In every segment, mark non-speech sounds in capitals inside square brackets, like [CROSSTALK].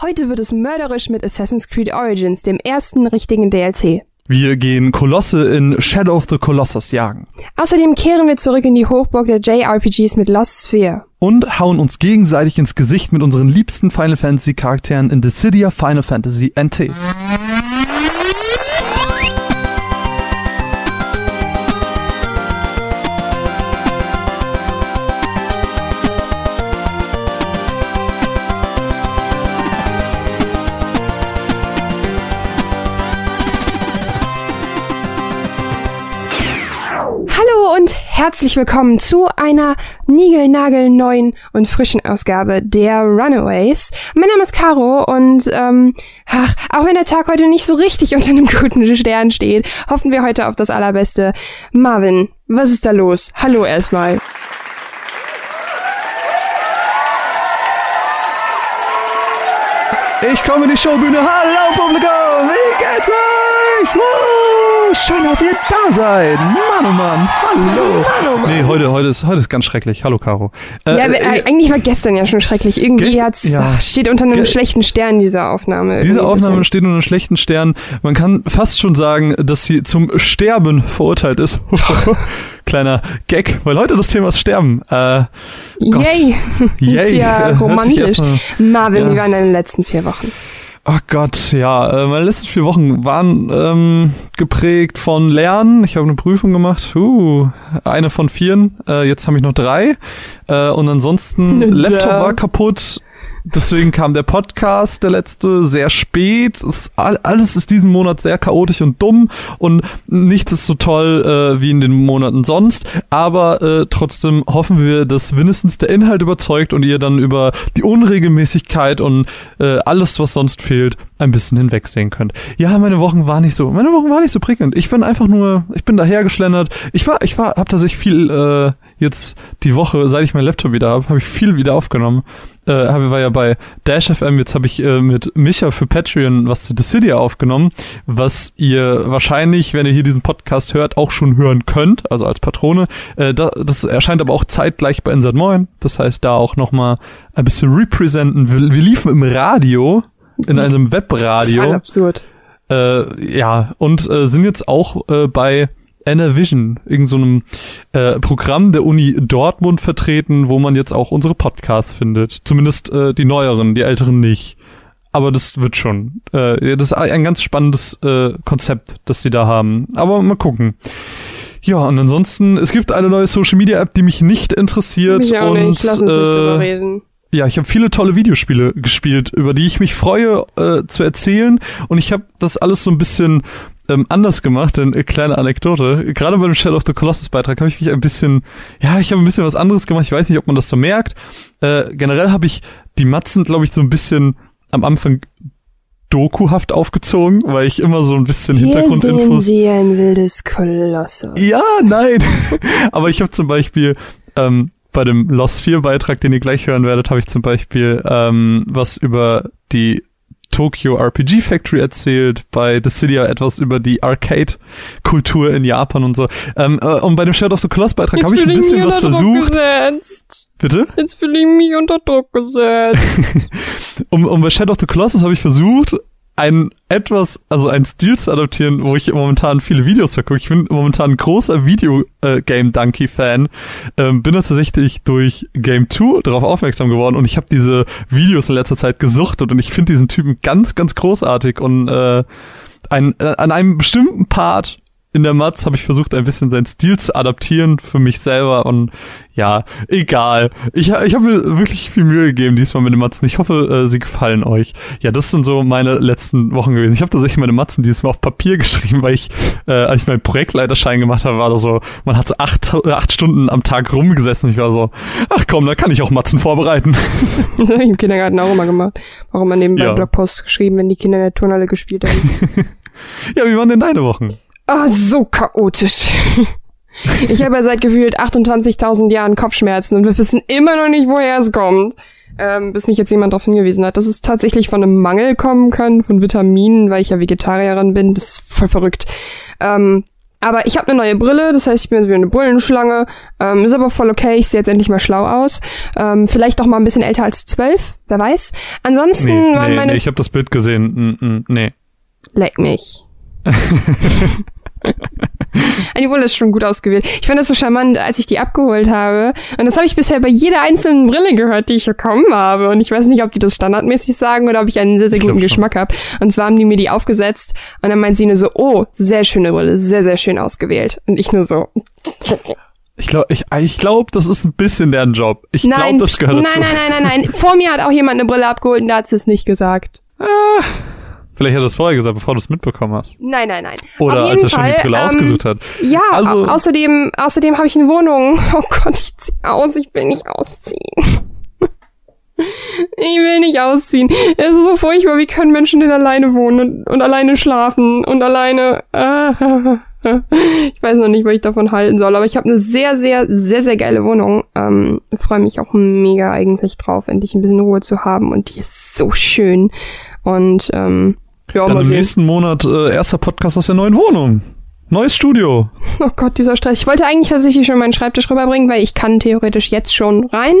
Heute wird es mörderisch mit Assassin's Creed Origins, dem ersten richtigen DLC. Wir gehen Kolosse in Shadow of the Colossus jagen. Außerdem kehren wir zurück in die Hochburg der JRPGs mit Lost Sphere. Und hauen uns gegenseitig ins Gesicht mit unseren liebsten Final Fantasy Charakteren in Dissidia Final Fantasy NT. Herzlich willkommen zu einer niegelnagelneuen und frischen Ausgabe der Runaways. Mein Name ist Caro und ähm, ach, auch wenn der Tag heute nicht so richtig unter einem guten Stern steht, hoffen wir heute auf das Allerbeste. Marvin, was ist da los? Hallo erstmal. Ich komme in die Showbühne. Hallo Publikum, wie geht's euch? Woo! Schön, dass ihr da seid. Mann, oh Mann. Hallo. Mann, oh Mann. Nee, heute, heute, ist, heute ist ganz schrecklich. Hallo, Caro. Äh, Ja, aber, äh, äh, eigentlich war gestern ja schon schrecklich. Irgendwie hat's, ja. ach, steht unter einem Ge- schlechten Stern diese Aufnahme. Diese Aufnahme bisschen. steht unter einem schlechten Stern. Man kann fast schon sagen, dass sie zum Sterben verurteilt ist. [LAUGHS] [LAUGHS] Kleiner Gag, weil heute das Thema ist Sterben. Äh, Gott. Yay. [LAUGHS] Yay. Ist ja romantisch. erstmal- Marvin, ja. wie waren deine letzten vier Wochen? Ach Gott, ja, äh, meine letzten vier Wochen waren ähm, geprägt von Lernen. Ich habe eine Prüfung gemacht, uh, eine von vieren. Äh, jetzt habe ich noch drei. Äh, und ansonsten. [LAUGHS] Laptop war kaputt. Deswegen kam der Podcast, der letzte, sehr spät. Es, all- alles ist diesen Monat sehr chaotisch und dumm und nichts ist so toll äh, wie in den Monaten sonst. Aber äh, trotzdem hoffen wir, dass wenigstens der Inhalt überzeugt und ihr dann über die Unregelmäßigkeit und äh, alles, was sonst fehlt, ein bisschen hinwegsehen könnt. Ja, meine Wochen waren nicht so, meine Wochen waren nicht so prickelnd. Ich bin einfach nur, ich bin dahergeschlendert. Ich war, ich war, hab tatsächlich viel äh, jetzt die Woche, seit ich meinen Laptop wieder habe, habe ich viel wieder aufgenommen. Äh, habe war ja bei Dash FM, jetzt habe ich äh, mit Micha für Patreon was zu Dissidia aufgenommen, was ihr wahrscheinlich, wenn ihr hier diesen Podcast hört, auch schon hören könnt, also als Patrone. Äh, da, das erscheint aber auch zeitgleich bei Insert Moin. Das heißt, da auch nochmal ein bisschen representen. Wir, wir liefen im Radio, in einem Total Webradio. absurd. Äh, ja, und äh, sind jetzt auch äh, bei Vision, irgend so einem äh, Programm der Uni Dortmund vertreten, wo man jetzt auch unsere Podcasts findet. Zumindest äh, die neueren, die älteren nicht. Aber das wird schon. Äh, das ist ein ganz spannendes äh, Konzept, das sie da haben. Aber mal gucken. Ja, und ansonsten, es gibt eine neue Social Media App, die mich nicht interessiert. Mich auch und nicht. Lass uns nicht drüber äh, reden. Ja, ich habe viele tolle Videospiele gespielt, über die ich mich freue äh, zu erzählen. Und ich habe das alles so ein bisschen ähm, anders gemacht, denn äh, kleine Anekdote. Gerade bei dem Shadow of the Colossus Beitrag habe ich mich ein bisschen, ja, ich habe ein bisschen was anderes gemacht. Ich weiß nicht, ob man das so merkt. Äh, generell habe ich die Matzen, glaube ich, so ein bisschen am Anfang dokuhaft aufgezogen, weil ich immer so ein bisschen Hier sehen Hintergrundinfos Sie ein wildes Kolossus. ja, nein. [LAUGHS] Aber ich habe zum Beispiel ähm, bei dem Lost 4 Beitrag, den ihr gleich hören werdet, habe ich zum Beispiel ähm, was über die Tokyo RPG Factory erzählt, bei The City etwas über die Arcade-Kultur in Japan und so. Ähm, äh, und bei dem Shadow of the Colossus Beitrag habe ich ein bisschen was versucht. Bitte? Jetzt fühle ich mich unter Druck gesetzt. [LAUGHS] Um, um bei Shadow of the Colossus habe ich versucht, ein etwas, also ein Stil zu adaptieren, wo ich momentan viele Videos vergucke. Ich bin momentan großer Video-Game-Donkey-Fan. Ähm, bin da tatsächlich durch Game 2 darauf aufmerksam geworden und ich habe diese Videos in letzter Zeit gesuchtet und ich finde diesen Typen ganz, ganz großartig und äh, ein, äh, an einem bestimmten Part in der Matz habe ich versucht, ein bisschen seinen Stil zu adaptieren für mich selber und ja, egal. Ich, ich habe mir wirklich viel Mühe gegeben diesmal mit den Matzen. Ich hoffe, äh, sie gefallen euch. Ja, das sind so meine letzten Wochen gewesen. Ich habe tatsächlich meine Matzen dieses Mal auf Papier [LAUGHS] geschrieben, weil ich, äh, als ich meinen Projektleiterschein gemacht habe, war da so, man hat so acht, äh, acht Stunden am Tag rumgesessen. Ich war so, ach komm, da kann ich auch Matzen vorbereiten. das [LAUGHS] habe ich im Kindergarten auch immer gemacht. Warum man nebenbei Ja. Blogposts geschrieben, wenn die Kinder in der Turnhalle gespielt haben. [LAUGHS] ja, wie waren denn deine Wochen? Ah, so chaotisch. [LAUGHS] Ich habe ja seit gefühlt 28.000 Jahren Kopfschmerzen und wir wissen immer noch nicht, woher es kommt. Ähm, bis mich jetzt jemand darauf hingewiesen hat, dass es tatsächlich von einem Mangel kommen kann, von Vitaminen, weil ich ja Vegetarierin bin. Das ist voll verrückt. Ähm, Aber ich habe eine neue Brille, das heißt, ich bin wie eine Bullenschlange. Ähm, ist aber voll okay, ich sehe jetzt endlich mal schlau aus. Ähm, vielleicht auch mal ein bisschen älter als zwölf, wer weiß. Ansonsten Nee, waren nee, meine... nee ich habe das Bild gesehen. Mm, mm, nee. Leck mich. [LAUGHS] Die Wolle ist schon gut ausgewählt. Ich fand das so charmant, als ich die abgeholt habe. Und das habe ich bisher bei jeder einzelnen Brille gehört, die ich bekommen habe. Und ich weiß nicht, ob die das standardmäßig sagen oder ob ich einen sehr, sehr guten. Geschmack habe. Und zwar haben die mir die aufgesetzt und dann meint sie nur so, oh, sehr schöne Brille, sehr, sehr schön ausgewählt. Und ich nur so, Ich glaube, ich, ich glaub, das ist ein bisschen deren Job. Ich glaube, nein, das gehört nein, dazu. nein, nein, nein, nein. Vor mir hat auch jemand eine Brille abgeholt und da hat sie es nicht gesagt. Vielleicht hat er es vorher gesagt, bevor du es mitbekommen hast. Nein, nein, nein. Oder als er schon Fall, die Brille ähm, ausgesucht hat. Ja, Also- au außerdem, außerdem habe ich eine Wohnung. [LAUGHS] Oh Gott, ich zieh aus, ich will nicht ausziehen. [LAUGHS] Ich will nicht ausziehen. Es ist so furchtbar, wie können Menschen denn alleine wohnen und, und alleine schlafen und alleine. Äh, [LAUGHS] ich weiß noch nicht, was ich davon halten soll, aber ich habe eine sehr, sehr, sehr, sehr geile Wohnung. Ähm, Freue mich auch mega eigentlich drauf, endlich ein bisschen Ruhe zu haben und die ist so schön. Und ähm, ja, Dann im nächsten Monat äh, erster Podcast aus der neuen Wohnung. Neues Studio. Oh Gott, dieser Stress. Ich wollte eigentlich tatsächlich schon meinen Schreibtisch rüberbringen, weil ich kann theoretisch jetzt schon rein.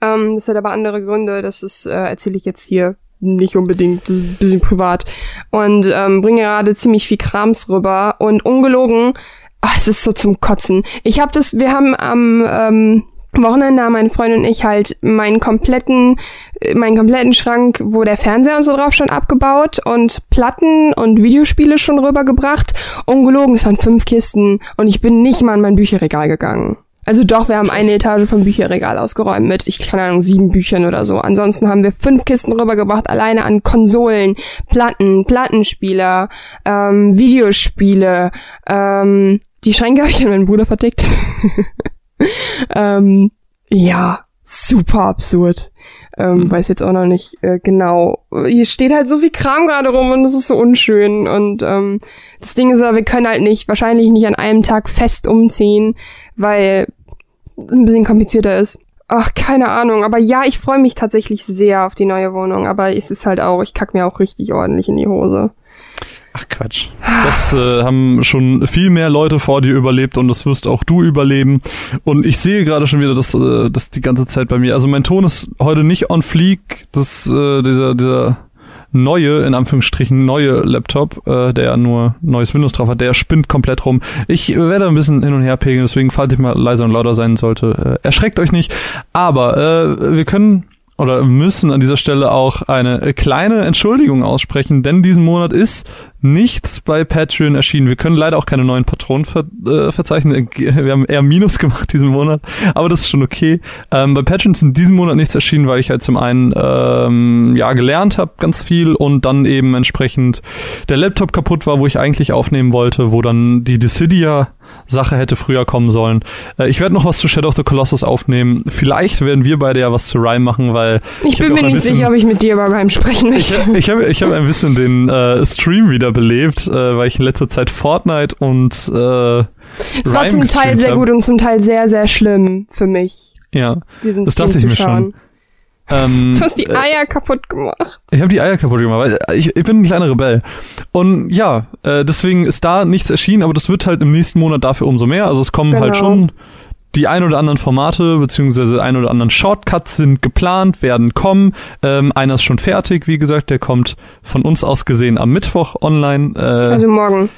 Ähm, das hat aber andere Gründe. Das ist, äh, erzähle ich jetzt hier nicht unbedingt. Das ist ein bisschen privat. Und ähm, bringe gerade ziemlich viel Krams rüber. Und ungelogen, ach, es ist so zum Kotzen. Ich habe das, wir haben am ähm, Wochenende haben meine Freundin und ich halt meinen kompletten, äh, meinen kompletten Schrank, wo der Fernseher und so drauf stand, abgebaut und Platten und Videospiele schon rübergebracht. Ungelogen, es waren fünf Kisten und ich bin nicht mal in mein Bücherregal gegangen. Also doch, wir haben eine Etage vom Bücherregal ausgeräumt mit, ich keine Ahnung, sieben Büchern oder so. Ansonsten haben wir fünf Kisten rübergebracht, alleine an Konsolen, Platten, Plattenspieler, ähm, Videospiele. Ähm, die Schränke [LAUGHS] habe ich an meinen Bruder vertickt. [LAUGHS] [LAUGHS] ähm, ja, super absurd. Ähm, Mhm. Weiß jetzt auch noch nicht äh, genau. Hier steht halt so viel Kram gerade rum und das ist so unschön. Und ähm, das Ding ist aber, wir können halt nicht, wahrscheinlich nicht an einem Tag fest umziehen, weil es ein bisschen komplizierter ist. Ach, keine Ahnung. Aber ja, ich freue mich tatsächlich sehr auf die neue Wohnung. Aber es ist halt auch, ich kack mir auch richtig ordentlich in die Hose. Ach Quatsch. Das äh, haben schon viel mehr Leute vor dir überlebt und das wirst auch du überleben. Und ich sehe gerade schon wieder, dass äh, das die ganze Zeit bei mir. Also mein Ton ist heute nicht on fleek. Das äh, dieser dieser neue in Anführungsstrichen neue Laptop, äh, der ja nur neues Windows drauf hat, der spinnt komplett rum. Ich werde ein bisschen hin und her pegeln, deswegen falls ich mal leiser und lauter sein sollte, äh, erschreckt euch nicht. Aber äh, wir können oder müssen an dieser Stelle auch eine kleine Entschuldigung aussprechen, denn diesen Monat ist nichts bei Patreon erschienen. Wir können leider auch keine neuen Patronen ver äh, verzeichnen. Wir haben eher Minus [LAUGHS] gemacht diesen Monat, aber das ist schon okay. Ähm, bei Patreon ist in diesem Monat nichts erschienen, weil ich halt zum einen ähm, ja gelernt habe ganz viel und dann eben entsprechend der Laptop kaputt war, wo ich eigentlich aufnehmen wollte, wo dann die Dissidia Sache hätte früher kommen sollen. Äh, ich werde noch was zu Shadow of the Colossus aufnehmen. Vielleicht werden wir beide ja was zu Rhyme machen, weil Ich, Ich bin mir nicht bisschen- sicher, ob ich mit dir über Rhyme sprechen ich, möchte. ich habe ich hab ein bisschen den äh, Stream wieder belebt, äh, weil ich in letzter Zeit Fortnite und äh, es war zum Teil sehr hab. gut und zum Teil sehr, sehr schlimm für mich, Ja, Das dachte ich mir schon. ähm, [LAUGHS] Du hast die äh, Eier kaputt gemacht. Ich habe die Eier kaputt gemacht, weil ich, ich bin ein kleiner Rebell. Und ja, äh, deswegen ist da nichts erschienen, aber das wird halt im nächsten Monat dafür umso mehr. Also es kommen Genau. halt schon die ein oder anderen Formate, beziehungsweise ein oder anderen Shortcuts sind geplant, werden kommen. Ähm, einer ist schon fertig, wie gesagt, der kommt von uns aus gesehen am Mittwoch online. Äh, Also morgen.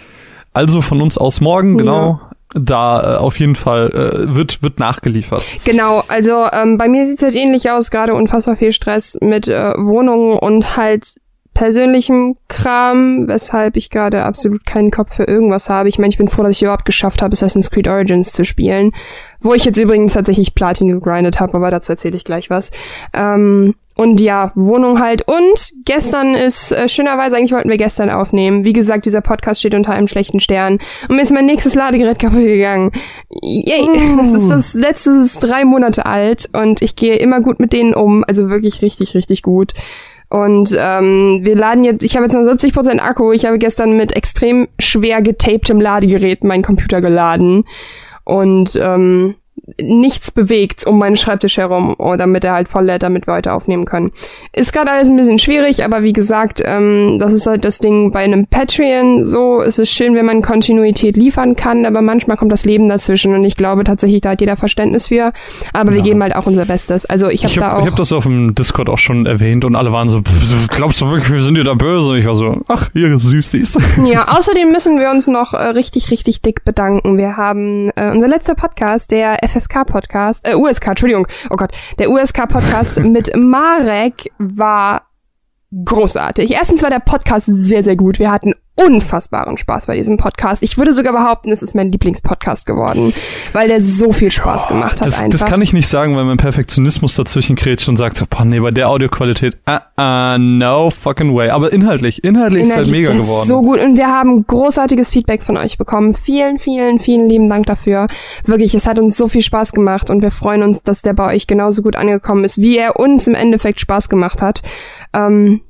also von uns aus morgen, genau. Da äh, auf jeden Fall äh, wird, wird nachgeliefert. Genau, also ähm, bei mir sieht's halt ähnlich aus, gerade unfassbar viel Stress mit äh, Wohnungen und halt persönlichem Kram, weshalb ich gerade absolut keinen Kopf für irgendwas habe. Ich meine, ich bin froh, dass ich überhaupt geschafft habe, Assassin's Creed Origins zu spielen, wo ich jetzt übrigens tatsächlich Platin gegrindet habe, aber dazu erzähle ich gleich was. Ähm, und ja, Wohnung halt. Und gestern ist, äh, schönerweise, eigentlich wollten wir gestern aufnehmen. Wie gesagt, dieser Podcast steht unter einem schlechten Stern. Und mir ist mein nächstes Ladegerät kaputt gegangen. Yay. [LAUGHS] Das ist das letzte, das ist drei Monate alt und ich gehe immer gut mit denen um. Also wirklich richtig, richtig gut. Und ähm, wir laden jetzt, ich habe jetzt noch 70% Akku. Ich habe gestern mit extrem schwer getaptem Ladegerät meinen Computer geladen. Und ähm, nichts bewegt um meinen Schreibtisch herum, oh, damit er halt voll lädt, damit wir heute aufnehmen können. Ist gerade alles ein bisschen schwierig, aber wie gesagt, ähm, das ist halt das Ding bei einem Patreon so. Es ist schön, wenn man Kontinuität liefern kann, aber manchmal kommt das Leben dazwischen und ich glaube tatsächlich, da hat jeder Verständnis für. Aber ja. wir geben halt auch unser Bestes. Also ich habe hab, da auch. Ich habe das auf dem Discord auch schon erwähnt und alle waren so, glaubst du wirklich, wir sind dir da böse? Und ich war so, ach, ihr Süßis. [LAUGHS] Ja, [LAUGHS] außerdem müssen wir uns noch äh, richtig, richtig dick bedanken. Wir haben äh, unser letzter Podcast, der FSK-Podcast, äh, USK, Entschuldigung, oh Gott, der USK-Podcast [LAUGHS] mit Marek war großartig. Erstens war der Podcast sehr, sehr gut. Wir hatten unfassbaren Spaß bei diesem Podcast. Ich würde sogar behaupten, es ist mein Lieblingspodcast geworden, weil der so viel Spaß oh, gemacht hat. Das, einfach. das kann ich nicht sagen, weil mein Perfektionismus dazwischen krätscht und sagt so, boah, nee, bei der Audioqualität, ah, uh, uh, no fucking way. Aber inhaltlich, inhaltlich, inhaltlich ist halt mega geworden. Ist so gut und wir haben großartiges Feedback von euch bekommen. Vielen, vielen, vielen lieben Dank dafür. Wirklich, es hat uns so viel Spaß gemacht und wir freuen uns, dass der bei euch genauso gut angekommen ist, wie er uns im Endeffekt Spaß gemacht hat. Ähm,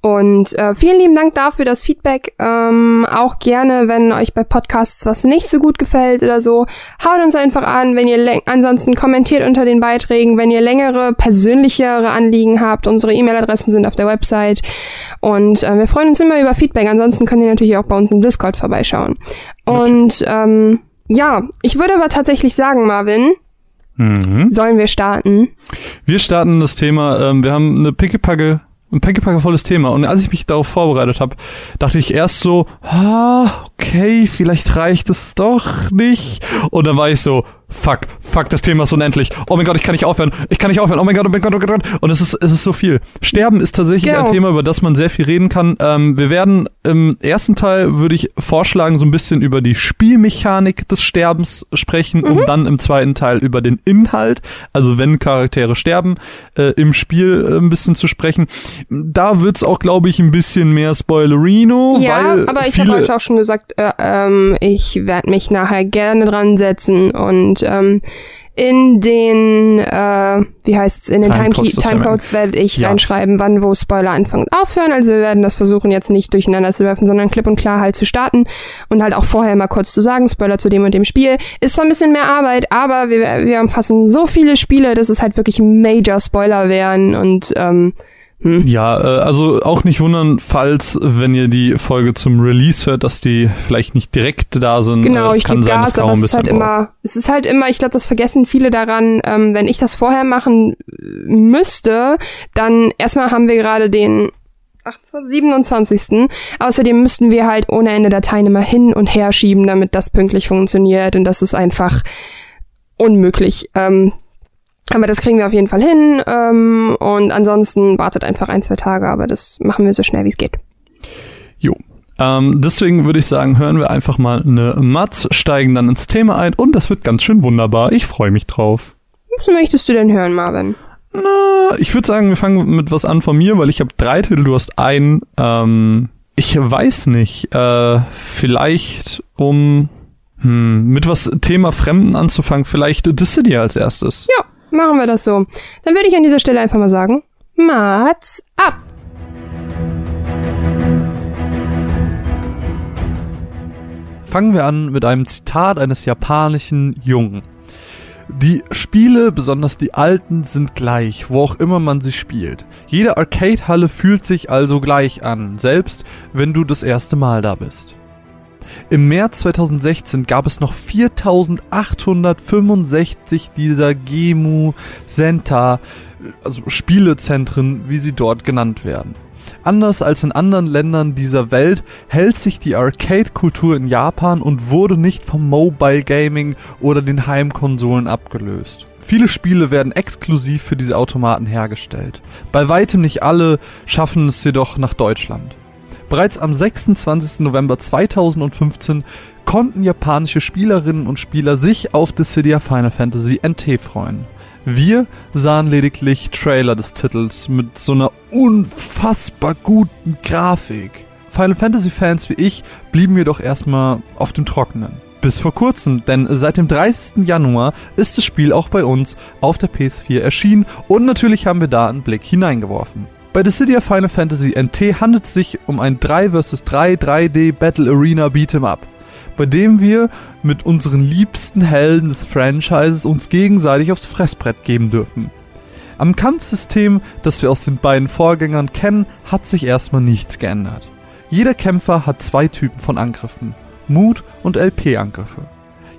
und äh, vielen lieben Dank dafür, das Feedback. Ähm, auch gerne, wenn euch bei Podcasts was nicht so gut gefällt oder so, haut uns einfach an. Wenn ihr ansonsten kommentiert unter den Beiträgen, wenn ihr längere, persönlichere Anliegen habt. Unsere E-Mail-Adressen sind auf der Website. Und äh, wir freuen uns immer über Feedback. Ansonsten könnt ihr natürlich auch bei uns im Discord vorbeischauen. Und ähm, ja, ich würde aber tatsächlich sagen, Marvin, mhm. sollen wir starten? Wir starten das Thema. Ähm, wir haben eine pickepacke ein pickepackevolles Thema. Und als ich mich darauf vorbereitet habe, dachte ich erst so, ah, okay, vielleicht reicht es doch nicht. Und dann war ich so, fuck, fuck, das Thema ist unendlich. Oh mein Gott, ich kann nicht aufhören. Ich kann nicht aufhören. Oh mein Gott, oh mein Gott, oh mein Gott. Und es ist, es ist so viel. Sterben ist tatsächlich genau. ein Thema, über das man sehr viel reden kann. Ähm, wir werden im ersten Teil, würde ich vorschlagen, so ein bisschen über die Spielmechanik des Sterbens sprechen mhm. und dann im zweiten Teil über den Inhalt, also wenn Charaktere sterben, äh, im Spiel äh, ein bisschen zu sprechen. Da wird's auch, glaube ich, ein bisschen mehr Spoilerino. Ja, aber ich habe euch auch schon gesagt, äh, ähm, ich werde mich nachher gerne dran setzen und ähm, in den, äh, wie heißt's, in den Timecodes, Timecodes werde ich ja. reinschreiben, wann wo Spoiler anfangen und aufhören. Also wir werden das versuchen jetzt nicht durcheinander zu werfen, sondern klipp und klar halt zu starten und halt auch vorher mal kurz zu sagen, Spoiler zu dem und dem Spiel. Ist zwar ein bisschen mehr Arbeit, aber wir, wir umfassen so viele Spiele, dass es halt wirklich Major Spoiler wären und ähm, hm. Ja, äh, also auch nicht wundern, falls, wenn ihr die Folge zum Release hört, dass die vielleicht nicht direkt da sind. Genau, äh, ich kann sein, Gas, aber es ist halt immer, es ist halt immer, ich glaube, das vergessen viele daran, ähm, wenn ich das vorher machen müsste, dann erstmal haben wir gerade den 27. Außerdem müssten wir halt ohne Ende Dateien immer hin und her schieben, damit das pünktlich funktioniert und das ist einfach unmöglich. Ähm, aber das kriegen wir auf jeden Fall hin. Ähm, und ansonsten wartet einfach ein, zwei Tage, aber das machen wir so schnell wie es geht. Jo. Ähm, deswegen würde ich sagen, hören wir einfach mal eine Matz, steigen dann ins Thema ein und das wird ganz schön wunderbar. Ich freue mich drauf. Was möchtest du denn hören, Marvin? Na, ich würde sagen, wir fangen mit was an von mir, weil ich habe drei Titel, du hast einen. Ähm, ich weiß nicht, äh, vielleicht um hm, mit was Thema Fremden anzufangen, vielleicht Dissidia als erstes. Ja, Machen wir das so. Dann würde ich an dieser Stelle einfach mal sagen, Mats ab! Fangen wir an mit einem Zitat eines japanischen Jungen. Die Spiele, besonders die alten, sind gleich, wo auch immer man sie spielt. Jede Arcade-Halle fühlt sich also gleich an, selbst wenn du das erste Mal da bist. Im März 2016 gab es noch 4865 dieser Gemu Center, also Spielezentren, wie sie dort genannt werden. Anders als in anderen Ländern dieser Welt hält sich die Arcade-Kultur in Japan und wurde nicht vom Mobile Gaming oder den Heimkonsolen abgelöst. Viele Spiele werden exklusiv für diese Automaten hergestellt. Bei weitem nicht alle schaffen es jedoch nach Deutschland. Bereits am 26. November 2015 konnten japanische Spielerinnen und Spieler sich auf Dissidia Final Fantasy NT freuen. Wir sahen lediglich Trailer des Titels mit so einer unfassbar guten Grafik. Final Fantasy Fans wie ich blieben jedoch erstmal auf dem Trockenen. Bis vor kurzem, denn seit dem 30. Januar ist das Spiel auch bei uns auf der PS4 erschienen und natürlich haben wir da einen Blick hineingeworfen. Bei Dissidia Final Fantasy NT handelt es sich um ein 3 vs 3 3D Battle Arena Beat'em Up. bei dem wir mit unseren liebsten Helden des Franchises uns gegenseitig aufs Fressbrett geben dürfen. Am Kampfsystem, das wir aus den beiden Vorgängern kennen, hat sich erstmal nichts geändert. Jeder Kämpfer hat zwei Typen von Angriffen, Mut und LP-Angriffe.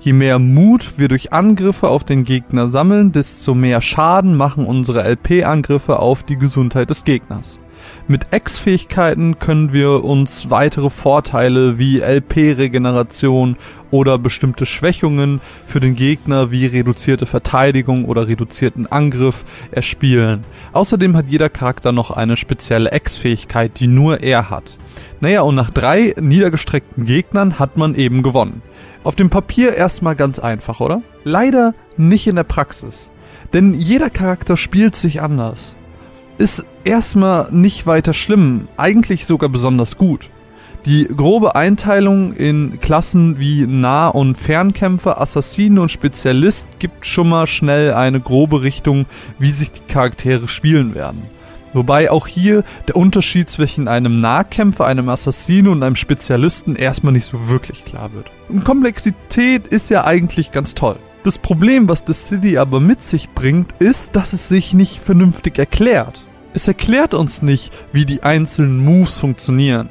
Je mehr Mut wir durch Angriffe auf den Gegner sammeln, desto mehr Schaden machen unsere LP-Angriffe auf die Gesundheit des Gegners. Mit X-Fähigkeiten können wir uns weitere Vorteile wie LP-Regeneration oder bestimmte Schwächungen für den Gegner wie reduzierte Verteidigung oder reduzierten Angriff erspielen. Außerdem hat jeder Charakter noch eine spezielle X-Fähigkeit, die nur er hat. Naja, und nach drei niedergestreckten Gegnern hat man eben gewonnen. Auf dem Papier erstmal ganz einfach, oder? Leider nicht in der Praxis. Denn jeder Charakter spielt sich anders. Ist erstmal nicht weiter schlimm, eigentlich sogar besonders gut. Die grobe Einteilung in Klassen wie Nah- und Fernkämpfer, Assassinen und Spezialist gibt schon mal schnell eine grobe Richtung, wie sich die Charaktere spielen werden. Wobei auch hier der Unterschied zwischen einem Nahkämpfer, einem Assassinen und einem Spezialisten erstmal nicht so wirklich klar wird. Und Komplexität ist ja eigentlich ganz toll. Das Problem, was The City aber mit sich bringt, ist, dass es sich nicht vernünftig erklärt. Es erklärt uns nicht, wie die einzelnen Moves funktionieren.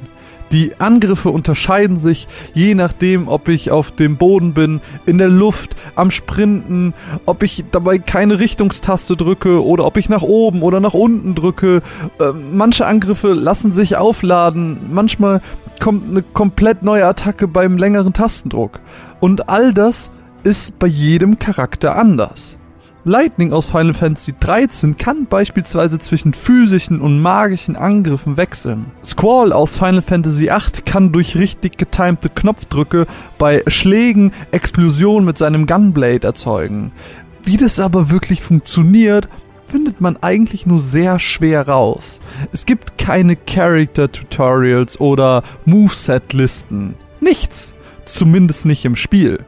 Die Angriffe unterscheiden sich je nachdem, ob ich auf dem Boden bin, in der Luft, am Sprinten, ob ich dabei keine Richtungstaste drücke oder ob ich nach oben oder nach unten drücke. Äh, manche Angriffe lassen sich aufladen, manchmal kommt eine komplett neue Attacke beim längeren Tastendruck. Und all das ist bei jedem Charakter anders. Lightning aus Final Fantasy 13 kann beispielsweise zwischen physischen und magischen Angriffen wechseln. Squall aus Final Fantasy 8 kann durch richtig getimte Knopfdrücke bei Schlägen Explosionen mit seinem Gunblade erzeugen. Wie das aber wirklich funktioniert, findet man eigentlich nur sehr schwer raus. Es gibt keine Character Tutorials oder Moveset Listen. Nichts. Zumindest nicht im Spiel.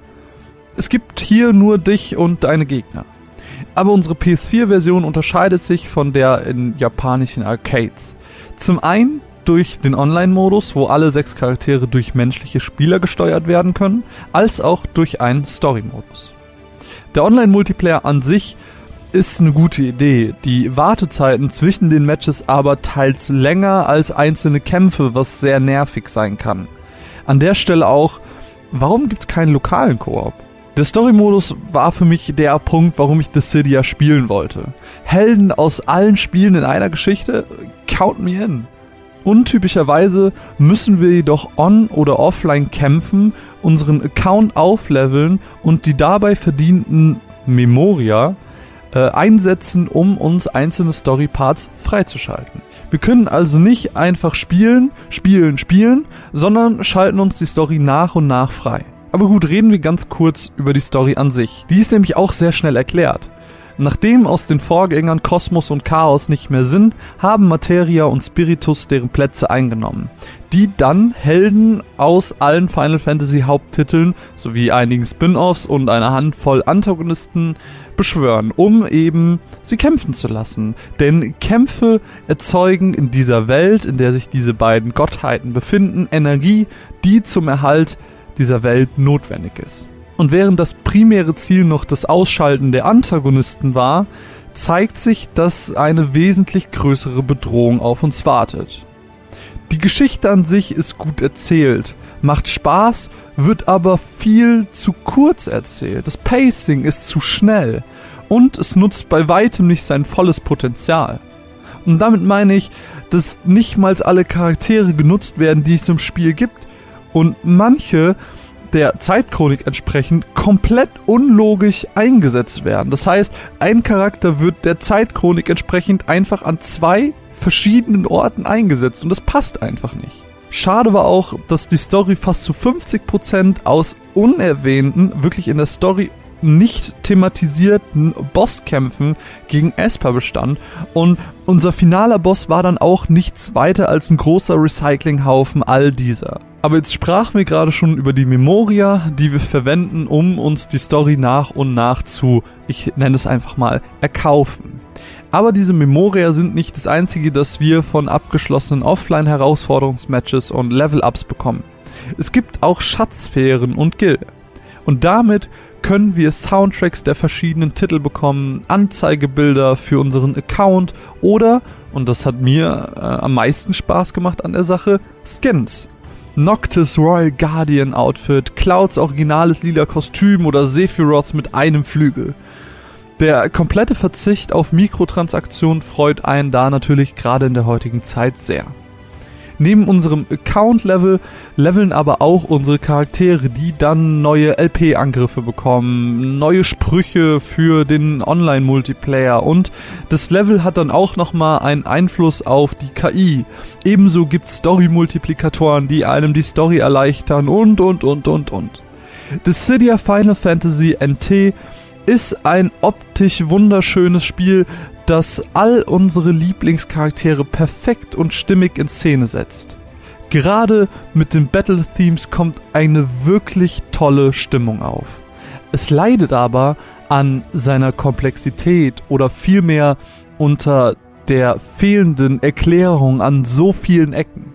Es gibt hier nur dich und deine Gegner aber unsere PS4-Version unterscheidet sich von der in japanischen Arcades. Zum einen durch den Online-Modus, wo alle sechs Charaktere durch menschliche Spieler gesteuert werden können, als auch durch einen Story-Modus. Der Online-Multiplayer an sich ist eine gute Idee. Die Wartezeiten zwischen den Matches aber teils länger als einzelne Kämpfe, was sehr nervig sein kann. An der Stelle auch, warum gibt es keinen lokalen Koop? Der Story-Modus war für mich der Punkt, warum ich ja spielen wollte. Helden aus allen Spielen in einer Geschichte? Count me in. Untypischerweise müssen wir jedoch on- oder offline kämpfen, unseren Account aufleveln und die dabei verdienten Memoria äh, einsetzen, um uns einzelne Story-Parts freizuschalten. Wir können also nicht einfach spielen, spielen, spielen, sondern schalten uns die Story nach und nach frei. Aber gut, reden wir ganz kurz über die Story an sich. Die ist nämlich auch sehr schnell erklärt. Nachdem aus den Vorgängern Kosmos und Chaos nicht mehr sind, haben Materia und Spiritus deren Plätze eingenommen, die dann Helden aus allen Final Fantasy Haupttiteln sowie einigen Spin-offs und einer Handvoll Antagonisten beschwören, um eben sie kämpfen zu lassen. Denn Kämpfe erzeugen in dieser Welt, in der sich diese beiden Gottheiten befinden, Energie, die zum Erhalt dieser Welt notwendig ist. Und während das primäre Ziel noch das Ausschalten der Antagonisten war, zeigt sich, dass eine wesentlich größere Bedrohung auf uns wartet. Die Geschichte an sich ist gut erzählt, macht Spaß, wird aber viel zu kurz erzählt. Das Pacing ist zu schnell und es nutzt bei weitem nicht sein volles Potenzial. Und damit meine ich, dass nicht mal alle Charaktere genutzt werden, die es im Spiel gibt und manche der Zeitchronik entsprechend komplett unlogisch eingesetzt werden. Das heißt, ein Charakter wird der Zeitchronik entsprechend einfach an zwei verschiedenen Orten eingesetzt und das passt einfach nicht. Schade war auch, dass die Story fast zu 50% aus unerwähnten, wirklich in der Story nicht thematisierten Bosskämpfen gegen Esper bestand und unser finaler Boss war dann auch nichts weiter als ein großer Recyclinghaufen all dieser. Aber jetzt sprachen wir gerade schon über die Memoria, die wir verwenden, um uns die Story nach und nach zu, ich nenne es einfach mal, erkaufen. Aber diese Memoria sind nicht das einzige, das wir von abgeschlossenen Offline-Herausforderungsmatches und Level-Ups bekommen. Es gibt auch Schatzsphären und Gilde. Und damit können wir Soundtracks der verschiedenen Titel bekommen, Anzeigebilder für unseren Account oder, und das hat mir äh, am meisten Spaß gemacht an der Sache, Skins. Noctis Royal Guardian Outfit, Clouds originales lila Kostüm oder Sephiroth mit einem Flügel. Der komplette Verzicht auf Mikrotransaktionen freut einen da natürlich gerade in der heutigen Zeit sehr. Neben unserem Account-Level leveln aber auch unsere Charaktere, die dann neue LP-Angriffe bekommen, neue Sprüche für den Online-Multiplayer und das Level hat dann auch nochmal einen Einfluss auf die KI. Ebenso gibt's Story-Multiplikatoren, die einem die Story erleichtern und und und und und. Dissidia Final Fantasy NT ist ein optisch wunderschönes Spiel, das all unsere Lieblingscharaktere perfekt und stimmig in Szene setzt. Gerade mit den Battle Themes kommt eine wirklich tolle Stimmung auf. Es leidet aber an seiner Komplexität oder vielmehr unter der fehlenden Erklärung an so vielen Ecken.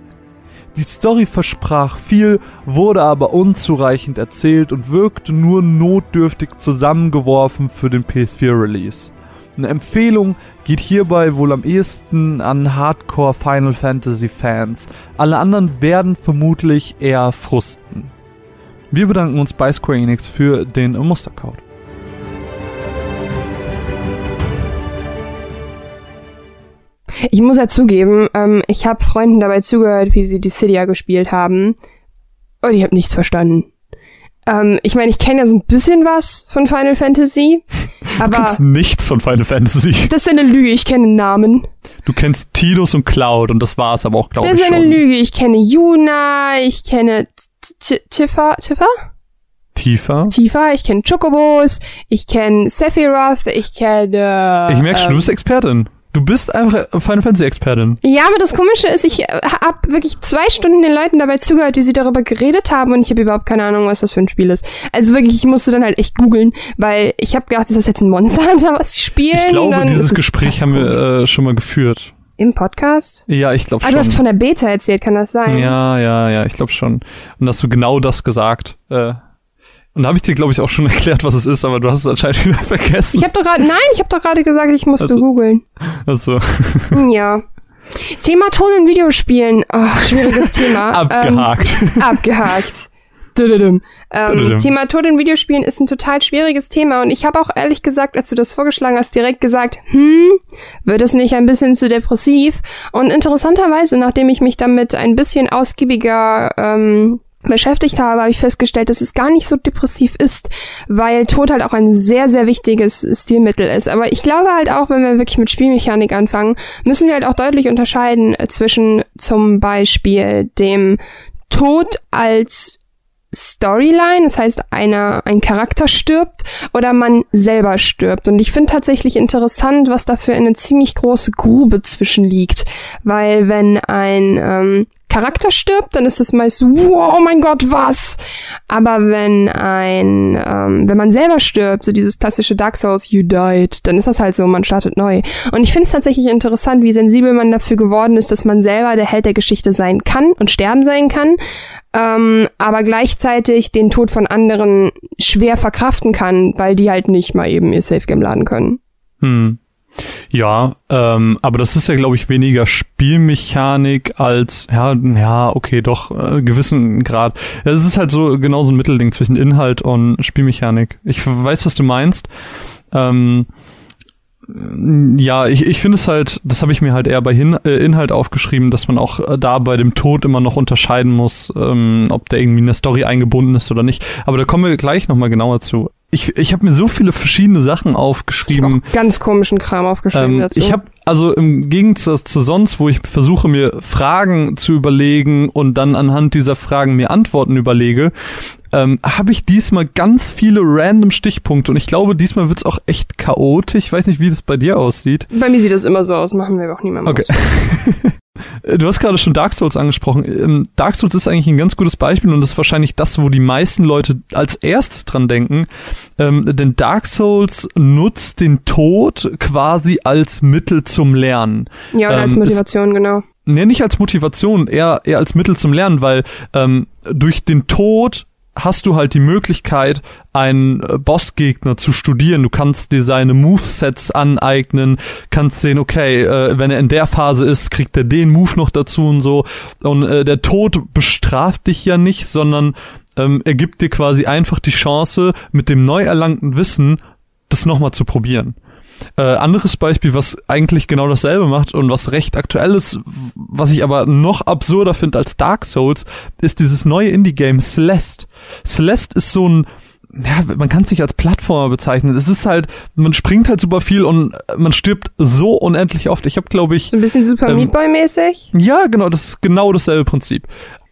Die Story versprach viel, wurde aber unzureichend erzählt und wirkte nur notdürftig zusammengeworfen für den PS4 Release. Eine Empfehlung geht hierbei wohl am ehesten an Hardcore Final Fantasy Fans. Alle anderen werden vermutlich eher frusten. Wir bedanken uns bei Square Enix für den Mustercode. Ich muss ja zugeben, ähm, ich habe Freunden dabei zugehört, wie sie die Cydia gespielt haben. Und ich habe nichts verstanden. Ähm, ich meine, ich kenne ja so ein bisschen was von Final Fantasy. Aber du kennst nichts von Final Fantasy. Das ist eine Lüge, ich kenne Namen. Du kennst Tidus und Cloud und das war's aber auch, glaube ich. Das ist schon. eine Lüge. Ich kenne Yuna, ich kenne Tifa, Tifa? Tifa? Tifa, ich kenne Chocobos, ich kenne Sephiroth, ich kenne. Ich merke schon, ähm, du bist Expertin. Du bist einfach Final Fantasy Expertin. Ja, aber das Komische ist, ich äh, hab wirklich zwei Stunden den Leuten dabei zugehört, wie sie darüber geredet haben und ich habe überhaupt keine Ahnung, was das für ein Spiel ist. Also wirklich, ich musste dann halt echt googeln, weil ich habe gedacht, ist das jetzt ein Monster Hunter, was sie spielen? Ich glaube, dieses Gespräch haben wir äh, schon mal geführt. Im Podcast? Ja, ich glaube Ah, schon. du hast von der Beta erzählt, kann das sein? Ja, ja, ja, ich glaube schon. Und hast du genau das gesagt. Äh, und da habe ich dir, glaube ich, auch schon [LAUGHS] erklärt, was es ist, aber du hast es anscheinend wieder vergessen. Ich habe doch gerade, nein, ich habe doch gerade gesagt, ich musste Also- googeln. Also, Ja. Thema Ton in Videospielen. Oh, schwieriges [LAUGHS] Thema. abgehakt. Ähm, abgehakt. Dududum. Ähm, Dududum. Thema Tod in Videospielen ist ein total schwieriges Thema und ich habe auch ehrlich gesagt, als du das vorgeschlagen hast, direkt gesagt, hm, wird es nicht ein bisschen zu depressiv? Und interessanterweise, nachdem ich mich damit ein bisschen ausgiebiger ähm, beschäftigt habe, habe ich festgestellt, dass es gar nicht so depressiv ist, weil Tod halt auch ein sehr, sehr wichtiges Stilmittel ist. Aber ich glaube halt auch, wenn wir wirklich mit Spielmechanik anfangen, müssen wir halt auch deutlich unterscheiden äh, zwischen zum Beispiel dem Tod als Storyline, das heißt, einer, ein Charakter stirbt oder man selber stirbt. Und ich finde tatsächlich interessant, was dafür eine ziemlich große Grube zwischen liegt. Weil wenn ein ähm, Charakter stirbt, dann ist es meist so, wow, oh mein Gott, was? Aber wenn ein, ähm, wenn man selber stirbt, so dieses klassische Dark Souls, you died, dann ist das halt so, man startet neu. Und ich finde es tatsächlich interessant, wie sensibel man dafür geworden ist, dass man selber der Held der Geschichte sein kann und sterben sein kann, ähm, aber gleichzeitig den Tod von anderen schwer verkraften kann, weil die halt nicht mal eben ihr Safe Game laden können. Hm. Ja, ähm, aber das ist ja, glaube ich, weniger Spielmechanik als, ja, ja, okay, doch, äh, gewissen Grad. Es ist halt so genau so ein Mittelding zwischen Inhalt und Spielmechanik. Ich weiß, was du meinst. Ähm, ja, ich, ich finde es halt, das habe ich mir halt eher bei Hin äh, Inhalt aufgeschrieben, dass man auch äh, da bei dem Tod immer noch unterscheiden muss, ähm, ob der irgendwie in der Story eingebunden ist oder nicht. Aber da kommen wir gleich nochmal genauer zu. Ich, ich habe mir so viele verschiedene Sachen Ich aufgeschrieben. auch ganz komischen Kram aufgeschrieben Ähm, dazu. ich habe also im Gegensatz zu sonst, wo ich versuche mir Fragen zu überlegen und dann anhand dieser Fragen mir Antworten überlege, ähm, habe ich diesmal ganz viele random Stichpunkte und ich glaube, diesmal wird's auch echt chaotisch. Ich weiß nicht, wie das bei dir aussieht. Bei mir sieht das immer so aus, machen wir auch niemandem Okay. [LAUGHS] Äh, Du hast gerade schon Dark Souls angesprochen. Ähm, Dark Souls ist eigentlich ein ganz gutes Beispiel und das ist wahrscheinlich das, wo die meisten Leute als erstes dran denken. Ähm, denn Dark Souls nutzt den Tod quasi als Mittel zum Lernen. Ja, und als Ähm, Motivation, genau. nee, nicht als Motivation, eher, eher als Mittel zum Lernen, weil ähm, durch den Tod hast du halt die Möglichkeit, einen äh, Bossgegner zu studieren. Du kannst dir seine Movesets aneignen, kannst sehen, okay, äh, wenn er in der Phase ist, kriegt er den Move noch dazu und so. Und äh, der Tod bestraft dich ja nicht, sondern ähm, er gibt dir quasi einfach die Chance, mit dem neu erlangten Wissen das nochmal zu probieren. Äh, anderes Beispiel, was eigentlich genau dasselbe macht und was recht aktuell ist, was ich aber noch absurder finde als Dark Souls, ist dieses neue Indie-Game Celeste. Celeste ist so ein, ja, man kann es nicht als Plattformer bezeichnen. Es ist halt, man springt halt super viel und man stirbt so unendlich oft. Ich habe, glaube ich. So ein bisschen Super ähm, Meat Boy mäßig? Ja, genau, das ist genau dasselbe Prinzip.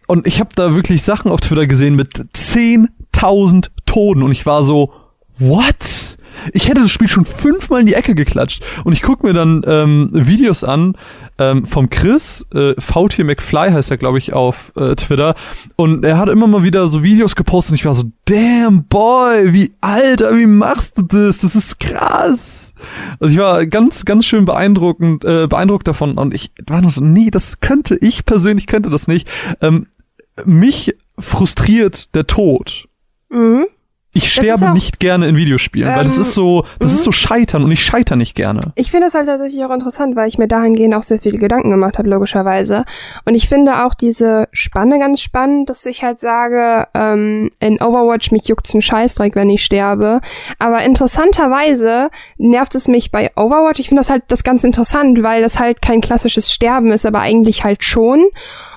Und ich habe da wirklich Sachen auf Twitter gesehen mit 10.000 Toten und ich war so, what? Ich hätte das Spiel schon fünfmal in die Ecke geklatscht. Und ich gucke mir dann ähm, Videos an ähm, vom Chris, äh, VT McFly heißt er, glaube ich, auf äh, Twitter. Und er hat immer mal wieder so Videos gepostet und ich war so, damn boy, wie alter, wie machst du das? Das ist krass. Also ich war ganz, ganz schön beeindruckend, äh, beeindruckt davon. Und ich war nur so, nee, das könnte, ich persönlich könnte das nicht. Ähm, mich frustriert der Tod. Mhm. Ich sterbe auch, nicht gerne in Videospielen, ähm, weil das ist so, das ist so mhm. Scheitern und ich scheitere nicht gerne. Ich finde das halt tatsächlich auch interessant, weil ich mir dahingehend auch sehr viele Gedanken gemacht habe, logischerweise. Und ich finde auch diese Spanne ganz spannend, dass ich halt sage, ähm, in Overwatch mich juckt's ein Scheißdreck, wenn ich sterbe. Aber interessanterweise nervt es mich bei Overwatch. Ich finde das halt das ganz interessant, weil das halt kein klassisches Sterben ist, aber eigentlich halt schon.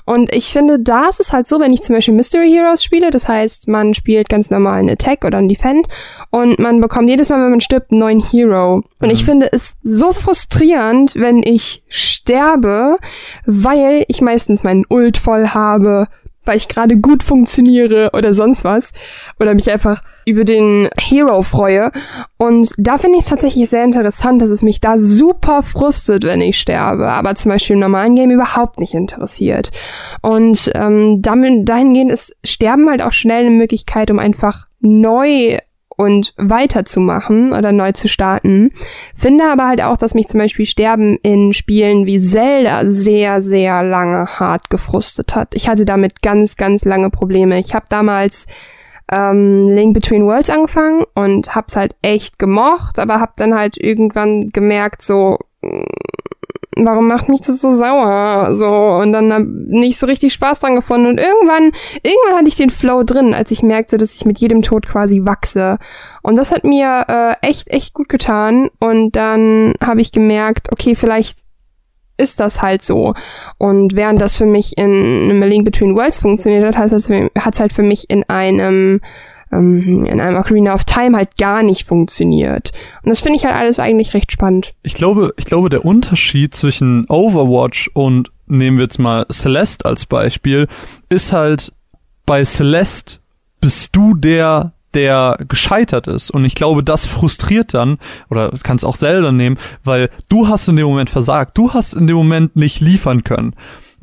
Und ich finde, da ist es halt so, wenn ich zum Beispiel Mystery Heroes spiele, das heißt, man spielt ganz normal einen Attack oder einen Defend und man bekommt jedes Mal, wenn man stirbt, einen neuen Hero. Und mhm. ich finde es so frustrierend, wenn ich sterbe, weil ich meistens meinen Ult voll habe, weil ich gerade gut funktioniere oder sonst was. Oder mich einfach über den Hero freue. Und da finde ich es tatsächlich sehr interessant, dass es mich da super frustet, wenn ich sterbe, aber zum Beispiel im normalen Game überhaupt nicht interessiert. Und ähm, damit, dahingehend ist Sterben halt auch schnell eine Möglichkeit, um einfach neu und weiterzumachen oder neu zu starten. Finde aber halt auch, dass mich zum Beispiel Sterben in Spielen wie Zelda sehr, sehr lange hart gefrustet hat. Ich hatte damit ganz, ganz lange Probleme. Ich habe damals ähm, Link Between Worlds angefangen und hab's halt echt gemocht, aber hab dann halt irgendwann gemerkt, so, warum macht mich das so sauer? So, und dann hab nicht so richtig Spaß dran gefunden. Und irgendwann, irgendwann hatte ich den Flow drin, als ich merkte, dass ich mit jedem Tod quasi wachse. Und das hat mir äh, echt, echt gut getan. Und dann habe ich gemerkt, okay, vielleicht ist das halt so. Und während das für mich in einem Link Between Worlds funktioniert hat, hat es halt für mich in einem ähm, in einem Ocarina of Time halt gar nicht funktioniert. Und das finde ich halt alles eigentlich recht spannend. Ich glaube, ich glaube, der Unterschied zwischen Overwatch und nehmen wir jetzt mal Celeste als Beispiel, ist halt bei Celeste bist du der, der gescheitert ist. Und ich glaube, das frustriert dann, oder kannst auch selber nehmen, weil du hast in dem Moment versagt. Du hast in dem Moment nicht liefern können.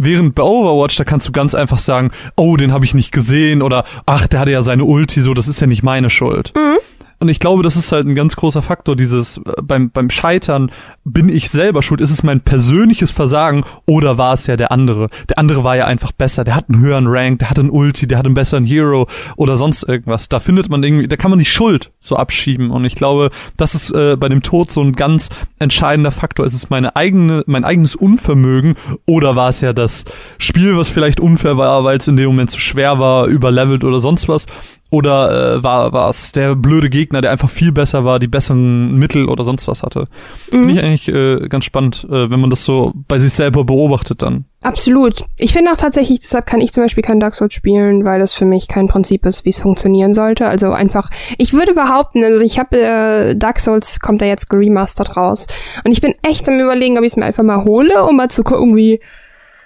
Während bei Overwatch, da kannst du ganz einfach sagen, oh, den habe ich nicht gesehen oder ach, der hatte ja seine Ulti, so, das ist ja nicht meine Schuld. Mhm. Und ich glaube, das ist halt ein ganz großer Faktor, dieses äh, beim, beim Scheitern bin ich selber schuld, ist es mein persönliches Versagen oder war es ja der andere? Der andere war ja einfach besser, der hat einen höheren Rank, der hat einen Ulti, der hat einen besseren Hero oder sonst irgendwas. Da findet man irgendwie, da kann man die Schuld so abschieben. Und ich glaube, das ist äh, bei dem Tod so ein ganz entscheidender Faktor. Ist es meine eigene, mein eigenes Unvermögen oder war es ja das Spiel, was vielleicht unfair war, weil es in dem Moment zu schwer war, überlevelt oder sonst was? Oder äh, war es der blöde Gegner, der einfach viel besser war, die besseren Mittel oder sonst was hatte? Mhm. Finde ich eigentlich äh, ganz spannend, äh, wenn man das so bei sich selber beobachtet dann. Absolut. Ich finde auch tatsächlich, deshalb kann ich zum Beispiel kein Dark Souls spielen, weil das für mich kein Prinzip ist, wie es funktionieren sollte. Also einfach, ich würde behaupten, also ich habe äh, Dark Souls kommt da jetzt geremastert raus und ich bin echt am überlegen, ob ich es mir einfach mal hole, um mal zu gucken, wie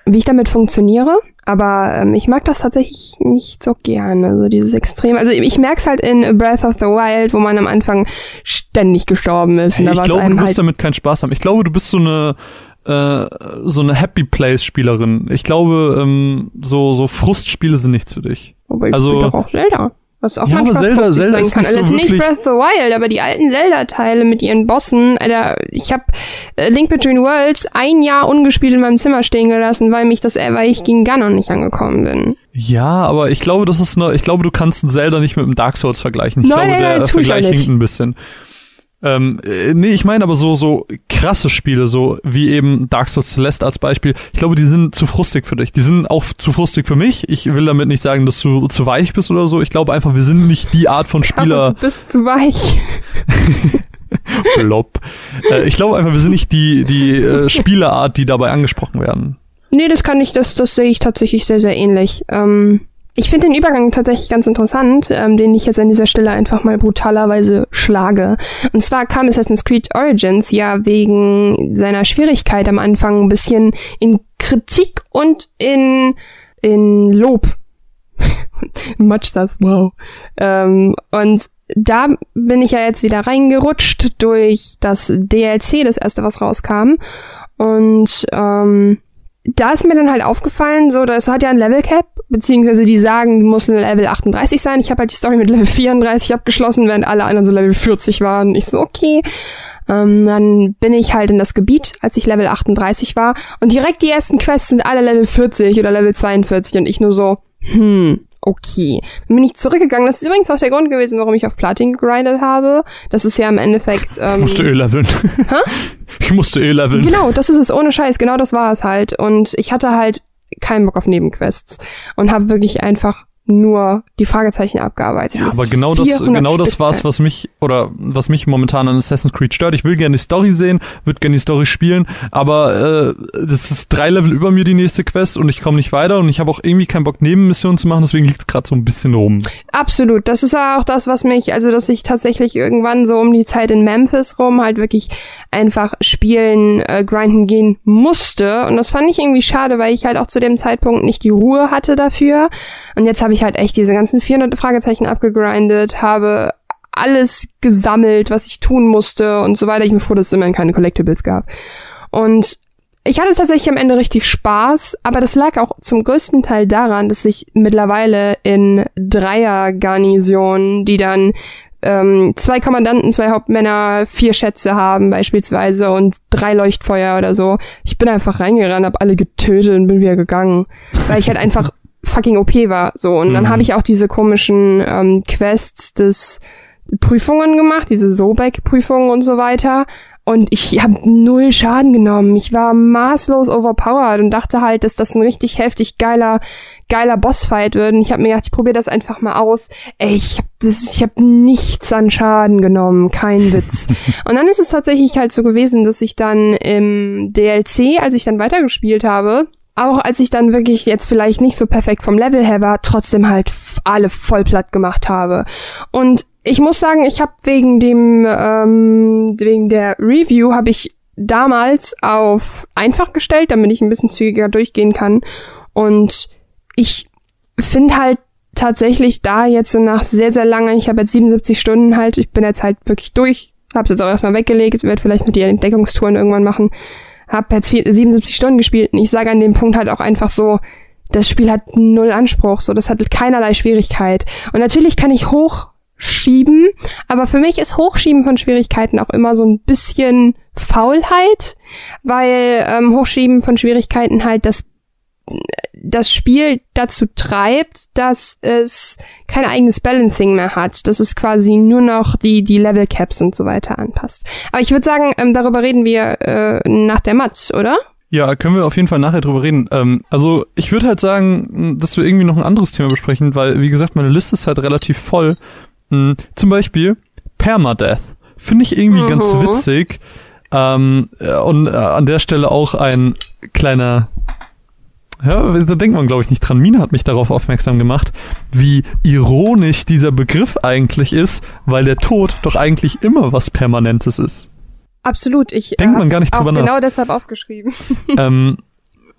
wie ich damit funktioniere. Aber ähm, ich mag das tatsächlich nicht so gern. Also dieses Extrem. Also ich merke es halt in Breath of the Wild, wo man am Anfang ständig gestorben ist. Hey, ich glaube, du wirst halt damit keinen Spaß haben. Ich glaube, du bist so eine äh, so eine Happy Place Spielerin. Ich glaube, ähm, so so Frustspiele sind nichts für dich. Aber ich also doch auch Zelda. Was auch Ja, manchmal aber Zelda- Zelda sein ist kann. nicht so also jetzt nicht Breath of the Wild, aber die alten Zelda-Teile mit ihren Bossen, Alter, ich habe äh, Link Between Worlds ein Jahr ungespielt in meinem Zimmer stehen gelassen, weil mich das, äh, weil ich gegen Ganon nicht angekommen bin. Ja, aber ich glaube, das ist eine, ich glaube, du kannst Zelda nicht mit einem Dark Souls vergleichen. Ich Nein, glaube, nein, der nein, ich Vergleich hinkt ein bisschen. Ähm, äh, nee, ich meine aber so, so krasse Spiele, so wie eben Dark Souls Celeste als Beispiel. Ich glaube, die sind zu frustig für dich. Die sind auch zu frustig für mich. Ich will damit nicht sagen, dass du zu weich bist oder so. Ich glaube einfach, wir sind nicht die Art von Spieler. du bist zu weich. [LAUGHS] Blob. Äh, ich glaube einfach, wir sind nicht die, die äh, Spielerart, die dabei angesprochen werden. Nee, das kann ich, das, das sehe ich tatsächlich sehr, sehr ähnlich. Ähm, ich finde den Übergang tatsächlich ganz interessant, ähm, den ich jetzt an dieser Stelle einfach mal brutalerweise schlage. Und zwar kam Assassin's Creed Origins ja wegen seiner Schwierigkeit am Anfang ein bisschen in Kritik und in, in Lob. [LAUGHS] Much das, wow. Ähm, und da bin ich ja jetzt wieder reingerutscht durch das DLC, das erste, was rauskam. Und ähm, da ist mir dann halt aufgefallen, so, das hat ja ein Level Cap, beziehungsweise die sagen, du musst Level 38 sein. Ich habe halt die Story mit Level 34 abgeschlossen, während alle anderen so Level 40 waren. Ich so, okay. Ähm, dann bin ich halt in das Gebiet, als ich Level 38 war. Und direkt die ersten Quests sind alle Level 40 oder Level 42 und ich nur so, hm, okay. Dann bin ich zurückgegangen. Das ist übrigens auch der Grund gewesen, warum ich auf Platin gegrindet habe. Das ist ja im Endeffekt. Ähm, [LAUGHS] Ich musste eh leveln. [LAUGHS] Ich musste eh leveln. Genau, das ist es, ohne Scheiß, genau das war es halt. Und ich hatte halt keinen Bock auf Nebenquests und habe wirklich einfach nur die Fragezeichen abgearbeitet. Ja, aber genau das, 400 genau das Stück war's, was mich oder was mich momentan an Assassin's Creed stört. Ich will gerne die Story sehen, würde gerne die Story spielen, aber äh, das ist drei Level über mir die nächste Quest und ich komme nicht weiter und ich habe auch irgendwie keinen Bock Nebenmissionen zu machen, deswegen liegt's gerade so ein bisschen rum. Absolut. Das ist auch das, was mich, also dass ich tatsächlich irgendwann so um die Zeit in Memphis rum halt wirklich einfach spielen, äh, grinden gehen musste. Und das fand ich irgendwie schade, weil ich halt auch zu dem Zeitpunkt nicht die Ruhe hatte dafür. Und jetzt habe ich halt echt diese ganzen 400 Fragezeichen abgegrindet, habe alles gesammelt, was ich tun musste und so weiter. Ich bin froh, dass es immerhin keine Collectibles gab. Und ich hatte tatsächlich am Ende richtig Spaß, aber das lag auch zum größten Teil daran, dass ich mittlerweile in Dreier-Garnisonen, die dann ähm, zwei Kommandanten, zwei Hauptmänner, vier Schätze haben beispielsweise und drei Leuchtfeuer oder so. Ich bin einfach reingerannt, hab alle getötet und bin wieder gegangen, weil ich halt einfach fucking OP war. So und dann Mhm. habe ich auch diese komischen ähm, Quests des Prüfungen gemacht, diese Sobek-Prüfungen und so weiter. Und ich habe null Schaden genommen. Ich war maßlos overpowered und dachte halt, dass das ein richtig heftig geiler, geiler Bossfight wird. Und ich habe mir gedacht, ich probiere das einfach mal aus. Ey, ich habe ich hab nichts an Schaden genommen, kein Witz. [LAUGHS] und dann ist es tatsächlich halt so gewesen, dass ich dann im DLC, als ich dann weitergespielt habe, auch als ich dann wirklich jetzt vielleicht nicht so perfekt vom Level her war, trotzdem halt alle voll platt gemacht habe. Und ich muss sagen, ich habe wegen dem ähm, wegen der Review habe ich damals auf einfach gestellt, damit ich ein bisschen zügiger durchgehen kann. Und ich finde halt tatsächlich da jetzt so nach sehr sehr lange, ich habe jetzt 77 Stunden halt, ich bin jetzt halt wirklich durch, habe es jetzt auch erstmal weggelegt, werde vielleicht noch die Entdeckungstouren irgendwann machen. Hab jetzt vier, 77 Stunden gespielt und ich sage an dem Punkt halt auch einfach so, das Spiel hat null Anspruch, so das hat keinerlei Schwierigkeit. Und natürlich kann ich hochschieben, aber für mich ist Hochschieben von Schwierigkeiten auch immer so ein bisschen Faulheit, weil ähm, Hochschieben von Schwierigkeiten halt das das Spiel dazu treibt, dass es kein eigenes Balancing mehr hat, dass es quasi nur noch die die Level Caps und so weiter anpasst. Aber ich würde sagen, ähm, darüber reden wir äh, nach der Matz, oder? Ja, können wir auf jeden Fall nachher drüber reden. Ähm, also ich würde halt sagen, dass wir irgendwie noch ein anderes Thema besprechen, weil, wie gesagt, meine Liste ist halt relativ voll. Hm, zum Beispiel Permadeath. Finde ich irgendwie Mhm. ganz witzig. Ähm, äh, und äh, an der Stelle auch ein kleiner ja, da denkt man, glaube ich, nicht dran. Mina hat mich darauf aufmerksam gemacht, wie ironisch dieser Begriff eigentlich ist, weil der Tod doch eigentlich immer was Permanentes ist. Absolut. Ich Denkt man gar nicht drüber nach. genau deshalb aufgeschrieben. [LAUGHS] ähm,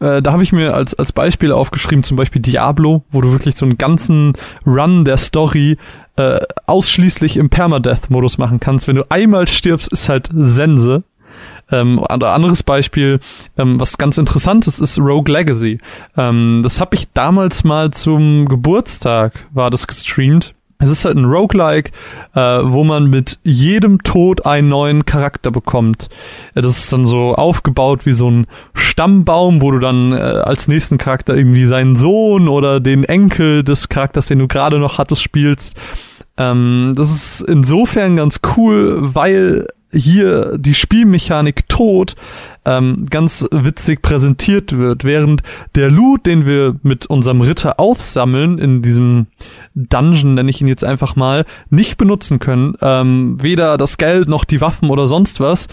äh, da habe ich mir als, als Beispiel aufgeschrieben, zum Beispiel Diablo, wo du wirklich so einen ganzen Run der Story äh, ausschließlich im Permadeath-Modus machen kannst. Wenn du einmal stirbst, ist halt Sense. Ähm, anderes Beispiel, ähm, was ganz interessantes ist Rogue Legacy. Ähm, das habe ich damals mal zum Geburtstag, war das gestreamt, Es ist halt ein Roguelike, äh, wo man mit jedem Tod einen neuen Charakter bekommt. Äh, das ist dann so aufgebaut wie so ein Stammbaum, wo du dann äh, als nächsten Charakter irgendwie seinen Sohn oder den Enkel des Charakters, den du gerade noch hattest, spielst. Ähm, das ist insofern ganz cool, weil hier die Spielmechanik tot ähm, ganz witzig präsentiert wird, während der Loot, den wir mit unserem Ritter aufsammeln in diesem Dungeon, nenne ich ihn jetzt einfach mal, nicht benutzen können, ähm, weder das Geld noch die Waffen oder sonst was,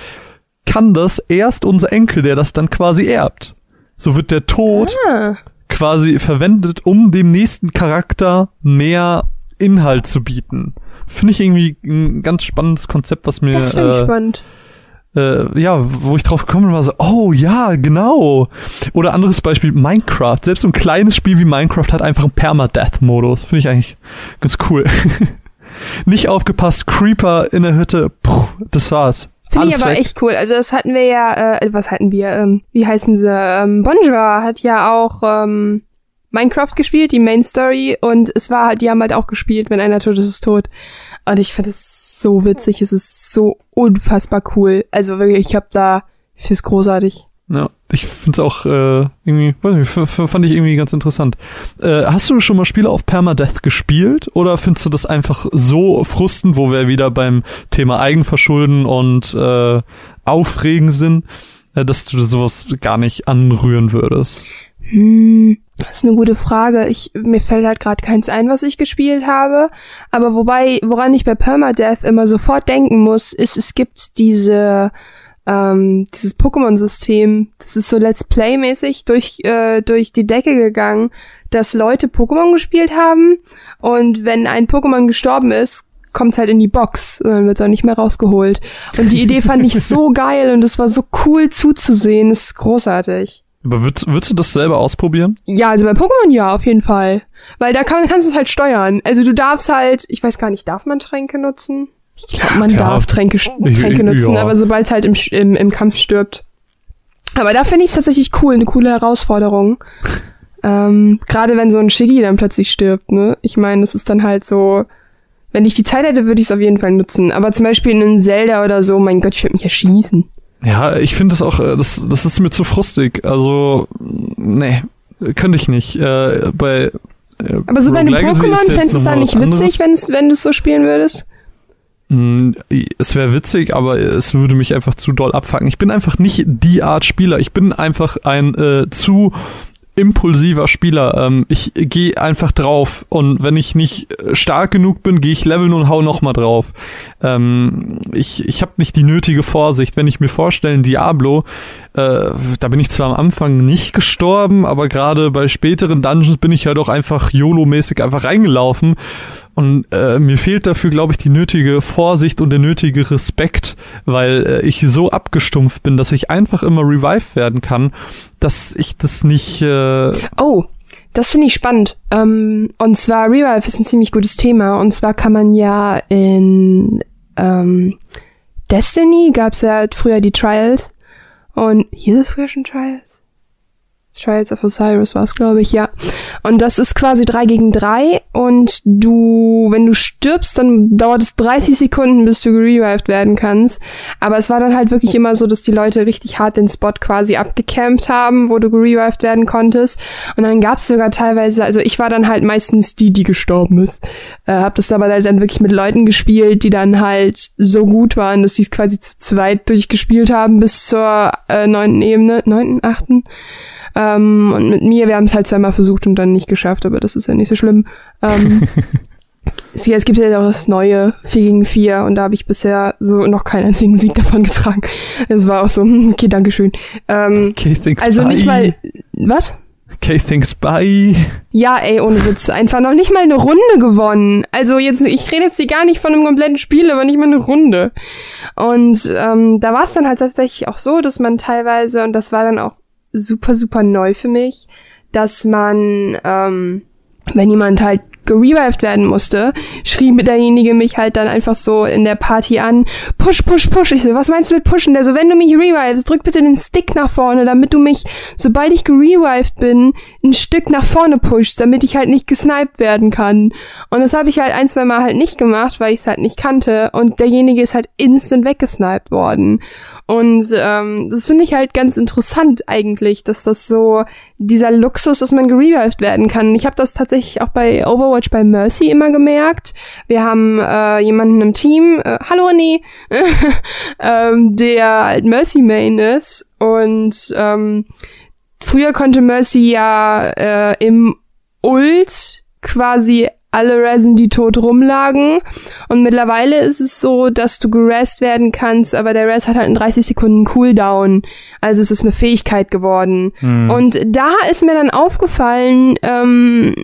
kann das erst unser Enkel, der das dann quasi erbt. So wird der Tod ah. quasi verwendet, um dem nächsten Charakter mehr Inhalt zu bieten. Finde ich irgendwie ein ganz spannendes Konzept, was mir. Das finde ich äh, spannend. Äh, ja, wo ich drauf gekommen war, so, oh ja, genau. Oder anderes Beispiel, Minecraft. Selbst so ein kleines Spiel wie Minecraft hat einfach einen Permadeath-Modus. Finde ich eigentlich ganz cool. [LAUGHS] Nicht aufgepasst, Creeper in der Hütte, puh, das war's. Finde ich aber weg. echt cool. Also das hatten wir ja, äh, was hatten wir? Ähm, wie heißen sie? Ähm, Bonjour hat ja auch ähm, Minecraft gespielt, die Main Story, und es war halt, die haben halt auch gespielt, wenn einer tot ist, ist tot. Und ich finde es so witzig, es ist so unfassbar cool. Also wirklich, ich hab da, ich finde es großartig. Ja, ich finde es auch äh, irgendwie, fand ich irgendwie ganz interessant. Äh, hast du schon mal Spiele auf Permadeath gespielt oder findest du das einfach so frustend, wo wir wieder beim Thema Eigenverschulden und äh, Aufregen sind, äh, dass du sowas gar nicht anrühren würdest? Hm, das ist eine gute Frage. Ich, mir fällt halt gerade keins ein, was ich gespielt habe. Aber wobei, woran ich bei Permadeath immer sofort denken muss, ist, es gibt diese, ähm, dieses Pokémon-System, das ist so Let's Play-mäßig durch, äh, durch die Decke gegangen, dass Leute Pokémon gespielt haben und wenn ein Pokémon gestorben ist, kommt's halt in die Box und dann wird's auch nicht mehr rausgeholt. Und die Idee fand ich [LAUGHS] so geil und es war so cool zuzusehen, das ist großartig. Aber würdest, würdest du das selber ausprobieren? Ja, also bei Pokémon ja, auf jeden Fall. Weil da kann, kannst du es halt steuern. Also du darfst halt, ich weiß gar nicht, darf man Tränke nutzen? Ich glaube, man ja, darf Tränke, Tränke nutzen, ja. aber sobald es halt im, im, im Kampf stirbt. Aber da finde ich es tatsächlich cool, eine coole Herausforderung. [LAUGHS] ähm, Gerade wenn so ein Shiggy dann plötzlich stirbt, ne? Ich meine, das ist dann halt so, wenn ich die Zeit hätte, würde ich es auf jeden Fall nutzen. Aber zum Beispiel in einem Zelda oder so, mein Gott, ich würde mich erschießen. Ja, ich finde das auch, äh, das, das ist mir zu frustig. Also, nee, könnte ich nicht. Äh, bei äh, Aber so bei einem Pokémon fändest du es dann nicht witzig, wenn's, wenn du es so spielen würdest? Mm, es wäre witzig, aber es würde mich einfach zu doll abfacken. Ich bin einfach nicht die Art Spieler. Ich bin einfach ein äh, zu impulsiver Spieler. Ähm, ich gehe einfach drauf und wenn ich nicht äh, stark genug bin, gehe ich leveln und hau noch mal drauf. Ähm, ich ich habe nicht die nötige Vorsicht. Wenn ich mir vorstelle, Diablo, äh, da bin ich zwar am Anfang nicht gestorben, aber gerade bei späteren Dungeons bin ich ja doch einfach YOLO-mäßig einfach reingelaufen und äh, mir fehlt dafür, glaube ich, die nötige Vorsicht und der nötige Respekt, weil äh, ich so abgestumpft bin, dass ich einfach immer revived werden kann, dass ich das nicht. Äh oh, das finde ich spannend. Ähm, und zwar Revive ist ein ziemlich gutes Thema. Und zwar kann man ja in ähm, Destiny gab's ja früher die Trials. Und hieß es früher schon Trials? Trials of Osiris war es, glaube ich, ja. Und das ist quasi drei gegen drei und du, wenn du stirbst, dann dauert es 30 Sekunden, bis du gerevived werden kannst. Aber es war dann halt wirklich immer so, dass die Leute richtig hart den Spot quasi abgecampt haben, wo du gerevived werden konntest. Und dann gab es sogar teilweise, also ich war dann halt meistens die, die gestorben ist. Äh, hab das aber halt dann wirklich mit Leuten gespielt, die dann halt so gut waren, dass die es quasi zu zweit durchgespielt haben bis zur äh, neunten Ebene, neunten, achten. Ähm, und mit mir, wir haben es halt zweimal versucht und dann nicht geschafft, aber das ist ja nicht so schlimm. Ähm, [LAUGHS] es, gibt ja auch das neue 4 gegen 4 und da habe ich bisher so noch keinen einzigen Sieg davon getragen. Es war auch so, hm, okay, Dankeschön. Ähm, okay, thanks also bye. nicht mal, was? Okay, thanks, bye. Ja, ey, ohne Witz. Einfach noch nicht mal eine Runde gewonnen. Also jetzt, ich rede jetzt hier gar nicht von einem kompletten Spiel, aber nicht mal eine Runde. Und ähm, da war es dann halt tatsächlich auch so, dass man teilweise, und das war dann auch super, super neu für mich, dass man, ähm, wenn jemand halt gerevived werden musste, schrie mit derjenige mich halt dann einfach so in der Party an, push, push, push. Ich so, was meinst du mit pushen? Der so, wenn du mich revivest, drück bitte den Stick nach vorne, damit du mich, sobald ich gerevived bin, ein Stück nach vorne pushst, damit ich halt nicht gesniped werden kann. Und das habe ich halt ein, zwei Mal halt nicht gemacht, weil ich es halt nicht kannte. Und derjenige ist halt instant weggesniped worden. Und ähm, das finde ich halt ganz interessant eigentlich, dass das so dieser Luxus, dass man gerevived werden kann. Ich habe das tatsächlich auch bei Overwatch bei Mercy immer gemerkt. Wir haben äh, jemanden im Team, äh, hallo René, [LAUGHS] ähm, der halt Mercy Main ist und ähm, früher konnte Mercy ja äh, im Ult quasi alle Resen, die tot rumlagen. Und mittlerweile ist es so, dass du gerest werden kannst, aber der Res hat halt einen 30 Sekunden Cooldown. Also es ist eine Fähigkeit geworden. Mhm. Und da ist mir dann aufgefallen, ähm,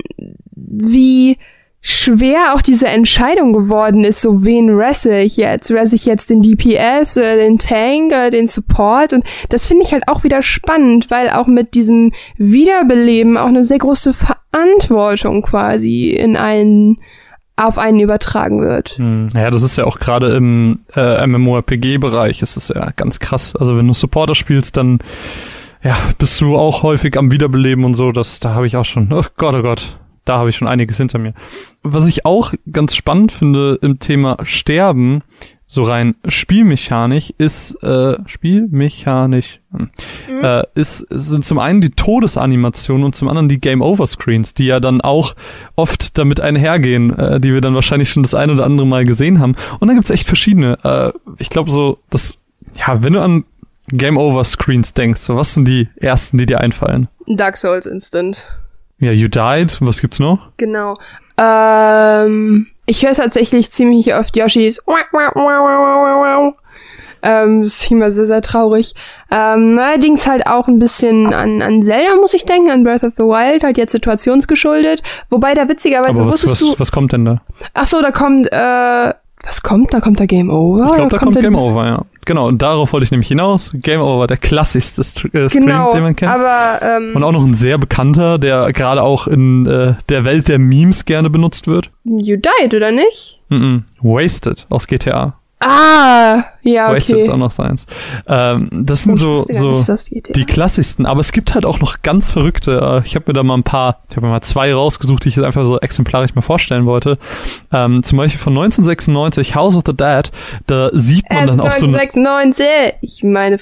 wie schwer auch diese Entscheidung geworden ist, so wen resse ich jetzt? Resse ich jetzt den DPS oder den Tank oder den Support? Und das finde ich halt auch wieder spannend, weil auch mit diesem Wiederbeleben auch eine sehr große Verantwortung quasi in einen auf einen übertragen wird. Hm. Ja, das ist ja auch gerade im äh, MMORPG-Bereich ist es ja ganz krass. Also wenn du Supporter spielst, dann ja, bist du auch häufig am Wiederbeleben und so. Das, da habe ich auch schon. Oh Gott, oh Gott da habe ich schon einiges hinter mir. Was ich auch ganz spannend finde im Thema Sterben, so rein spielmechanisch, ist äh, spielmechanisch hm, mhm. äh, ist sind zum einen die Todesanimationen und zum anderen die Game Over Screens, die ja dann auch oft damit einhergehen, äh, die wir dann wahrscheinlich schon das ein oder andere Mal gesehen haben. Und da gibt's echt verschiedene. Äh, ich glaube so, das ja, wenn du an Game Over Screens denkst, so was sind die ersten, die dir einfallen? Dark Souls Instant. Ja, You Died. Was gibt's noch? Genau. Ähm, ich höre tatsächlich ziemlich oft Yoshis. Ähm, das fiel mir sehr, sehr traurig. Ähm, allerdings halt auch ein bisschen an, an Zelda, muss ich denken, an Breath of the Wild, halt jetzt situationsgeschuldet. Wobei da witzigerweise Aber was, was, du, was kommt denn da? Ach so, da kommt, äh, was kommt? Da kommt da Game Over? Ich glaube, da kommt, kommt Game Over, ja. Genau, und darauf wollte ich nämlich hinaus. Game Over, der klassischste äh, Screen, genau, den man kennt. Aber, ähm, und auch noch ein sehr bekannter, der gerade auch in äh, der Welt der Memes gerne benutzt wird. You Died, oder nicht? Mm, -mm. Wasted aus GTA. Ah, ja, okay. Wasted ist auch noch seins. Ähm, das sind so, so nicht, die klassischsten. Aber es gibt halt auch noch ganz verrückte. Äh, ich habe mir da mal ein paar, ich habe mir mal zwei rausgesucht, die ich jetzt einfach so exemplarisch mal vorstellen wollte. Ähm, zum Beispiel von 1996, House of the Dead. Da sieht man dann auch so 1996, ich meine...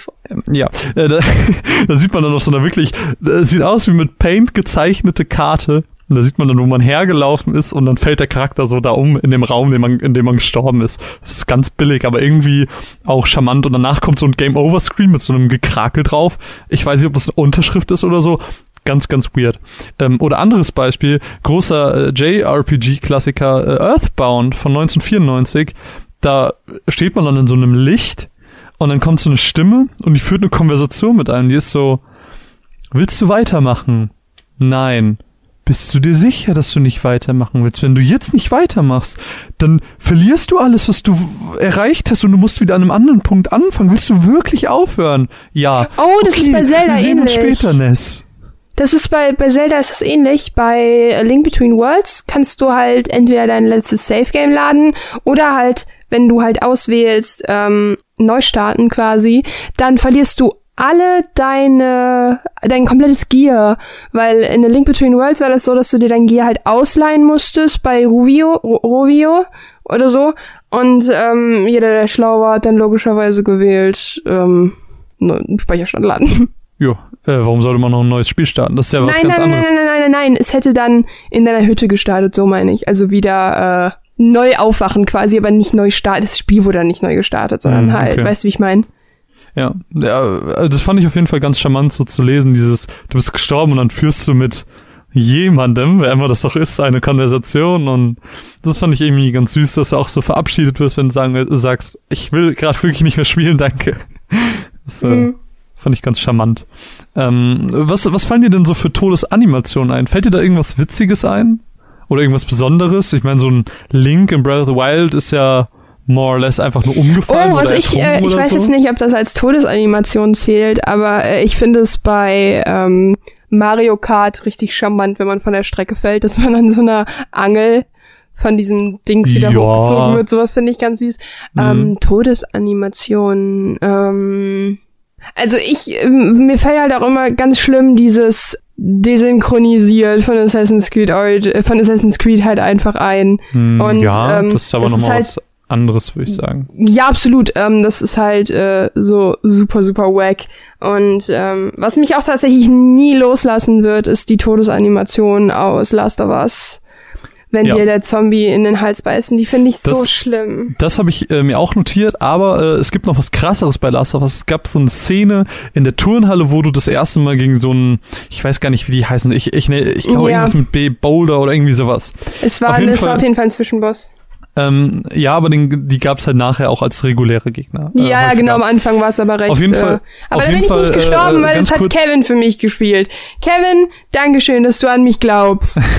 Ja, äh, da, [LAUGHS] da sieht man dann noch so eine wirklich, das sieht aus wie mit Paint gezeichnete Karte und da sieht man dann, wo man hergelaufen ist und dann fällt der Charakter so da um in dem Raum, in dem man, in dem man gestorben ist. Das ist ganz billig, aber irgendwie auch charmant. Und danach kommt so ein Game-Over-Screen mit so einem Gekrakel drauf. Ich weiß nicht, ob das eine Unterschrift ist oder so. Ganz, ganz weird. Ähm, oder anderes Beispiel, großer äh, JRPG-Klassiker äh, Earthbound von 1994. Da steht man dann in so einem Licht und dann kommt so eine Stimme und die führt eine Konversation mit einem. Die ist so, willst du weitermachen? Nein. Bist du dir sicher, dass du nicht weitermachen willst? Wenn du jetzt nicht weitermachachst, dann verlierst du alles, was du erreicht hast und du musst wieder an einem anderen Punkt anfangen. Willst du wirklich aufhören? Ja. Oh, das okay, ist bei Zelda wir sehen ähnlich. Uns später, Ness. Das ist bei, bei Zelda ist das ähnlich. Bei Link Between Worlds kannst du halt entweder dein letztes Safe Game laden oder halt, wenn du halt auswählst, ähm, neu starten quasi, dann verlierst du alle deine, dein komplettes Gear, weil in The Link Between Worlds war das so, dass du dir dein Gear halt ausleihen musstest bei Ruvio, Rovio oder so. Und ähm, jeder, der schlau war, hat dann logischerweise gewählt, ähm, einen Speicherstand laden. [LAUGHS] Jo, äh, warum sollte man noch ein neues Spiel starten? Das ist ja was nein, ganz nein, anderes. Nein, nein, nein, nein, nein, es hätte dann in deiner Hütte gestartet, so meine ich. Also wieder äh, neu aufwachen quasi, aber nicht neu starten. Das Spiel wurde dann nicht neu gestartet, sondern mm, halt, weißt du, wie ich meine? Ja, ja, also das fand ich auf jeden Fall ganz charmant so zu lesen, dieses, du bist gestorben und dann führst du mit jemandem, wer immer das doch ist, eine Konversation und das fand ich irgendwie ganz süß, dass du auch so verabschiedet wirst, wenn du sagen, sagst, ich will gerade [LAUGHS] wirklich nicht mehr spielen, danke. Das äh, mhm. fand ich ganz charmant. Ähm, was, was fallen dir denn so für Todesanimationen ein? Fällt dir da irgendwas Witziges ein? Oder irgendwas Besonderes? Ich meine, so ein Link in Breath of the Wild ist ja more or less einfach nur umgefallen. Oh, was ich, äh, ich weiß so? jetzt nicht, ob das als Todesanimation zählt, aber äh, ich finde es bei ähm, Mario Kart richtig charmant, wenn man von der Strecke fällt, dass man an so einer Angel von diesem Dings wieder Ja. hochgezogen wird. Sowas finde ich ganz süß. Mhm. Ähm, Todesanimationen. Ähm, also ich, ähm, mir fällt halt auch immer ganz schlimm dieses desynchronisiert von Assassin's Creed Art, äh, von Assassin's Creed halt einfach ein. Hm, Und, ja, ähm, das ist aber nochmal halt- was anderes, würde ich sagen. Ja, absolut. Ähm, das ist halt äh, so super, super wack. Und ähm, was mich auch tatsächlich nie loslassen wird, ist die Todesanimation aus Last of Us. Wenn Ja. dir der Zombie in den Hals beißt. Und die finde ich so Das- schlimm. Das habe ich äh, mir auch notiert, aber äh, es gibt noch was krasseres bei Last of Us. Es gab so eine Szene in der Turnhalle, wo du das erste Mal gegen so einen, ich weiß gar nicht, wie die heißen, ich, ich, ne, ich glaube Ja. irgendwas mit B, Boulder oder irgendwie sowas. Es war, auf jeden es war Fall- auf jeden Fall ein Zwischenboss. Ähm, ja, aber den, die gab's halt nachher auch als reguläre Gegner. äh, ja, genau, am Anfang war es aber recht. Auf jeden äh, Fall- Aber auf da bin jeden ich Fall, nicht gestorben, äh, weil es hat Kevin für mich gespielt. Kevin, Dankeschön, dass du an mich glaubst. [LAUGHS]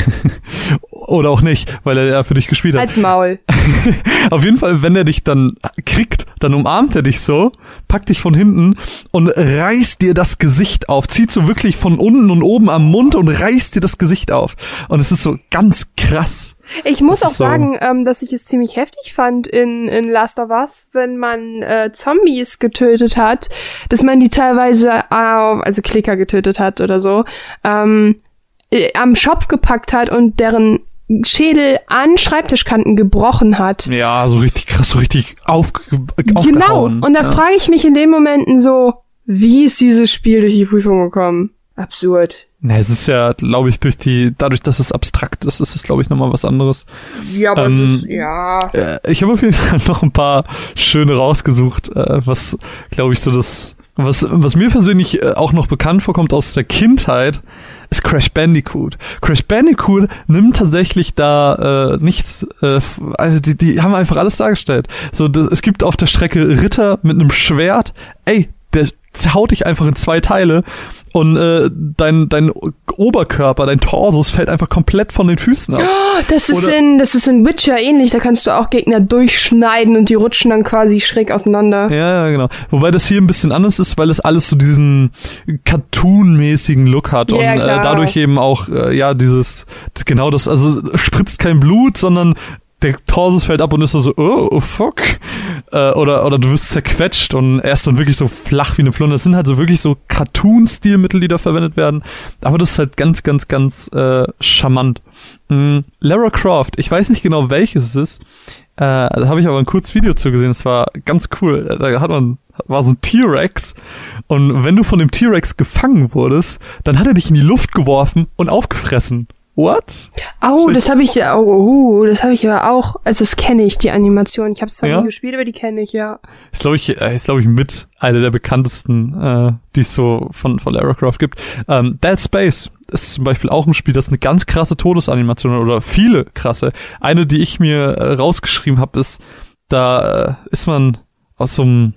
Oder auch nicht, weil er ja für dich gespielt hat. Als Maul. [LAUGHS] Auf jeden Fall, wenn er dich dann kriegt, dann umarmt er dich so, packt dich von hinten und reißt dir das Gesicht auf. Zieht so wirklich von unten und oben am Mund und reißt dir das Gesicht auf. Und es ist so ganz krass. Ich muss auch sagen, ähm, dass ich es ziemlich heftig fand in, in Last of Us, wenn man äh, Zombies getötet hat, dass man die teilweise, auf, also Klicker getötet hat oder so, ähm, äh, am Schopf gepackt hat und deren Schädel an Schreibtischkanten gebrochen hat. Ja, so richtig krass, so richtig auf, Genau. Und da ja. frage ich mich in den Momenten so, wie ist dieses Spiel durch die Prüfung gekommen? Absurd. Ne, es ist ja, glaube ich, durch die, dadurch, dass es abstrakt ist, ist es, glaube ich, nochmal was anderes. Ja, aber Ähm, es ist, ja. Äh, ich habe auf jeden Fall [LAUGHS] noch ein paar schöne rausgesucht, äh, was, glaube ich, so das, was, was mir persönlich äh, auch noch bekannt vorkommt aus der Kindheit, ist Crash Bandicoot. Crash Bandicoot nimmt tatsächlich da äh, nichts, äh, also die, die haben einfach alles dargestellt. So, das, es gibt auf der Strecke Ritter mit einem Schwert, ey, der haut dich einfach in zwei Teile und äh, dein, dein Oberkörper, dein Torsus fällt einfach komplett von den Füßen ab. Das ist Oder- in, das ist in Witcher ähnlich, da kannst du auch Gegner durchschneiden und die rutschen dann quasi schräg auseinander. Ja, ja, genau. Wobei das hier ein bisschen anders ist, weil es alles so diesen Cartoon-mäßigen Look hat Ja, und äh, dadurch eben auch, äh, ja, dieses, genau das, also spritzt kein Blut, sondern der Torsus fällt ab und ist so, oh, fuck. Äh, oder, oder du wirst zerquetscht und er ist dann wirklich so flach wie eine Flunder. Das sind halt so wirklich so Cartoon-Stilmittel, die da verwendet werden. Aber das ist halt ganz, ganz, ganz äh, charmant. Mm, Lara Croft, ich weiß nicht genau welches es ist. Äh, da habe ich aber ein kurzes Video zu gesehen. Das war ganz cool. Da hat man war so ein T-Rex und wenn du von dem T-Rex gefangen wurdest, dann hat er dich in die Luft geworfen und aufgefressen. What? Oh, das habe ich ja, oh, das habe ich aber auch, also das kenne ich, die Animation. Ich habe es zwar Ja? nie gespielt, aber die kenne ich, ja. Ist glaube ich, äh, ist glaube ich mit einer der bekanntesten, äh, die es so von von Lara Croft gibt. Ähm, Dead Space ist zum Beispiel auch ein Spiel, das eine ganz krasse Todesanimation hat, oder viele krasse. Eine, die ich mir äh, rausgeschrieben habe, ist, da äh, ist man aus so einem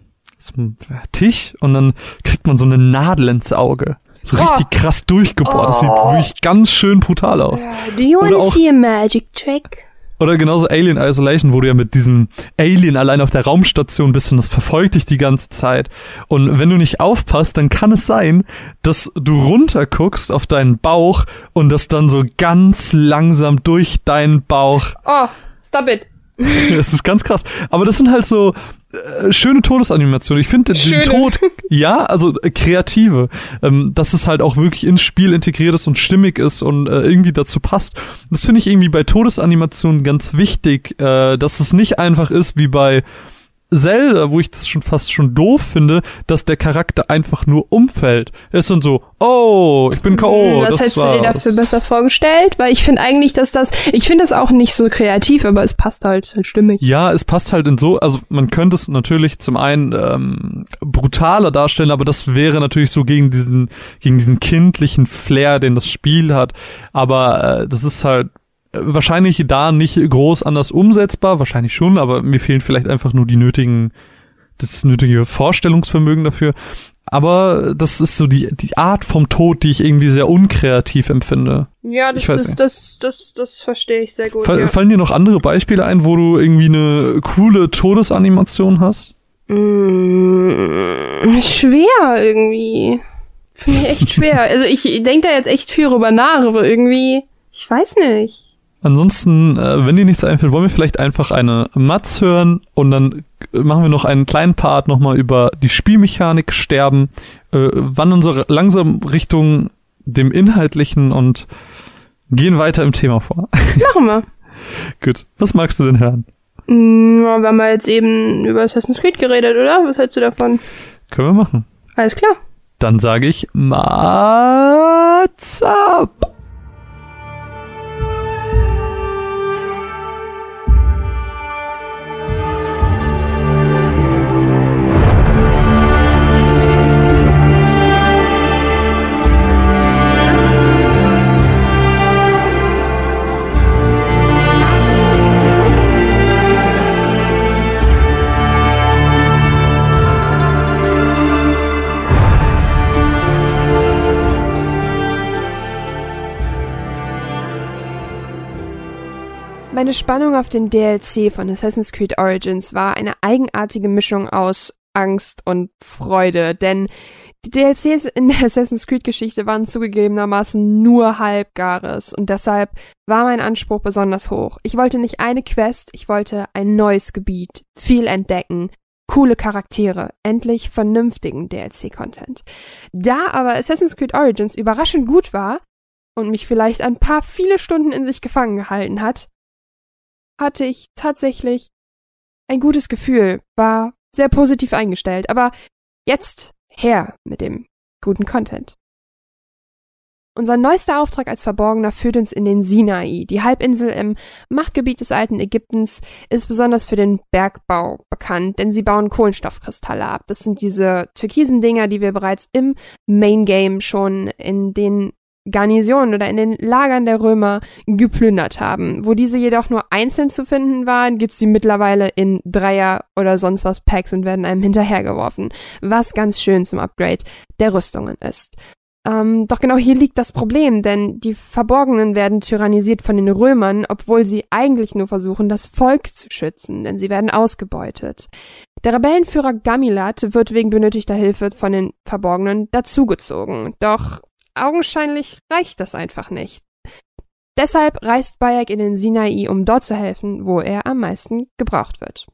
Tisch und dann kriegt man so eine Nadel ins Auge. So Oh. richtig krass durchgebohrt. Das sieht Oh. wirklich ganz schön brutal aus. Do you Oder auch- see a magic trick? Oder genauso Alien Isolation, wo du ja mit diesem Alien allein auf der Raumstation bist und das verfolgt dich die ganze Zeit. Und wenn du nicht aufpasst, dann kann es sein, dass du runterguckst auf deinen Bauch und das dann so ganz langsam durch deinen Bauch. Oh, stop it. [LAUGHS] Das ist ganz krass. Aber das sind halt so schöne Todesanimationen. Ich finde den. Tod, ja, also äh, kreative, ähm, dass es halt auch wirklich ins Spiel integriert ist und stimmig ist und äh, irgendwie dazu passt. Das finde ich irgendwie bei Todesanimationen ganz wichtig, äh, dass es nicht einfach ist wie bei Zelda, wo ich das schon fast schon doof finde, dass der Charakter einfach nur umfällt. Er ist dann so, oh, ich bin K.O. Hm, Was das hättest du war's. dir dafür besser vorgestellt? Weil ich finde eigentlich, dass das, ich finde das auch nicht so kreativ, aber es passt halt, ist halt stimmig. Ja, es passt halt in so, also man könnte es natürlich zum einen ähm, brutaler darstellen, aber das wäre natürlich so gegen diesen, gegen diesen kindlichen Flair, den das Spiel hat. Aber äh, das ist halt äh, wahrscheinlich da nicht groß anders umsetzbar, wahrscheinlich schon, aber mir fehlen vielleicht einfach nur die nötigen, das nötige Vorstellungsvermögen dafür. Aber das ist so die, die Art vom Tod, die ich irgendwie sehr unkreativ empfinde. Ja, das, nicht. das, das, das verstehe ich sehr gut. Fall, ja. Fallen dir noch andere Beispiele ein, wo du irgendwie eine coole Todesanimation hast? Mm, schwer irgendwie. Finde ich echt [LAUGHS] schwer. also ich denke da jetzt echt viel drüber nach, aber irgendwie, ich weiß nicht. Ansonsten, äh, wenn dir nichts einfällt, wollen wir vielleicht einfach eine Matz hören und dann machen wir noch einen kleinen Part nochmal über die Spielmechanik sterben, äh, wandern so langsam Richtung dem Inhaltlichen und gehen weiter im Thema vor. [LAUGHS] Machen wir. Gut. Was magst du denn hören? Mm, wir haben ja jetzt eben über Assassin's Creed geredet, oder? Was hältst du davon? Können wir machen. Alles klar. Dann sage ich Mats ab. Meine Spannung auf den DLC von Assassin's Creed Origins war eine eigenartige Mischung aus Angst und Freude, denn die DLCs in der Assassin's Creed Geschichte waren zugegebenermaßen nur halbgares und deshalb war mein Anspruch besonders hoch. Ich wollte nicht eine Quest, ich wollte ein neues Gebiet, viel entdecken, coole Charaktere, endlich vernünftigen DLC-Content. Da aber Assassin's Creed Origins überraschend gut war und mich vielleicht ein paar viele Stunden in sich gefangen gehalten hat, hatte ich tatsächlich ein gutes Gefühl, war sehr positiv eingestellt, aber jetzt her mit dem guten Content. Unser neuester Auftrag als Verborgener führt uns in den Sinai. Die Halbinsel im Machtgebiet des alten Ägyptens ist besonders für den Bergbau bekannt, denn sie bauen Kohlenstoffkristalle ab. Das sind diese türkisen Dinger, die wir bereits im Main Game schon in den Garnisonen oder in den Lagern der Römer geplündert haben. Wo diese jedoch nur einzeln zu finden waren, gibt's sie mittlerweile in Dreier oder sonst was Packs und werden einem hinterhergeworfen, was ganz schön zum Upgrade der Rüstungen ist. Ähm, doch genau hier liegt das Problem, denn die Verborgenen werden tyrannisiert von den Römern, obwohl sie eigentlich nur versuchen, das Volk zu schützen, denn sie werden ausgebeutet. Der Rebellenführer Gamilat wird wegen benötigter Hilfe von den Verborgenen dazugezogen. Doch augenscheinlich reicht das einfach nicht. Deshalb reist Bayek in den Sinai, um dort zu helfen, wo er am meisten gebraucht wird.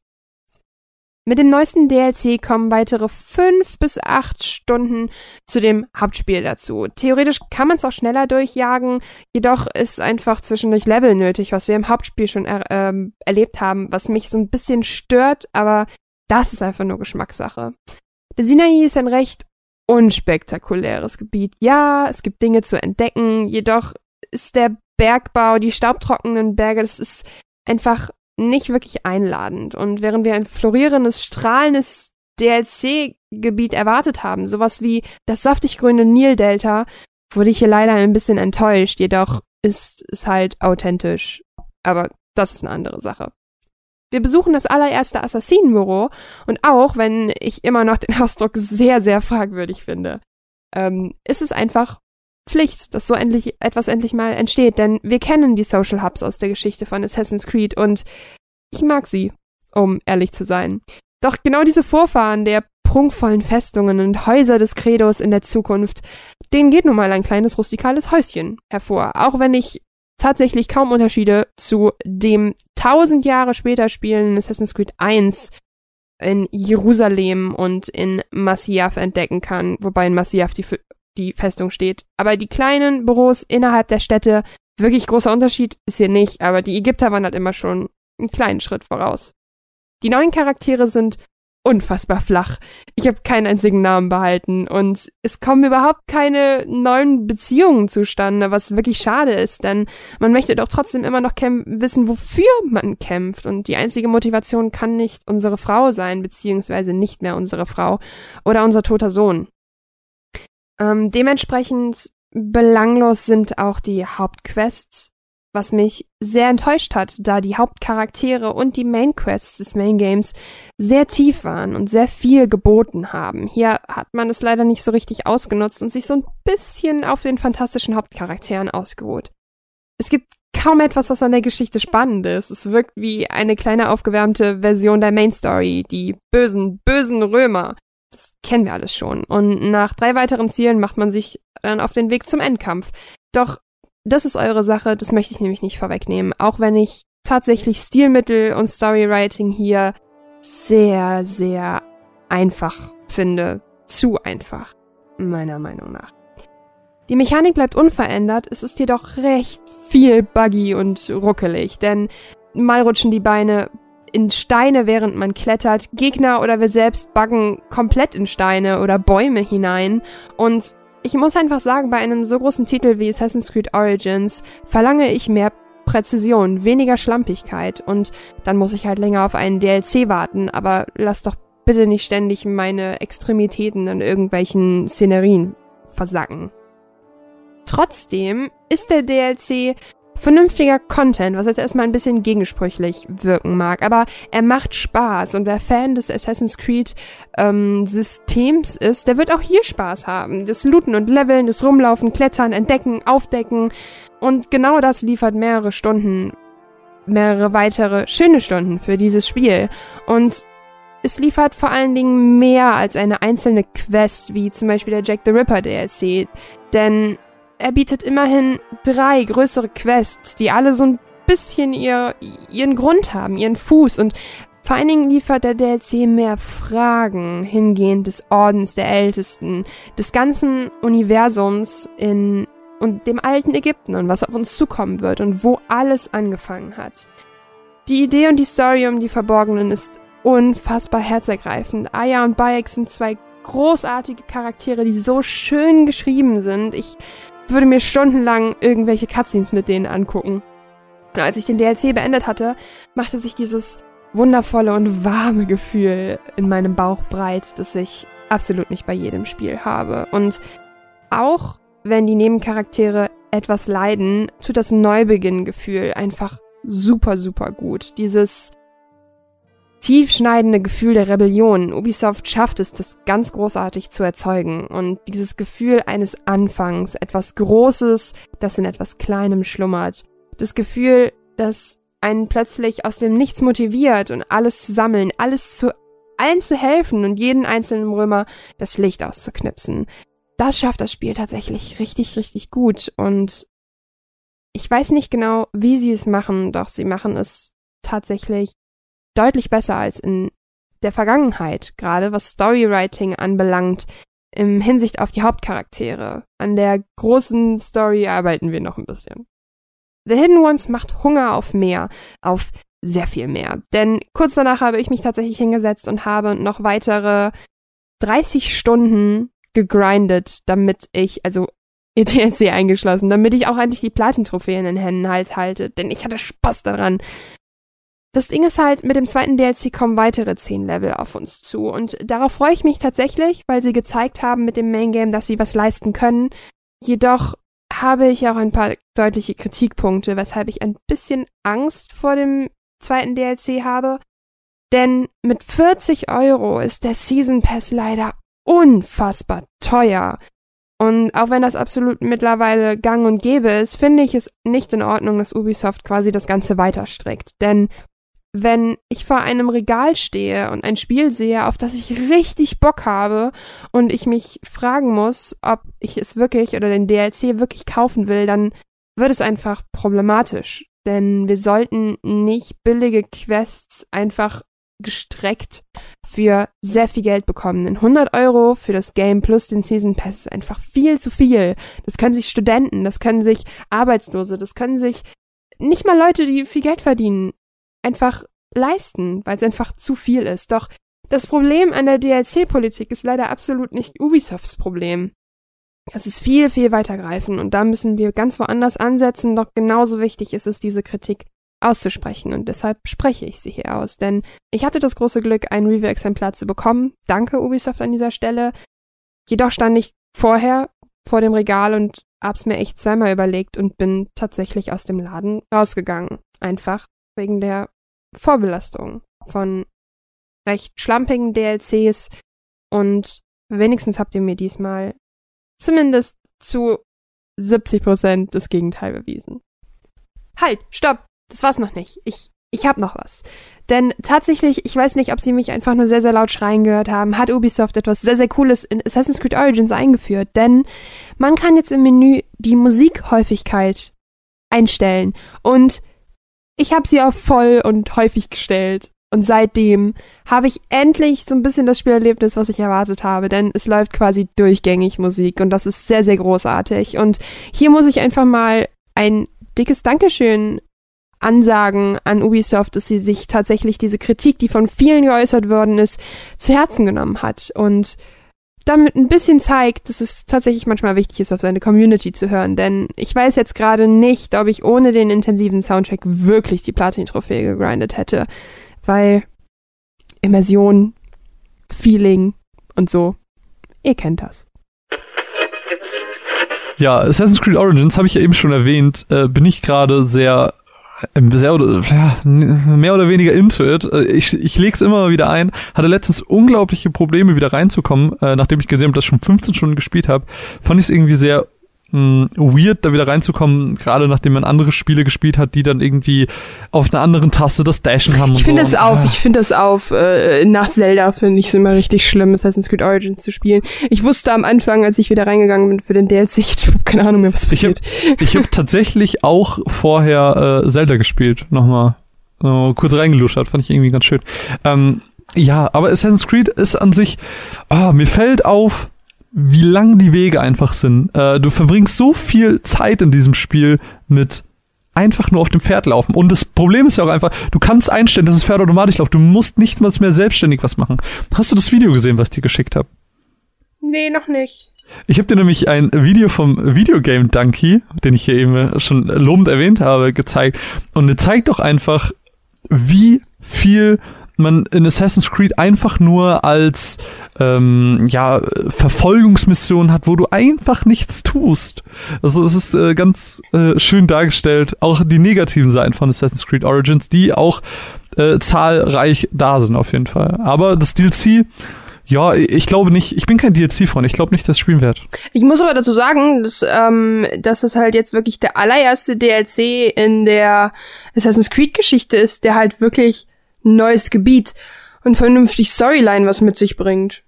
Mit dem neuesten DLC kommen weitere fünf bis acht Stunden zu dem Hauptspiel dazu. Theoretisch kann man es auch schneller durchjagen, jedoch ist einfach zwischendurch Level nötig, was wir im Hauptspiel schon er ähm, erlebt haben, was mich so ein bisschen stört, aber das ist einfach nur Geschmackssache. Der Sinai ist ein recht unspektakuläres Gebiet. Ja, es gibt Dinge zu entdecken, jedoch ist der Bergbau, die staubtrockenen Berge, das ist einfach nicht wirklich einladend. Und während wir ein florierendes, strahlendes DLC-Gebiet erwartet haben, sowas wie das saftig grüne Nildelta, wurde ich hier leider ein bisschen enttäuscht. Jedoch ist es halt authentisch. Aber das ist eine andere Sache. Wir besuchen das allererste Assassinenbüro und auch, wenn ich immer noch den [LAUGHS] Ausdruck sehr, sehr fragwürdig finde, ähm, ist es einfach Pflicht, dass so endlich etwas endlich mal entsteht, denn wir kennen die Social Hubs aus der Geschichte von Assassin's Creed und ich mag sie, um ehrlich zu sein. Doch genau diese Vorfahren der prunkvollen Festungen und Häuser des Credos in der Zukunft, denen geht nun mal ein kleines rustikales Häuschen hervor, auch wenn ich tatsächlich kaum Unterschiede zu dem tausend Jahre später spielen Assassin's Creed 1 in Jerusalem und in Masyaf entdecken kann, wobei in Masyaf die, die Festung steht. Aber die kleinen Büros innerhalb der Städte, wirklich großer Unterschied ist hier nicht, aber die Ägypter waren halt immer schon einen kleinen Schritt voraus. Die neuen Charaktere sind unfassbar flach. Ich habe keinen einzigen Namen behalten und es kommen überhaupt keine neuen Beziehungen zustande, was wirklich schade ist, denn man möchte doch trotzdem immer noch wissen, wofür man kämpft und die einzige Motivation kann nicht unsere Frau sein, beziehungsweise nicht mehr unsere Frau oder unser toter Sohn. Ähm, dementsprechend belanglos sind auch die Hauptquests was mich sehr enttäuscht hat, da die Hauptcharaktere und die Main Quests des Main Games sehr tief waren und sehr viel geboten haben. Hier hat man es leider nicht so richtig ausgenutzt und sich so ein bisschen auf den fantastischen Hauptcharakteren ausgeruht. Es gibt kaum etwas, was an der Geschichte spannend ist. Es wirkt wie eine kleine aufgewärmte Version der Main Story, die bösen, bösen Römer. Das kennen wir alles schon. Und nach drei weiteren Zielen macht man sich dann auf den Weg zum Endkampf. Doch das ist eure Sache, das möchte ich nämlich nicht vorwegnehmen. Auch wenn ich tatsächlich Stilmittel und Storywriting hier sehr, sehr einfach finde. Zu einfach, meiner Meinung nach. Die Mechanik bleibt unverändert, es ist jedoch recht viel buggy und ruckelig, denn mal rutschen die Beine in Steine, während man klettert, Gegner oder wir selbst buggen komplett in Steine oder Bäume hinein und ich muss einfach sagen, bei einem so großen Titel wie Assassin's Creed Origins verlange ich mehr Präzision, weniger Schlampigkeit und dann muss ich halt länger auf einen DLC warten, aber lass doch bitte nicht ständig meine Extremitäten in irgendwelchen Szenerien versacken. Trotzdem ist der DLC vernünftiger Content, was jetzt erstmal ein bisschen gegensprüchlich wirken mag, aber er macht Spaß und wer Fan des Assassin's Creed ähm, Systems ist, der wird auch hier Spaß haben. Das Looten und Leveln, das Rumlaufen, Klettern, Entdecken, Aufdecken. Und genau das liefert mehrere Stunden, mehrere weitere schöne Stunden für dieses Spiel. Und es liefert vor allen Dingen mehr als eine einzelne Quest, wie zum Beispiel der Jack the Ripper DLC, denn er bietet immerhin drei größere Quests, die alle so ein bisschen ihr, ihren Grund haben, ihren Fuß und vor allen Dingen liefert der DLC mehr Fragen hingehend des Ordens der Ältesten, des ganzen Universums in und dem alten Ägypten und was auf uns zukommen wird und wo alles angefangen hat. Die Idee und die Story um die Verborgenen ist unfassbar herzergreifend. Aya und Bayek sind zwei großartige Charaktere, die so schön geschrieben sind. Ich würde mir stundenlang irgendwelche Cutscenes mit denen angucken. Und als ich den DLC beendet hatte, machte sich dieses wundervolle und warme Gefühl in meinem Bauch breit, das ich absolut nicht bei jedem Spiel habe. Und auch wenn die Nebencharaktere etwas leiden, tut das Neubeginn-Gefühl einfach super, super gut. Dieses tiefschneidende Gefühl der Rebellion. Ubisoft schafft es, das ganz großartig zu erzeugen. Und dieses Gefühl eines Anfangs, etwas Großes, das in etwas Kleinem schlummert. Das Gefühl, das einen plötzlich aus dem Nichts motiviert und alles zu sammeln, alles zu allen zu helfen und jeden einzelnen Römer das Licht auszuknipsen. Das schafft das Spiel tatsächlich richtig, richtig gut. Und ich weiß nicht genau, wie sie es machen, doch sie machen es tatsächlich deutlich besser als in der Vergangenheit, gerade was Storywriting anbelangt, im Hinsicht auf die Hauptcharaktere. An der großen Story arbeiten wir noch ein bisschen. The Hidden Ones macht Hunger auf mehr, auf sehr viel mehr. Denn kurz danach habe ich mich tatsächlich hingesetzt und habe noch weitere 30 Stunden gegrindet, damit ich, also ETLC eingeschlossen, damit ich auch endlich die Platin-Trophäe in den Händen halt halte. Denn ich hatte Spaß daran, das Ding ist halt, mit dem zweiten DLC kommen weitere 10 Level auf uns zu. Und darauf freue ich mich tatsächlich, weil sie gezeigt haben mit dem Main Game, dass sie was leisten können. Jedoch habe ich auch ein paar deutliche Kritikpunkte, weshalb ich ein bisschen Angst vor dem zweiten DLC habe. Denn mit 40 Euro ist der Season Pass leider unfassbar teuer. Und auch wenn das absolut mittlerweile gang und gäbe ist, finde ich es nicht in Ordnung, dass Ubisoft quasi das Ganze weiterstreckt. Denn wenn ich vor einem Regal stehe und ein Spiel sehe, auf das ich richtig Bock habe und ich mich fragen muss, ob ich es wirklich oder den DLC wirklich kaufen will, dann wird es einfach problematisch. Denn wir sollten nicht billige Quests einfach gestreckt für sehr viel Geld bekommen. Denn 100 Euro für das Game plus den Season Pass ist einfach viel zu viel. Das können sich Studenten, das können sich Arbeitslose, das können sich nicht mal Leute, die viel Geld verdienen, einfach leisten, weil es einfach zu viel ist. Doch das Problem an der DLC-Politik ist leider absolut nicht Ubisofts Problem. Es ist viel, viel weitergreifend und da müssen wir ganz woanders ansetzen, doch genauso wichtig ist es, diese Kritik auszusprechen und deshalb spreche ich sie hier aus, denn ich hatte das große Glück, ein Review-Exemplar zu bekommen. Danke Ubisoft an dieser Stelle. Jedoch stand ich vorher vor dem Regal und hab's mir echt zweimal überlegt und bin tatsächlich aus dem Laden rausgegangen. Einfach wegen der Vorbelastung von recht schlampigen DLCs und wenigstens habt ihr mir diesmal zumindest zu 70 Prozent das Gegenteil bewiesen. Halt, stopp, das war's noch nicht. Ich, ich hab noch was. Denn tatsächlich, ich weiß nicht, ob sie mich einfach nur sehr, sehr laut schreien gehört haben, hat Ubisoft etwas sehr, sehr Cooles in Assassin's Creed Origins eingeführt. Denn man kann jetzt im Menü die Musikhäufigkeit einstellen. Und ich habe sie auf voll und häufig gestellt. Und seitdem habe ich endlich so ein bisschen das Spielerlebnis, was ich erwartet habe, denn es läuft quasi durchgängig Musik und das ist sehr, sehr großartig. Und hier muss ich einfach mal ein dickes Dankeschön ansagen an Ubisoft, dass sie sich tatsächlich diese Kritik, die von vielen geäußert worden ist, zu Herzen genommen hat und damit ein bisschen zeigt, dass es tatsächlich manchmal wichtig ist, auf seine Community zu hören. Denn ich weiß jetzt gerade nicht, ob ich ohne den intensiven Soundtrack wirklich die Platin-Trophäe gegrindet hätte weil Immersion, Feeling und so, ihr kennt das. Ja, Assassin's Creed Origins habe ich ja eben schon erwähnt, äh, bin ich gerade sehr sehr oder, ja, mehr oder weniger into it. Äh, ich, ich lege es immer wieder ein. Hatte letztens unglaubliche Probleme, wieder reinzukommen, äh, nachdem ich gesehen habe, dass ich schon 15 Stunden gespielt habe. Fand ich es irgendwie sehr mh, weird, da wieder reinzukommen, gerade nachdem man andere Spiele gespielt hat, die dann irgendwie auf einer anderen Taste das Dashen haben. Ich finde so. es auf, ich finde es auf, äh, nach Zelda finde ich es immer richtig schlimm, Assassin's Creed Origins zu spielen. Ich wusste am Anfang, als ich wieder reingegangen bin für den DLC, [LAUGHS] ich habe keine Ahnung mehr, was passiert. Ich habe hab [LAUGHS] tatsächlich auch vorher äh, Zelda gespielt, nochmal. So, kurz reingeluschert, fand ich irgendwie ganz schön. Ähm, ja, aber Assassin's Creed ist an sich, ah, mir fällt auf, wie lang die Wege einfach sind. Äh, du verbringst so viel Zeit in diesem Spiel mit einfach nur auf dem Pferd laufen. Und das Problem ist ja auch einfach, du kannst einstellen, dass das Pferd automatisch läuft. Du musst nicht mal mehr selbstständig was machen. Hast du das Video gesehen, was ich dir geschickt habe? Nee, noch nicht. Ich habe dir nämlich ein Video vom Videogame Donkey, den ich hier eben schon lobend erwähnt habe, gezeigt. Und zeigt doch einfach, wie viel man in Assassin's Creed einfach nur als ähm, ja Verfolgungsmission hat, wo du einfach nichts tust. Also es ist äh, ganz äh, schön dargestellt, auch die negativen Seiten von Assassin's Creed Origins, die auch äh, zahlreich da sind auf jeden Fall. Aber das DLC ja, ich glaube nicht. Ich bin kein DLC-Freund. Ich glaube nicht, dass spielen werde. Ich muss aber dazu sagen, dass, ähm, dass es halt jetzt wirklich der allererste DLC in der Assassin's Creed-Geschichte ist, der halt wirklich ein neues Gebiet und vernünftig Storyline was mit sich bringt.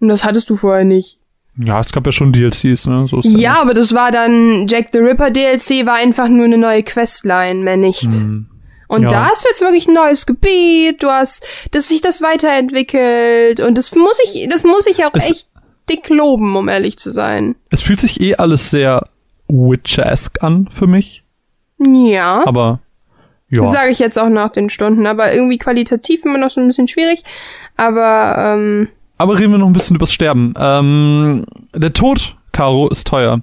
Und das hattest du vorher nicht. Ja, es gab ja schon DLCs, ne? So ja, aber das war dann Jack the Ripper DLC, war einfach nur eine neue Questline, mehr nicht. Hm. Und ja. da hast du jetzt wirklich ein neues Gebiet, du hast, dass sich das weiterentwickelt und das muss ich, das muss ich auch es, echt dick loben, um ehrlich zu sein. Es fühlt sich eh alles sehr Witcher-esque an für mich. Ja. Aber ja. Sage ich jetzt auch nach den Stunden, aber irgendwie qualitativ immer noch so ein bisschen schwierig. Aber ähm, aber reden wir noch ein bisschen übers Sterben. Ähm, der Tod, Caro, ist teuer.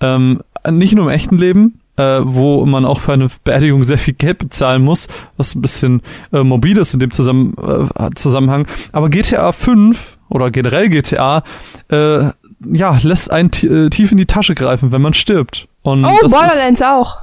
Ähm, nicht nur im echten Leben, äh, wo man auch für eine Beerdigung sehr viel Geld bezahlen muss, was ein bisschen äh, morbid ist in dem Zusammen äh, Zusammenhang. Aber GTA 5 oder generell GTA äh, ja, lässt einen äh, tief in die Tasche greifen, wenn man stirbt. Und oh, Borderlands auch.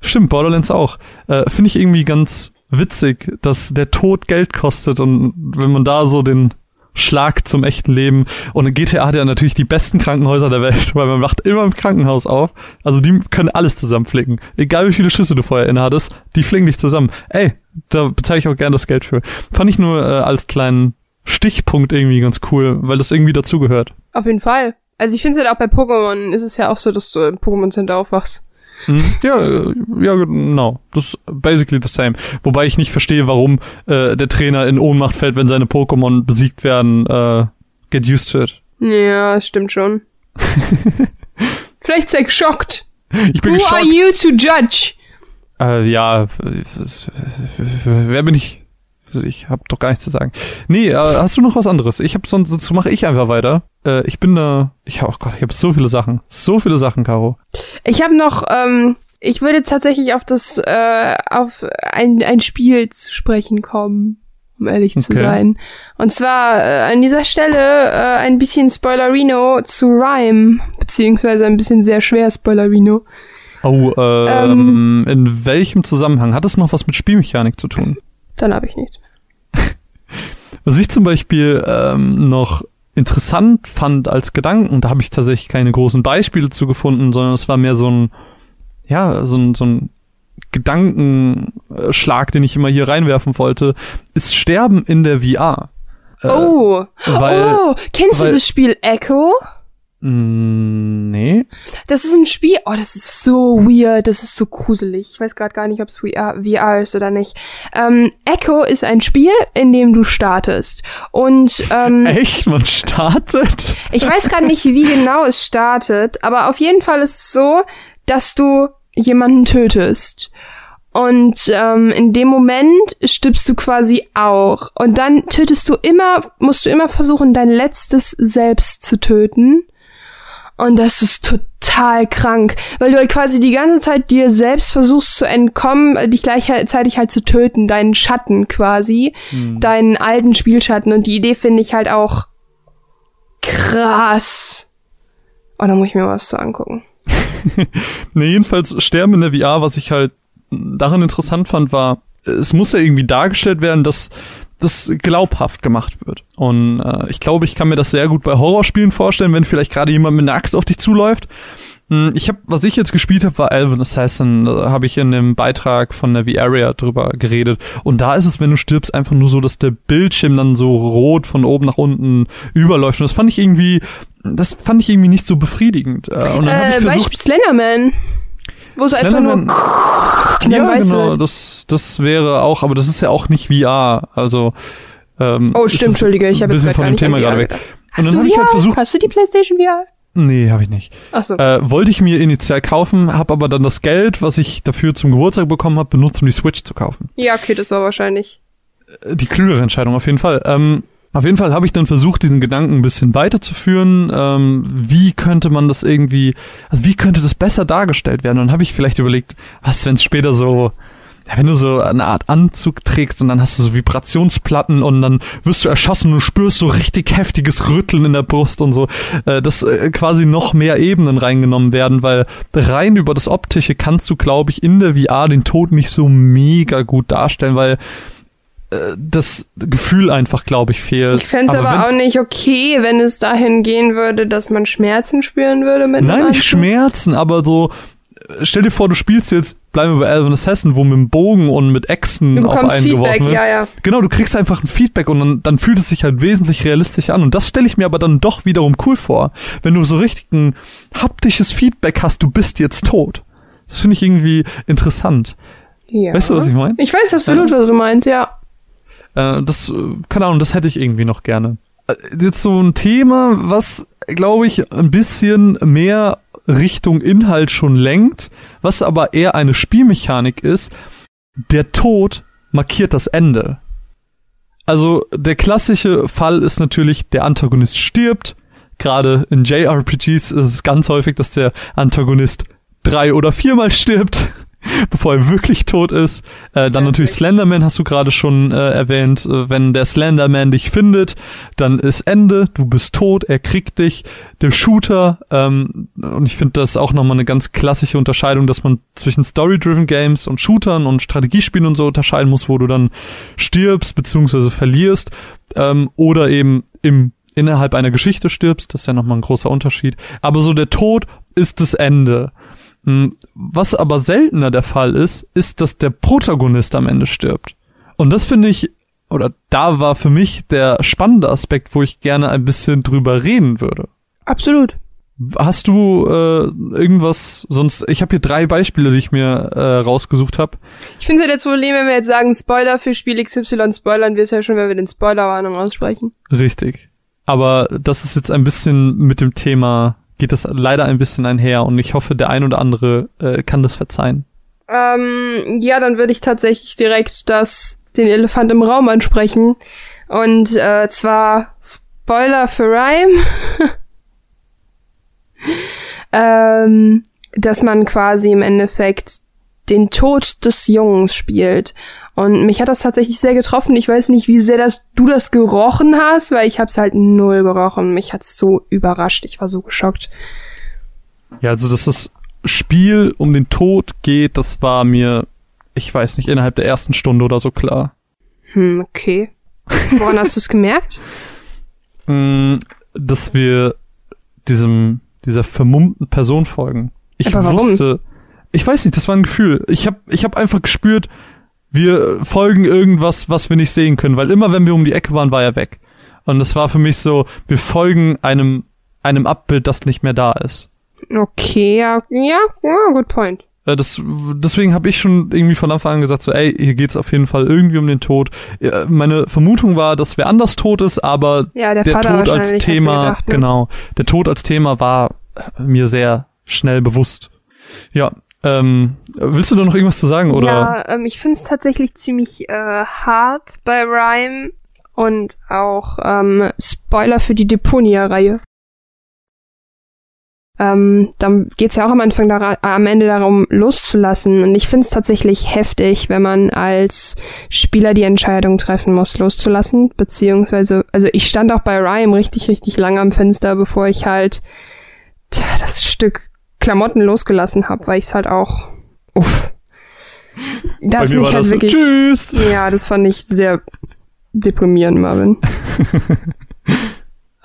Stimmt, Borderlands auch. Äh, Finde ich irgendwie ganz witzig, dass der Tod Geld kostet und wenn man da so den Schlag zum echten Leben und GTA hat ja natürlich die besten Krankenhäuser der Welt, [LAUGHS] weil man wacht immer im Krankenhaus auf. Also die können alles zusammenflicken. Egal wie viele Schüsse du vorher inne hattest, die fliegen dich zusammen. Ey, da bezahle ich auch gern das Geld für. Fand ich nur äh, als kleinen Stichpunkt irgendwie ganz cool, weil das irgendwie dazugehört. Auf jeden Fall. Also ich finde es halt auch bei Pokémon ist es ja auch so, dass du im Pokémon Center aufwachst. Hm? [LAUGHS] Ja, ja, genau. Das ist basically the same. Wobei ich nicht verstehe, warum äh, der Trainer in Ohnmacht fällt, wenn seine Pokémon besiegt werden. Äh, get used to it. Ja, das stimmt schon. [LAUGHS] Vielleicht er geschockt. Ich bin Who geschockt. are you to judge? Äh, ja, wer bin ich? Ich habe doch gar nichts zu sagen. Nee, äh, hast du noch was anderes? Ich habe sonst, sonst mache ich einfach weiter. Äh, ich bin da. Ich oh Gott, ich habe so viele Sachen, so viele Sachen, Caro. Ich habe noch. Ähm, ich würde tatsächlich auf das äh, auf ein ein Spiel zu sprechen kommen, um ehrlich okay. zu sein. Und zwar äh, an dieser Stelle äh, ein bisschen Spoilerino zu Rhyme, beziehungsweise ein bisschen sehr schwer Spoilerino. Oh, äh, ähm, in welchem Zusammenhang? Hat es noch was mit Spielmechanik zu tun? Dann habe ich nichts mehr. [LAUGHS] Was ich zum Beispiel ähm, noch interessant fand als Gedanken, da habe ich tatsächlich keine großen Beispiele zu gefunden, sondern es war mehr so ein, ja, so ein, so ein Gedanken, Gedankenschlag, den ich immer hier reinwerfen wollte, ist Sterben in der VR. Äh, oh, weil, oh, kennst weil, du das Spiel Echo? Mm, nee. Das ist ein Spiel, oh, das ist so weird, das ist so gruselig. Ich weiß gerade gar nicht, ob es VR ist oder nicht. Ähm, Echo ist ein Spiel, in dem du startest. Und ähm, [LAUGHS] Echt? Man startet? Ich weiß gerade nicht, wie genau es startet, aber auf jeden Fall ist es so, dass du jemanden tötest. Und ähm, in dem Moment stirbst du quasi auch. Und dann tötest du immer, musst du immer versuchen, dein letztes Selbst zu töten. Und das ist total krank, weil du halt quasi die ganze Zeit dir selbst versuchst zu entkommen, äh, dich gleichzeitig halt zu töten, deinen Schatten quasi, hm. deinen alten Spielschatten. Und die Idee finde ich halt auch krass. Oh, da muss ich mir was zu angucken. [LAUGHS] ne, jedenfalls Sterben in der VR, was ich halt daran interessant fand, war, es muss ja irgendwie dargestellt werden, dass das glaubhaft gemacht wird. Und äh, ich glaube, ich kann mir das sehr gut bei Horrorspielen vorstellen, wenn vielleicht gerade jemand mit einer Axt auf dich zuläuft. Hm, ich habe, was ich jetzt gespielt habe, war Alvin Assassin. Da habe ich in dem Beitrag von der V-Area drüber geredet. Und da ist es, wenn du stirbst, einfach nur so, dass der Bildschirm dann so rot von oben nach unten überläuft. Und das fand ich irgendwie, das fand ich irgendwie nicht so befriedigend. Äh, und dann äh, ich versucht, Beispiel Slenderman. Wo es einfach nur. Ja, genau, das, das wäre auch, aber das ist ja auch nicht VR. Also. Ähm, oh, stimmt, Entschuldige, ich habe jetzt bisschen von dem Thema gerade weg. Und Hast dann habe ich halt versucht. Hast du die PlayStation VR? Nee, habe ich nicht. Ach so. Äh, wollte ich mir initial kaufen, habe aber dann das Geld, was ich dafür zum Geburtstag bekommen habe, benutzt, um die Switch zu kaufen. Ja, okay, das war wahrscheinlich. Äh, die klügere Entscheidung auf jeden Fall. Ähm, auf jeden Fall habe ich dann versucht, diesen Gedanken ein bisschen weiterzuführen. Ähm, wie könnte man das irgendwie, also wie könnte das besser dargestellt werden? Und dann habe ich vielleicht überlegt, was, wenn es später so, ja, wenn du so eine Art Anzug trägst und dann hast du so Vibrationsplatten und dann wirst du erschossen und spürst so richtig heftiges Rütteln in der Brust und so, äh, dass äh, quasi noch mehr Ebenen reingenommen werden, weil rein über das Optische kannst du, glaube ich, in der VR den Tod nicht so mega gut darstellen, weil das Gefühl einfach, glaube ich, fehlt. Ich fände es aber, aber auch nicht okay, wenn es dahin gehen würde, dass man Schmerzen spüren würde mit Nein, nicht Schmerzen, aber so, äh, stell dir vor, du spielst jetzt, bleiben wir bei Alvin Assassin, wo mit dem Bogen und mit Äxten auf einen Feedback, geworfen wird. Ja, ja. Genau, du kriegst einfach ein Feedback und dann, dann fühlt es sich halt wesentlich realistisch an. Und das stelle ich mir aber dann doch wiederum cool vor. Wenn du so richtig ein haptisches Feedback hast, du bist jetzt tot. Das finde ich irgendwie interessant. Ja. Weißt du, was ich meine? Ich weiß absolut, ja. was du meinst, ja. Äh, das, keine Ahnung, das hätte ich irgendwie noch gerne. Äh, jetzt so ein Thema, was, glaube ich, ein bisschen mehr Richtung Inhalt schon lenkt, was aber eher eine Spielmechanik ist. Der Tod markiert das Ende. Also der klassische Fall ist natürlich, der Antagonist stirbt. Gerade in JRPGs ist es ganz häufig, dass der Antagonist drei oder viermal stirbt. [LAUGHS] bevor er wirklich tot ist. Äh, dann natürlich Slenderman hast du gerade schon äh, erwähnt. Äh, wenn der Slenderman dich findet, dann ist Ende, du bist tot, er kriegt dich. Der Shooter, ähm, und ich finde das auch nochmal eine ganz klassische Unterscheidung, dass man zwischen Story-Driven Games und Shootern und Strategiespielen und so unterscheiden muss, wo du dann stirbst bzw. verlierst ähm, oder eben im innerhalb einer Geschichte stirbst, das ist ja nochmal ein großer Unterschied. Aber so der Tod ist das Ende. Hm, was aber seltener der Fall ist, ist, dass der Protagonist am Ende stirbt. Und das finde ich, oder da war für mich der spannende Aspekt, wo ich gerne ein bisschen drüber reden würde. Absolut. Hast du äh, irgendwas sonst? Ich habe hier drei Beispiele, die ich mir äh, rausgesucht habe. Ich finde ja das Problem, wenn wir jetzt sagen Spoiler für Spiel XY, spoilern wir es ja schon, wenn wir den Spoilerwarnung aussprechen. Richtig. Aber das ist jetzt ein bisschen mit dem Thema geht das leider ein bisschen einher und ich hoffe, der ein oder andere äh, kann das verzeihen. Ähm, ja, dann würde ich tatsächlich direkt das, den Elefant im Raum ansprechen. Und äh, zwar Spoiler für Rhyme. [LAUGHS] ähm, dass man quasi im Endeffekt den Tod des Jungs spielt. Und mich hat das tatsächlich sehr getroffen. Ich weiß nicht, wie sehr das, du das gerochen hast, weil ich hab's halt null gerochen. Mich hat's so überrascht. Ich war so geschockt. Ja, also dass das Spiel um den Tod geht, das war mir, ich weiß nicht, innerhalb der ersten Stunde oder so klar. Hm, okay. Woran hast du's gemerkt? Hm, [LAUGHS] dass wir diesem, dieser vermummten Person folgen. Ich wusste, ich weiß nicht, das war ein Gefühl. Ich habe ich hab einfach gespürt, wir folgen irgendwas, was wir nicht sehen können, weil immer wenn wir um die Ecke waren, war er weg. Und es war für mich so, wir folgen einem, einem Abbild, das nicht mehr da ist. Okay, ja, ja, good point. Äh, das, deswegen habe ich schon irgendwie von Anfang an gesagt, so, ey, hier geht's auf jeden Fall irgendwie um den Tod. Meine Vermutung war, dass wer anders tot ist, aber ja, der, der Tod als Thema, gedacht, ne? genau, der Tod als Thema war mir sehr schnell bewusst. Ja, ähm, willst du da noch irgendwas zu sagen, oder? Ja, ähm, ich finde es tatsächlich ziemlich äh, hart bei Rhyme und auch ähm, Spoiler für die Deponia-Reihe. Ähm, dann geht's ja auch am Anfang am Ende darum, loszulassen. Und ich finde es tatsächlich heftig, wenn man als Spieler die Entscheidung treffen muss, loszulassen. Beziehungsweise, also ich stand auch bei Rhyme richtig, richtig lange am Fenster, bevor ich halt das Stück Klamotten losgelassen habe, weil ich es halt auch. Uff. Da Bei mir war halt das wirklich, so, Tschüss. Ja, das fand ich sehr deprimierend, Marvin.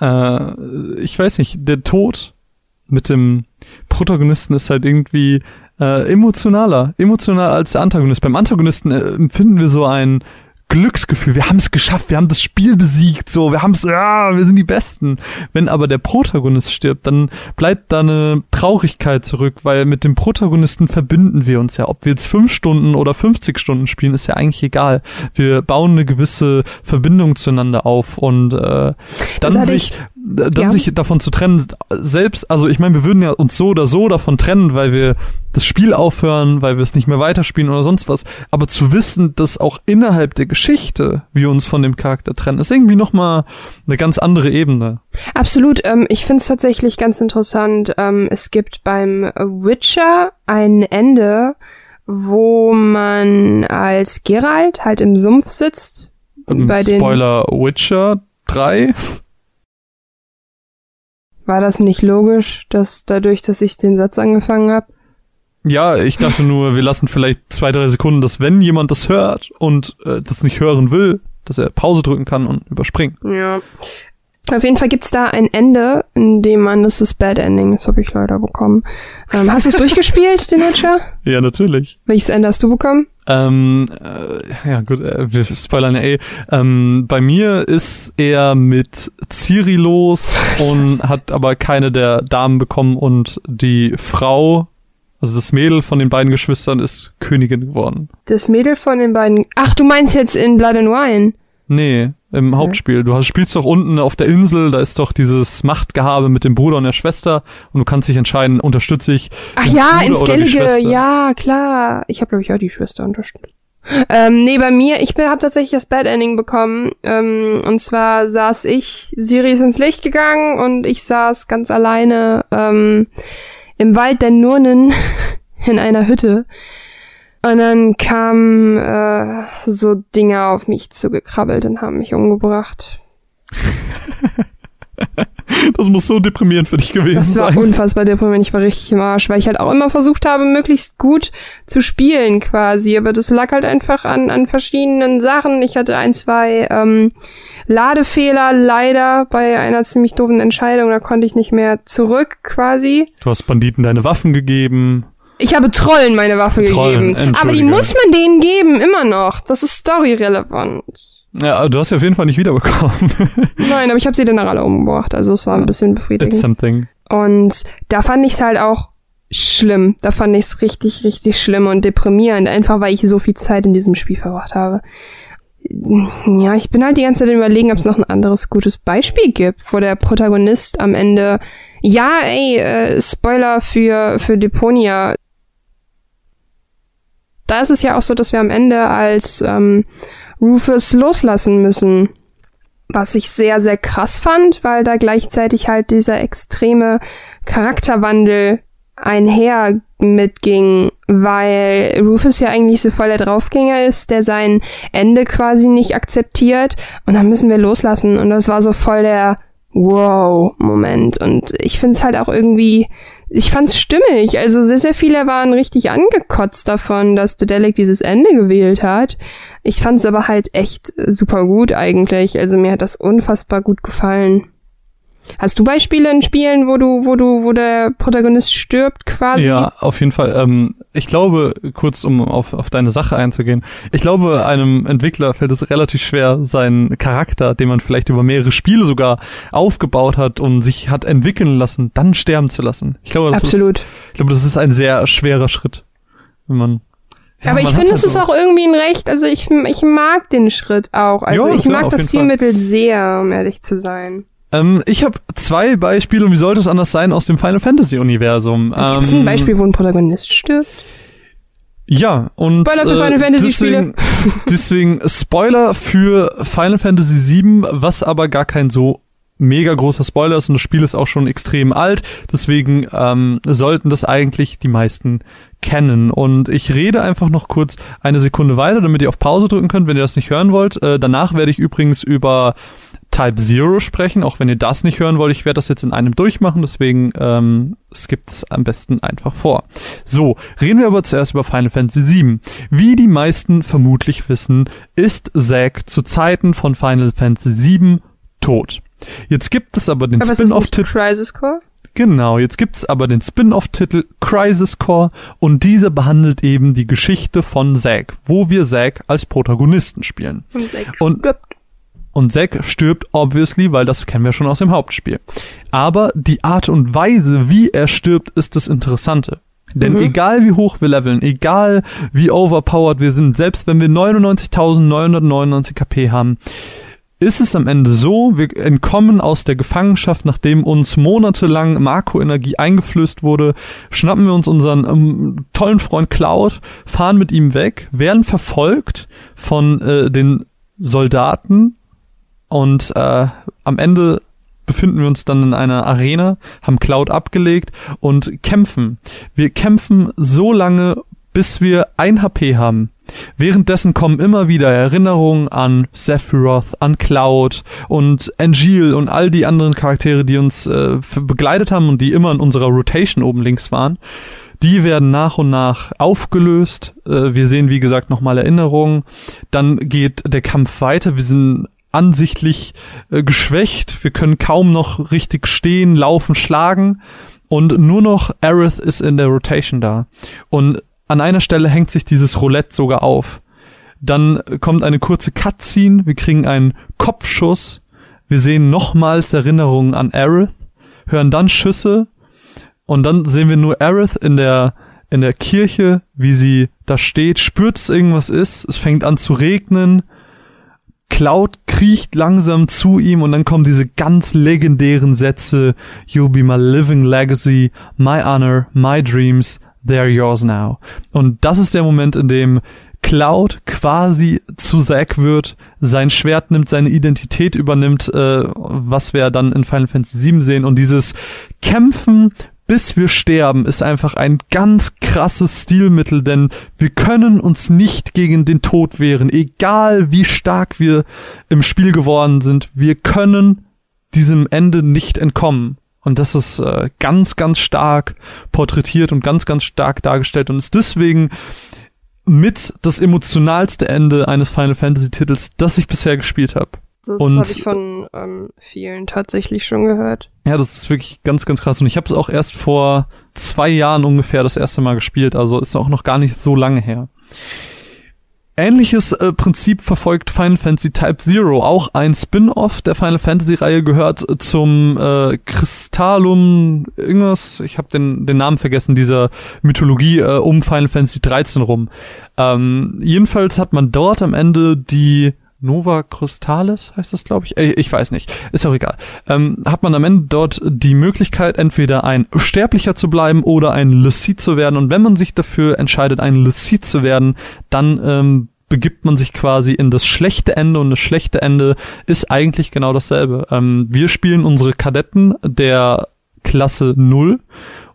[LAUGHS] äh, ich weiß nicht, der Tod mit dem Protagonisten ist halt irgendwie äh, emotionaler, emotionaler als der Antagonist. Beim Antagonisten äh, empfinden wir so ein Glücksgefühl, wir haben es geschafft, wir haben das Spiel besiegt, so, wir haben es, ja, wir sind die Besten. Wenn aber der Protagonist stirbt, dann bleibt da eine Traurigkeit zurück, weil mit dem Protagonisten verbinden wir uns ja. Ob wir jetzt fünf Stunden oder 50 Stunden spielen, ist ja eigentlich egal. Wir bauen eine gewisse Verbindung zueinander auf und äh, dann sich dann ja. sich davon zu trennen, selbst, also ich meine, wir würden ja uns so oder so davon trennen, weil wir das Spiel aufhören, weil wir es nicht mehr weiterspielen oder sonst was, aber zu wissen, dass auch innerhalb der Geschichte wir uns von dem Charakter trennen, ist irgendwie nochmal eine ganz andere Ebene. Absolut, ähm, ich finde es tatsächlich ganz interessant. Ähm, es gibt beim Witcher ein Ende, wo man als Geralt halt im Sumpf sitzt. Ähm, bei Spoiler Witcher 3. War das nicht logisch, dass dadurch, dass ich den Satz angefangen habe? Ja, ich dachte nur, wir lassen vielleicht zwei, drei Sekunden, dass wenn jemand das hört und äh, das nicht hören will, dass er Pause drücken kann und überspringen. Ja. Auf jeden Fall gibt's da ein Ende, in dem man, das ist Bad Ending, das habe ich leider bekommen. Ähm, hast du es durchgespielt, den Witcher? [LAUGHS] Ja, natürlich. Welches Ende hast du bekommen? Ähm, äh, ja gut, äh, wir spoilern eh. Ähm, bei mir ist er mit Ciri los [LAUGHS] und hat aber keine der Damen bekommen und die Frau, also das Mädel von den beiden Geschwistern ist Königin geworden. Das Mädel von den beiden. Ach, du meinst jetzt in Blood and Wine? Nee, im okay. Hauptspiel. Du hast, spielst doch unten auf der Insel, da ist doch dieses Machtgehabe mit dem Bruder und der Schwester und du kannst dich entscheiden, unterstütze ich Ach ja, ins Skellige, ja, klar. Ich habe glaube ich auch die Schwester unterstützt. Ähm, nee, bei mir, ich habe tatsächlich das Bad Ending bekommen. Ähm, und zwar saß ich, Siri ist ins Licht gegangen und ich saß ganz alleine ähm, im Wald der Nurnen [LAUGHS] in einer Hütte und dann kamen äh, so Dinge auf mich zugekrabbelt und haben mich umgebracht. [LAUGHS] Das muss so deprimierend für dich gewesen sein. Das war sein. unfassbar deprimierend. Ich war richtig im Arsch, weil ich halt auch immer versucht habe, möglichst gut zu spielen quasi. Aber das lag halt einfach an, an verschiedenen Sachen. Ich hatte ein, zwei ähm, Ladefehler leider bei einer ziemlich doofen Entscheidung. Da konnte ich nicht mehr zurück quasi. Du hast Banditen deine Waffen gegeben. Ich habe Trollen meine Waffe Trollen, gegeben. Aber die muss man denen geben, immer noch. Das ist storyrelevant. Ja, du hast sie auf jeden Fall nicht wiederbekommen. [LAUGHS] Nein, aber ich habe sie dann alle umgebracht. Also es war ein bisschen befriedigend. It's something. Und da fand ich es halt auch schlimm. Da fand ich es richtig, richtig schlimm und deprimierend. Einfach weil ich so viel Zeit in diesem Spiel verbracht habe. Ja, ich bin halt die ganze Zeit überlegen, ob es noch ein anderes gutes Beispiel gibt, wo der Protagonist am Ende ja, ey, äh, Spoiler für, für Deponia da ist es ja auch so, dass wir am Ende als ähm, Rufus loslassen müssen. Was ich sehr, sehr krass fand, weil da gleichzeitig halt dieser extreme Charakterwandel einher mitging, weil Rufus ja eigentlich so voll der Draufgänger ist, der sein Ende quasi nicht akzeptiert und dann müssen wir loslassen und das war so voll der Wow-Moment und ich find's halt auch irgendwie ich fand's stimmig. Also sehr, sehr viele waren richtig angekotzt davon, dass Dedelic dieses Ende gewählt hat. Ich fand's aber halt echt super gut eigentlich. Also mir hat das unfassbar gut gefallen. Hast du Beispiele in Spielen, wo du, wo du, wo der Protagonist stirbt quasi? Ja, auf jeden Fall. Ähm, ich glaube, kurz um auf, auf deine Sache einzugehen, ich glaube, einem Entwickler fällt es relativ schwer, seinen Charakter, den man vielleicht über mehrere Spiele sogar aufgebaut hat und sich hat entwickeln lassen, dann sterben zu lassen. Ich glaube, das Absolut. Ist, ich glaube, das ist ein sehr schwerer Schritt, wenn man ja, aber ich finde, halt es ist auch irgendwie ein Recht, also ich, ich mag den Schritt auch. Also jo, ich klar, mag das Stilmittel sehr, um ehrlich zu sein. Ähm, ich habe zwei Beispiele, und wie sollte es anders sein, aus dem Final Fantasy Universum. Gibt es ähm, ein Beispiel, wo ein Protagonist stirbt? Ja, und Spoiler für Final Fantasy deswegen, [LAUGHS] deswegen Spoiler für Final Fantasy VII, was aber gar kein so mega großer Spoiler ist und das Spiel ist auch schon extrem alt, deswegen ähm, sollten das eigentlich die meisten kennen. Und ich rede einfach noch kurz eine Sekunde weiter, damit ihr auf Pause drücken könnt, wenn ihr das nicht hören wollt. Äh, danach werde ich übrigens über Type Zero sprechen, auch wenn ihr das nicht hören wollt. Ich werde das jetzt in einem durchmachen, deswegen ähm, skippt es am besten einfach vor. So, reden wir aber zuerst über Final Fantasy VII. Wie die meisten vermutlich wissen, ist Zack zu Zeiten von Final Fantasy VII tot. Jetzt gibt es aber den Spin-off-Titel. Crisis Core? Genau, jetzt gibt's aber den Spin-off-Titel Crisis Core und dieser behandelt eben die Geschichte von Zack, wo wir Zack als Protagonisten spielen. Und Zack und, stirbt. Und Zack stirbt obviously, weil das kennen wir schon aus dem Hauptspiel. Aber die Art und Weise, wie er stirbt, ist das Interessante. Denn mhm. egal wie hoch wir leveln, egal wie overpowered wir sind, selbst wenn wir 99.999 KP haben, ist es am Ende so, wir entkommen aus der Gefangenschaft, nachdem uns monatelang Marco-Energie eingeflößt wurde, schnappen wir uns unseren ähm, tollen Freund Cloud, fahren mit ihm weg, werden verfolgt von äh, den Soldaten und äh, am Ende befinden wir uns dann in einer Arena, haben Cloud abgelegt und kämpfen. Wir kämpfen so lange, bis wir ein HP haben. Währenddessen kommen immer wieder Erinnerungen an Sephiroth, an Cloud und Angel und all die anderen Charaktere, die uns äh, begleitet haben und die immer in unserer Rotation oben links waren. Die werden nach und nach aufgelöst. Äh, wir sehen, wie gesagt, nochmal Erinnerungen. Dann geht der Kampf weiter. Wir sind ansichtlich äh, geschwächt. Wir können kaum noch richtig stehen, laufen, schlagen. Und nur noch Aerith ist in der Rotation da. Und an einer Stelle hängt sich dieses Roulette sogar auf. Dann kommt eine kurze Cutscene. Wir kriegen einen Kopfschuss. Wir sehen nochmals Erinnerungen an Aerith. Hören dann Schüsse. Und dann sehen wir nur Aerith in der in der Kirche, wie sie da steht, spürt es irgendwas ist, es fängt an zu regnen, Cloud kriecht langsam zu ihm und dann kommen diese ganz legendären Sätze, You'll be my living legacy, my honor, my dreams, they're yours now. Und das ist der Moment, in dem Cloud quasi zu Zack wird, sein Schwert nimmt, seine Identität übernimmt, äh, was wir dann in Final Fantasy VII sehen und dieses Kämpfen bis wir sterben ist einfach ein ganz krasses Stilmittel, denn wir können uns nicht gegen den Tod wehren, egal wie stark wir im Spiel geworden sind. Wir können diesem Ende nicht entkommen. Und das ist äh, ganz, ganz stark porträtiert und ganz, ganz stark dargestellt und ist deswegen mit das emotionalste Ende eines Final Fantasy Titels, das ich bisher gespielt habe. Das habe ich von ähm, vielen tatsächlich schon gehört. Ja, das ist wirklich ganz, ganz krass. Und ich habe es auch erst vor zwei Jahren ungefähr das erste Mal gespielt. Also ist auch noch gar nicht so lange her. Ähnliches äh, Prinzip verfolgt Final Fantasy Type Zero. Auch ein Spin-off der Final Fantasy Reihe gehört zum äh, Kristallum irgendwas. Ich habe den, den Namen vergessen dieser Mythologie äh, um Final Fantasy 13 rum. Ähm, jedenfalls hat man dort am Ende die Nova Crystallis heißt das, glaube ich. Äh, ich weiß nicht. Ist auch egal. Ähm, hat man am Ende dort die Möglichkeit, entweder ein Sterblicher zu bleiben oder ein Lucid zu werden. Und wenn man sich dafür entscheidet, ein Lucid zu werden, dann ähm, begibt man sich quasi in das schlechte Ende und das schlechte Ende ist eigentlich genau dasselbe. Ähm, wir spielen unsere Kadetten der Klasse 0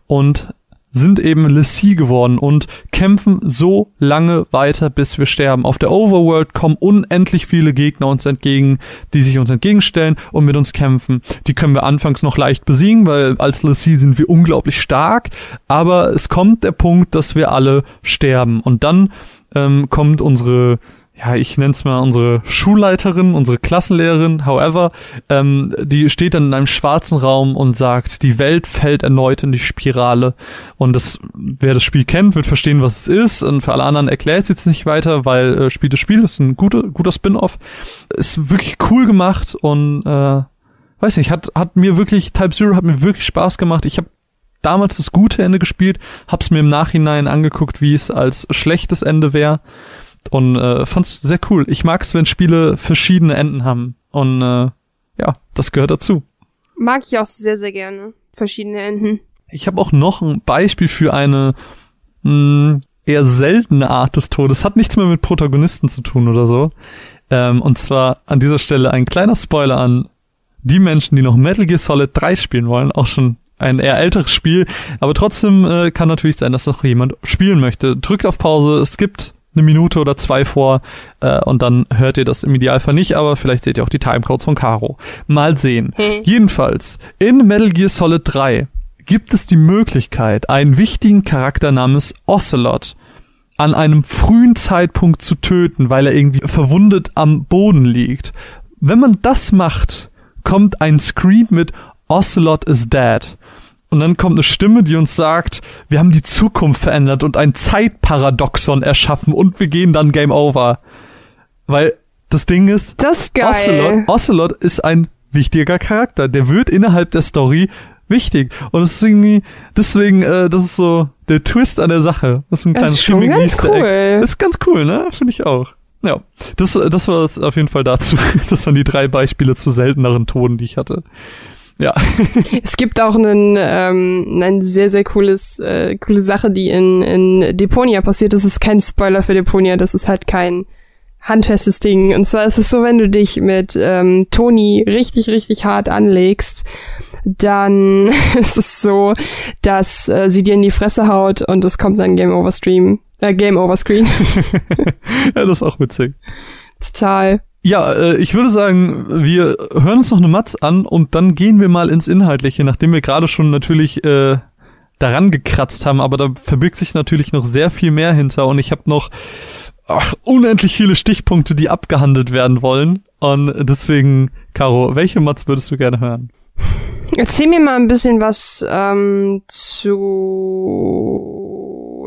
und sind eben Lessie geworden und kämpfen so lange weiter, bis wir sterben. Auf der Overworld kommen unendlich viele Gegner uns entgegen, die sich uns entgegenstellen und mit uns kämpfen. Die können wir anfangs noch leicht besiegen, weil als Lessie sind wir unglaublich stark, aber es kommt der Punkt, dass wir alle sterben und dann ähm, kommt unsere ja, ich nenne es mal unsere Schulleiterin, unsere Klassenlehrerin, however, ähm, die steht dann in einem schwarzen Raum und sagt, die Welt fällt erneut in die Spirale. Und das, wer das Spiel kennt, wird verstehen, was es ist. Und für alle anderen erkläre ich es jetzt nicht weiter, weil äh, Spiel das Spiel ist ein guter, guter Spin-off. Ist wirklich cool gemacht und äh, weiß nicht, hat, hat mir wirklich, Type Zero hat mir wirklich Spaß gemacht. Ich habe damals das gute Ende gespielt, hab's mir im Nachhinein angeguckt, wie es als schlechtes Ende wäre und äh, fand's sehr cool. Ich mag's, wenn Spiele verschiedene Enden haben und äh, ja, das gehört dazu. Mag ich auch sehr, sehr gerne. Verschiedene Enden. Ich habe auch noch ein Beispiel für eine mh, eher seltene Art des Todes. Hat nichts mehr mit Protagonisten zu tun oder so. Ähm, und zwar an dieser Stelle ein kleiner Spoiler an die Menschen, die noch Metal Gear Solid 3 spielen wollen. Auch schon ein eher älteres Spiel. Aber trotzdem äh, kann natürlich sein, dass noch jemand spielen möchte. Drückt auf Pause. Es gibt eine Minute oder zwei vor äh, und dann hört ihr das im Idealfall nicht, aber vielleicht seht ihr auch die Timecodes von Caro. Mal sehen. Jedenfalls, in Metal Gear Solid 3 gibt es die Möglichkeit, einen wichtigen Charakter namens Ocelot an einem frühen Zeitpunkt zu töten, weil er irgendwie verwundet am Boden liegt. Wenn man das macht, kommt ein Screen mit Ocelot is dead. Und dann kommt eine Stimme, die uns sagt, wir haben die Zukunft verändert und ein Zeitparadoxon erschaffen und wir gehen dann Game Over. Weil das Ding ist, Das ist geil. Ocelot, Ocelot ist ein wichtiger Charakter. Der wird innerhalb der Story wichtig. Und es ist irgendwie, deswegen, äh, das ist so der Twist an der Sache. Das ist ein kleines Streaming ganz Easter Egg. cool. Das ist ganz cool, ne? Finde ich auch. Ja, das, das war es auf jeden Fall dazu. [LAUGHS] Das waren die drei Beispiele zu selteneren Toden, die ich hatte. Ja. [LAUGHS] Es gibt auch einen, ähm, ein sehr, sehr cooles, äh, coole Sache, die in, in Deponia passiert. Das ist kein Spoiler für Deponia, das ist halt kein handfestes Ding. Und zwar ist es so, wenn du dich mit ähm, Toni richtig, richtig hart anlegst, dann [LAUGHS] ist es so, dass äh, sie dir in die Fresse haut und es kommt dann Game Over Stream, äh, Game Over Screen. [LAUGHS] ja, das ist auch witzig. Total. Ja, äh, ich würde sagen, wir hören uns noch eine Matz an und dann gehen wir mal ins Inhaltliche, nachdem wir gerade schon natürlich äh, daran gekratzt haben, aber da verbirgt sich natürlich noch sehr viel mehr hinter und ich habe noch ach, unendlich viele Stichpunkte, die abgehandelt werden wollen. Und deswegen, Caro, welche Matz würdest du gerne hören? Erzähl mir mal ein bisschen was ähm, zu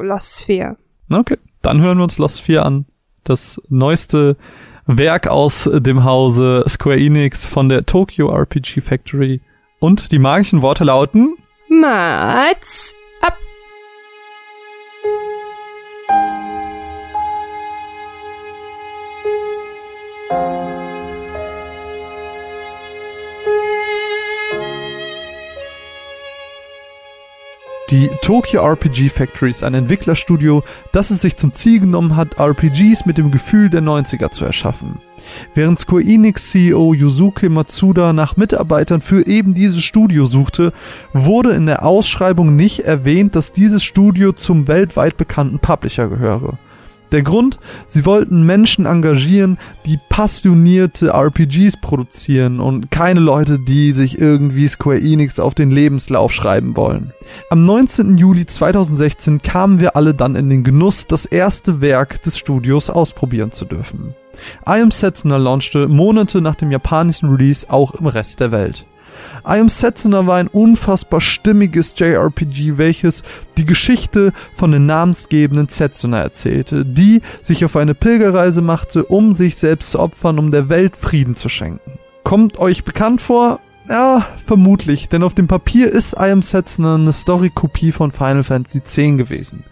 Lost Sphere. Okay, dann hören wir uns Lost 4 an. Das neueste Werk aus dem Hause Square Enix von der Tokyo RPG Factory. Und die magischen Worte lauten Mats ab. Die Tokyo RPG Factory ist ein Entwicklerstudio, das es sich zum Ziel genommen hat, RPGs mit dem Gefühl der 90er zu erschaffen. Während Square Enix CEO Yusuke Matsuda nach Mitarbeitern für eben dieses Studio suchte, wurde in der Ausschreibung nicht erwähnt, dass dieses Studio zum weltweit bekannten Publisher gehöre. Der Grund, sie wollten Menschen engagieren, die passionierte RPGs produzieren und keine Leute, die sich irgendwie Square Enix auf den Lebenslauf schreiben wollen. Am 19. Juli 2016 kamen wir alle dann in den Genuss, das erste Werk des Studios ausprobieren zu dürfen. I Am Setsuna launchte Monate nach dem japanischen Release auch im Rest der Welt. I Am Setsuna war ein unfassbar stimmiges JRPG, welches die Geschichte von den namensgebenden Setsuna erzählte, die sich auf eine Pilgerreise machte, um sich selbst zu opfern, um der Welt Frieden zu schenken. Kommt euch bekannt vor? Ja, vermutlich, denn auf dem Papier ist I Am Setsuna eine Story-Kopie von Final Fantasy X gewesen.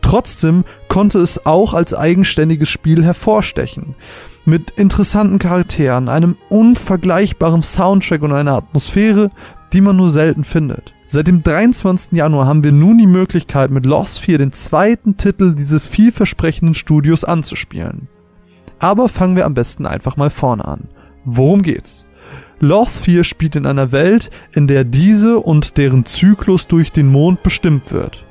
Trotzdem konnte es auch als eigenständiges Spiel hervorstechen mit interessanten Charakteren, einem unvergleichbaren Soundtrack und einer Atmosphäre, die man nur selten findet. Seit dem 23. Januar haben wir nun die Möglichkeit, mit Lost 4 den zweiten Titel dieses vielversprechenden Studios anzuspielen. Aber fangen wir am besten einfach mal vorne an. Worum geht's? Lost 4 spielt in einer Welt, in der diese und deren Zyklus durch den Mond bestimmt wird.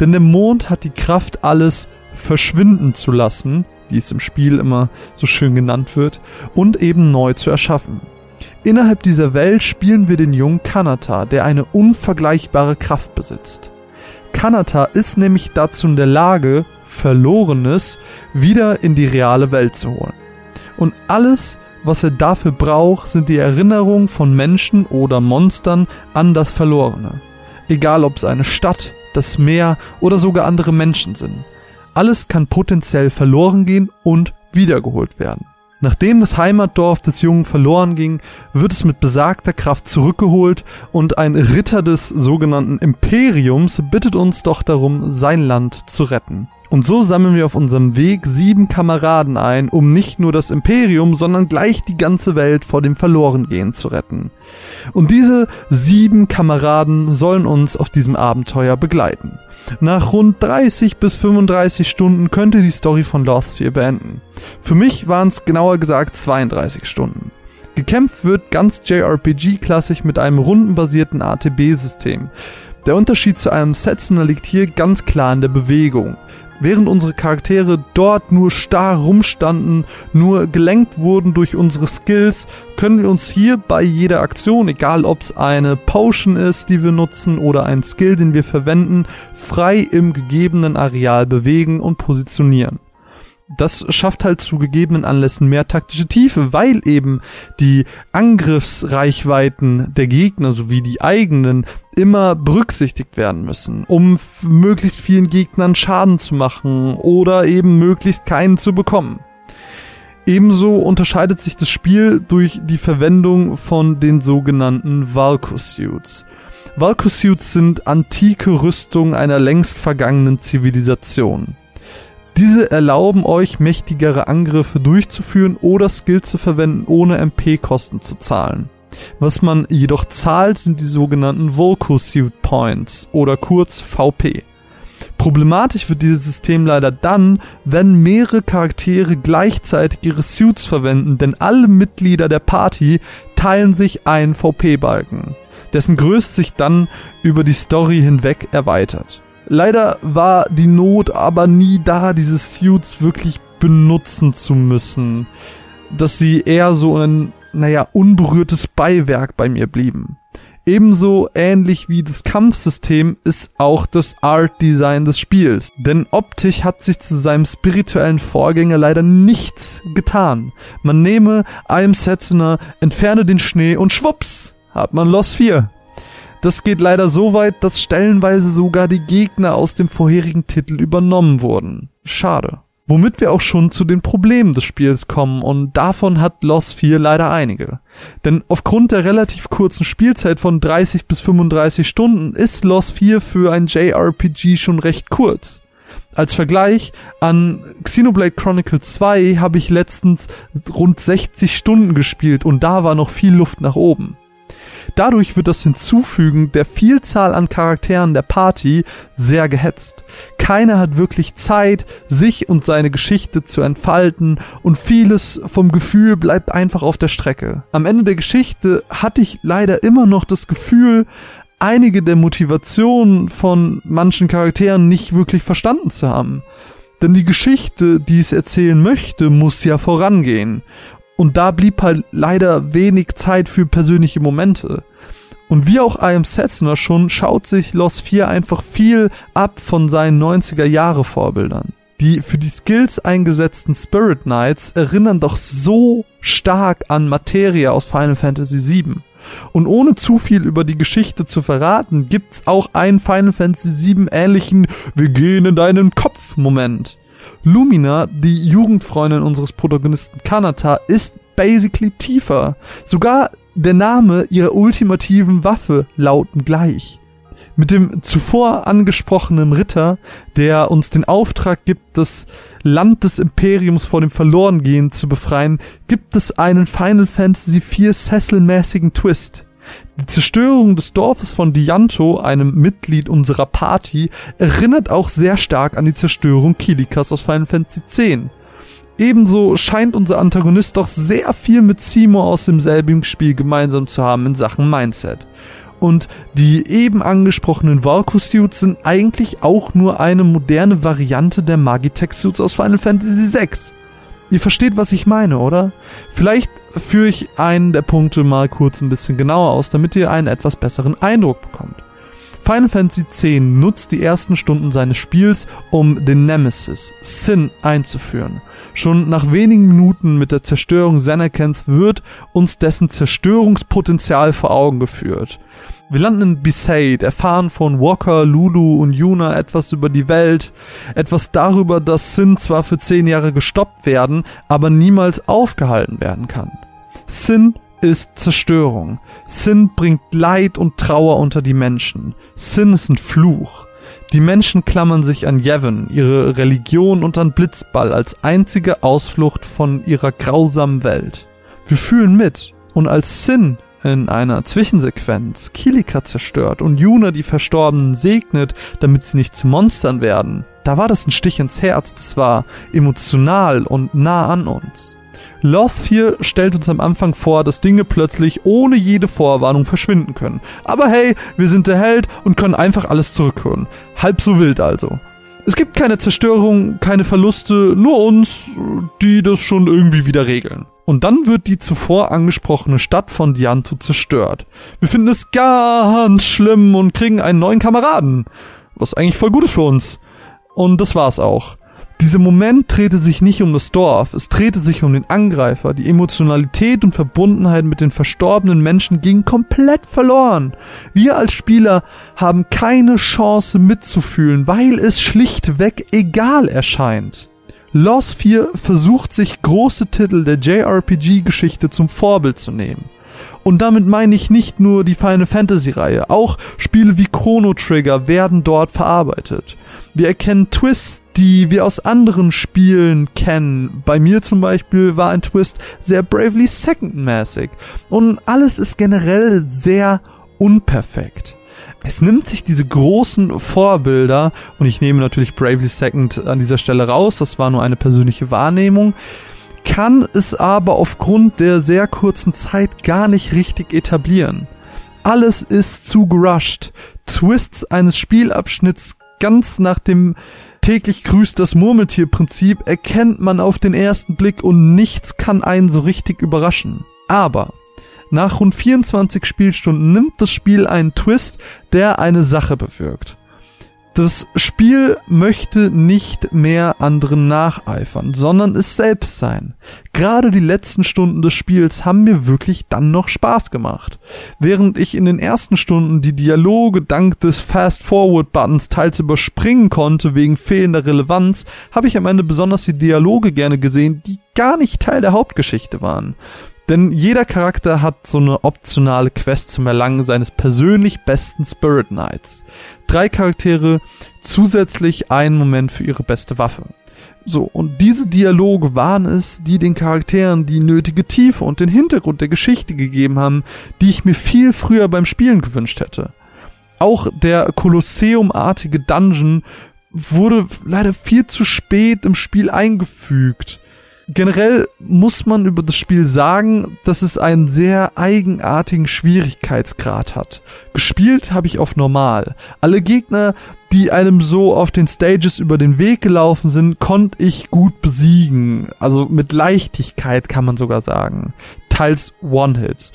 Denn der Mond hat die Kraft, alles verschwinden zu lassen, wie es im Spiel immer so schön genannt wird, und eben neu zu erschaffen. Innerhalb dieser Welt spielen wir den jungen Kanata, der eine unvergleichbare Kraft besitzt. Kanata ist nämlich dazu in der Lage, Verlorenes wieder in die reale Welt zu holen. Und alles, was er dafür braucht, sind die Erinnerungen von Menschen oder Monstern an das Verlorene. Egal ob es eine Stadt, das Meer oder sogar andere Menschen sind. Alles kann potenziell verloren gehen und wiedergeholt werden. Nachdem das Heimatdorf des Jungen verloren ging, wird es mit besagter Kraft zurückgeholt und ein Ritter des sogenannten Imperiums bittet uns doch darum, sein Land zu retten. Und so sammeln wir auf unserem Weg sieben Kameraden ein, um nicht nur das Imperium, sondern gleich die ganze Welt vor dem Verlorengehen zu retten. Und diese sieben Kameraden sollen uns auf diesem Abenteuer begleiten. Nach rund 30 bis 35 Stunden könnte die Story von Lost 4 beenden. Für mich waren es genauer gesagt 32 Stunden. Gekämpft wird ganz JRPG-klassisch mit einem rundenbasierten ATB-System. Der Unterschied zu einem Setzener liegt hier ganz klar in der Bewegung. Während unsere Charaktere dort nur starr rumstanden, nur gelenkt wurden durch unsere Skills, können wir uns hier bei jeder Aktion, egal ob es eine Potion ist, die wir nutzen oder ein Skill, den wir verwenden, frei im gegebenen Areal bewegen und positionieren das schafft halt zu gegebenen Anlässen mehr taktische Tiefe, weil eben die Angriffsreichweiten der Gegner sowie die eigenen immer berücksichtigt werden müssen, um möglichst vielen Gegnern Schaden zu machen oder eben möglichst keinen zu bekommen. Ebenso unterscheidet sich das Spiel durch die Verwendung von den sogenannten Valko-Suits. Valko-Suits sind antike Rüstungen einer längst vergangenen Zivilisation. Diese erlauben euch, mächtigere Angriffe durchzuführen oder Skills zu verwenden, ohne MP-Kosten zu zahlen. Was man jedoch zahlt, sind die sogenannten Volco-Suit Points oder kurz VP. Problematisch wird dieses System leider dann, wenn mehrere Charaktere gleichzeitig ihre Suits verwenden, denn alle Mitglieder der Party teilen sich einen VP-Balken, dessen Größe sich dann über die Story hinweg erweitert. Leider war die Not aber nie da, diese Suits wirklich benutzen zu müssen. Dass sie eher so ein, naja, unberührtes Beiwerk bei mir blieben. Ebenso ähnlich wie das Kampfsystem ist auch das Art Design des Spiels, denn optisch hat sich zu seinem spirituellen Vorgänger leider nichts getan. Man nehme einem Setzener, entferne den Schnee und schwupps, hat man Lost 4. Das geht leider so weit, dass stellenweise sogar die Gegner aus dem vorherigen Titel übernommen wurden. Schade. Womit wir auch schon zu den Problemen des Spiels kommen und davon hat Lost 4 leider einige. Denn aufgrund der relativ kurzen Spielzeit von 30 bis 35 Stunden ist Lost 4 für ein JRPG schon recht kurz. Als Vergleich an Xenoblade Chronicles 2 habe ich letztens rund 60 Stunden gespielt und da war noch viel Luft nach oben. Dadurch wird das Hinzufügen der Vielzahl an Charakteren der Party sehr gehetzt. Keiner hat wirklich Zeit, sich und seine Geschichte zu entfalten und vieles vom Gefühl bleibt einfach auf der Strecke. Am Ende der Geschichte hatte ich leider immer noch das Gefühl, einige der Motivationen von manchen Charakteren nicht wirklich verstanden zu haben. Denn die Geschichte, die es erzählen möchte, muss ja vorangehen. Und da blieb halt leider wenig Zeit für persönliche Momente. Und wie auch I Am Setzner schon, schaut sich Lost 4 einfach viel ab von seinen 90er Jahre Vorbildern. Die für die Skills eingesetzten Spirit Knights erinnern doch so stark an Materia aus Final Fantasy VII. Und ohne zu viel über die Geschichte zu verraten, gibt's auch einen Final Fantasy VII ähnlichen Wir gehen in deinen Kopf Moment. Lumina, die Jugendfreundin unseres Protagonisten Kanata, ist basically tiefer. Sogar der Name ihrer ultimativen Waffe lauten gleich. Mit dem zuvor angesprochenen Ritter, der uns den Auftrag gibt, das Land des Imperiums vor dem Verlorengehen zu befreien, gibt es einen Final Fantasy IV Cecil-mäßigen Twist. Die Zerstörung des Dorfes von Dianto, einem Mitglied unserer Party, erinnert auch sehr stark an die Zerstörung Kilikas aus Final Fantasy X. Ebenso scheint unser Antagonist doch sehr viel mit Simo aus demselben Spiel gemeinsam zu haben in Sachen Mindset. Und die eben angesprochenen Valko-Suits sind eigentlich auch nur eine moderne Variante der Magitech-Suits aus Final Fantasy VI. Ihr versteht, was ich meine, oder? Vielleicht führe ich einen der Punkte mal kurz ein bisschen genauer aus, damit ihr einen etwas besseren Eindruck bekommt. Final Fantasy X nutzt die ersten Stunden seines Spiels, um den Nemesis, Sin, einzuführen. Schon nach wenigen Minuten mit der Zerstörung Zanarkans wird uns dessen Zerstörungspotenzial vor Augen geführt. Wir landen in Besaid, erfahren von Walker, Lulu und Yuna etwas über die Welt, etwas darüber, dass Sin zwar für zehn Jahre gestoppt werden, aber niemals aufgehalten werden kann. Sin ist Zerstörung. Sin bringt Leid und Trauer unter die Menschen. Sin ist ein Fluch. Die Menschen klammern sich an Yevon, ihre Religion und an Blitzball als einzige Ausflucht von ihrer grausamen Welt. Wir fühlen mit. Und als Sin in einer Zwischensequenz Kilika zerstört und Yuna die Verstorbenen segnet, damit sie nicht zu Monstern werden, da war das ein Stich ins Herz, das war emotional und nah an uns. Lost 4 stellt uns am Anfang vor, dass Dinge plötzlich ohne jede Vorwarnung verschwinden können. Aber hey, wir sind der Held und können einfach alles zurückholen. Halb so wild also. Es gibt keine Zerstörung, keine Verluste, nur uns, die das schon irgendwie wieder regeln. Und dann wird die zuvor angesprochene Stadt von Dianto zerstört. Wir finden es ganz schlimm und kriegen einen neuen Kameraden. Was eigentlich voll gut ist für uns. Und das war's auch. Dieser Moment drehte sich nicht um das Dorf, es drehte sich um den Angreifer. Die Emotionalität und Verbundenheit mit den verstorbenen Menschen ging komplett verloren. Wir als Spieler haben keine Chance mitzufühlen, weil es schlichtweg egal erscheint. Lost 4 versucht sich große Titel der JRPG-Geschichte zum Vorbild zu nehmen. Und damit meine ich nicht nur die Final Fantasy Reihe, auch Spiele wie Chrono Trigger werden dort verarbeitet. Wir erkennen Twists, die wir aus anderen Spielen kennen. Bei mir zum Beispiel war ein Twist sehr Bravely Second mäßig. Und alles ist generell sehr unperfekt. Es nimmt sich diese großen Vorbilder, und ich nehme natürlich Bravely Second an dieser Stelle raus, das war nur eine persönliche Wahrnehmung, kann es aber aufgrund der sehr kurzen Zeit gar nicht richtig etablieren. Alles ist zu gerusht. Twists eines Spielabschnitts ganz nach dem täglich grüßt das Murmeltier-Prinzip erkennt man auf den ersten Blick und nichts kann einen so richtig überraschen. Aber nach rund 24 Spielstunden nimmt das Spiel einen Twist, der eine Sache bewirkt. Das Spiel möchte nicht mehr anderen nacheifern, sondern es selbst sein. Gerade die letzten Stunden des Spiels haben mir wirklich dann noch Spaß gemacht. Während ich in den ersten Stunden die Dialoge dank des Fast-Forward-Buttons teils überspringen konnte wegen fehlender Relevanz, habe ich am Ende besonders die Dialoge gerne gesehen, die gar nicht Teil der Hauptgeschichte waren. Denn jeder Charakter hat so eine optionale Quest zum Erlangen seines persönlich besten Spirit Knights. Drei Charaktere, zusätzlich einen Moment für ihre beste Waffe. So, und diese Dialoge waren es, die den Charakteren die nötige Tiefe und den Hintergrund der Geschichte gegeben haben, die ich mir viel früher beim Spielen gewünscht hätte. Auch der Kolosseum-artige Dungeon wurde leider viel zu spät im Spiel eingefügt generell muss man über das Spiel sagen, dass es einen sehr eigenartigen Schwierigkeitsgrad hat. Gespielt habe ich auf normal. Alle Gegner, die einem so auf den Stages über den Weg gelaufen sind, konnte ich gut besiegen. Also mit Leichtigkeit kann man sogar sagen. Teils One-Hit.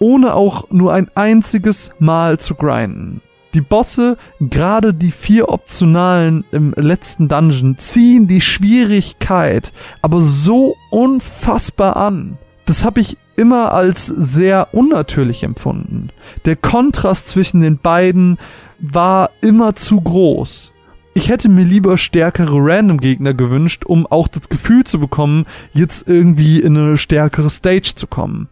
Ohne auch nur ein einziges Mal zu grinden. Die Bosse, gerade die vier optionalen im letzten Dungeon, ziehen die Schwierigkeit aber so unfassbar an. Das habe ich immer als sehr unnatürlich empfunden. Der Kontrast zwischen den beiden war immer zu groß. Ich hätte mir lieber stärkere Random-Gegner gewünscht, um auch das Gefühl zu bekommen, jetzt irgendwie in eine stärkere Stage zu kommen.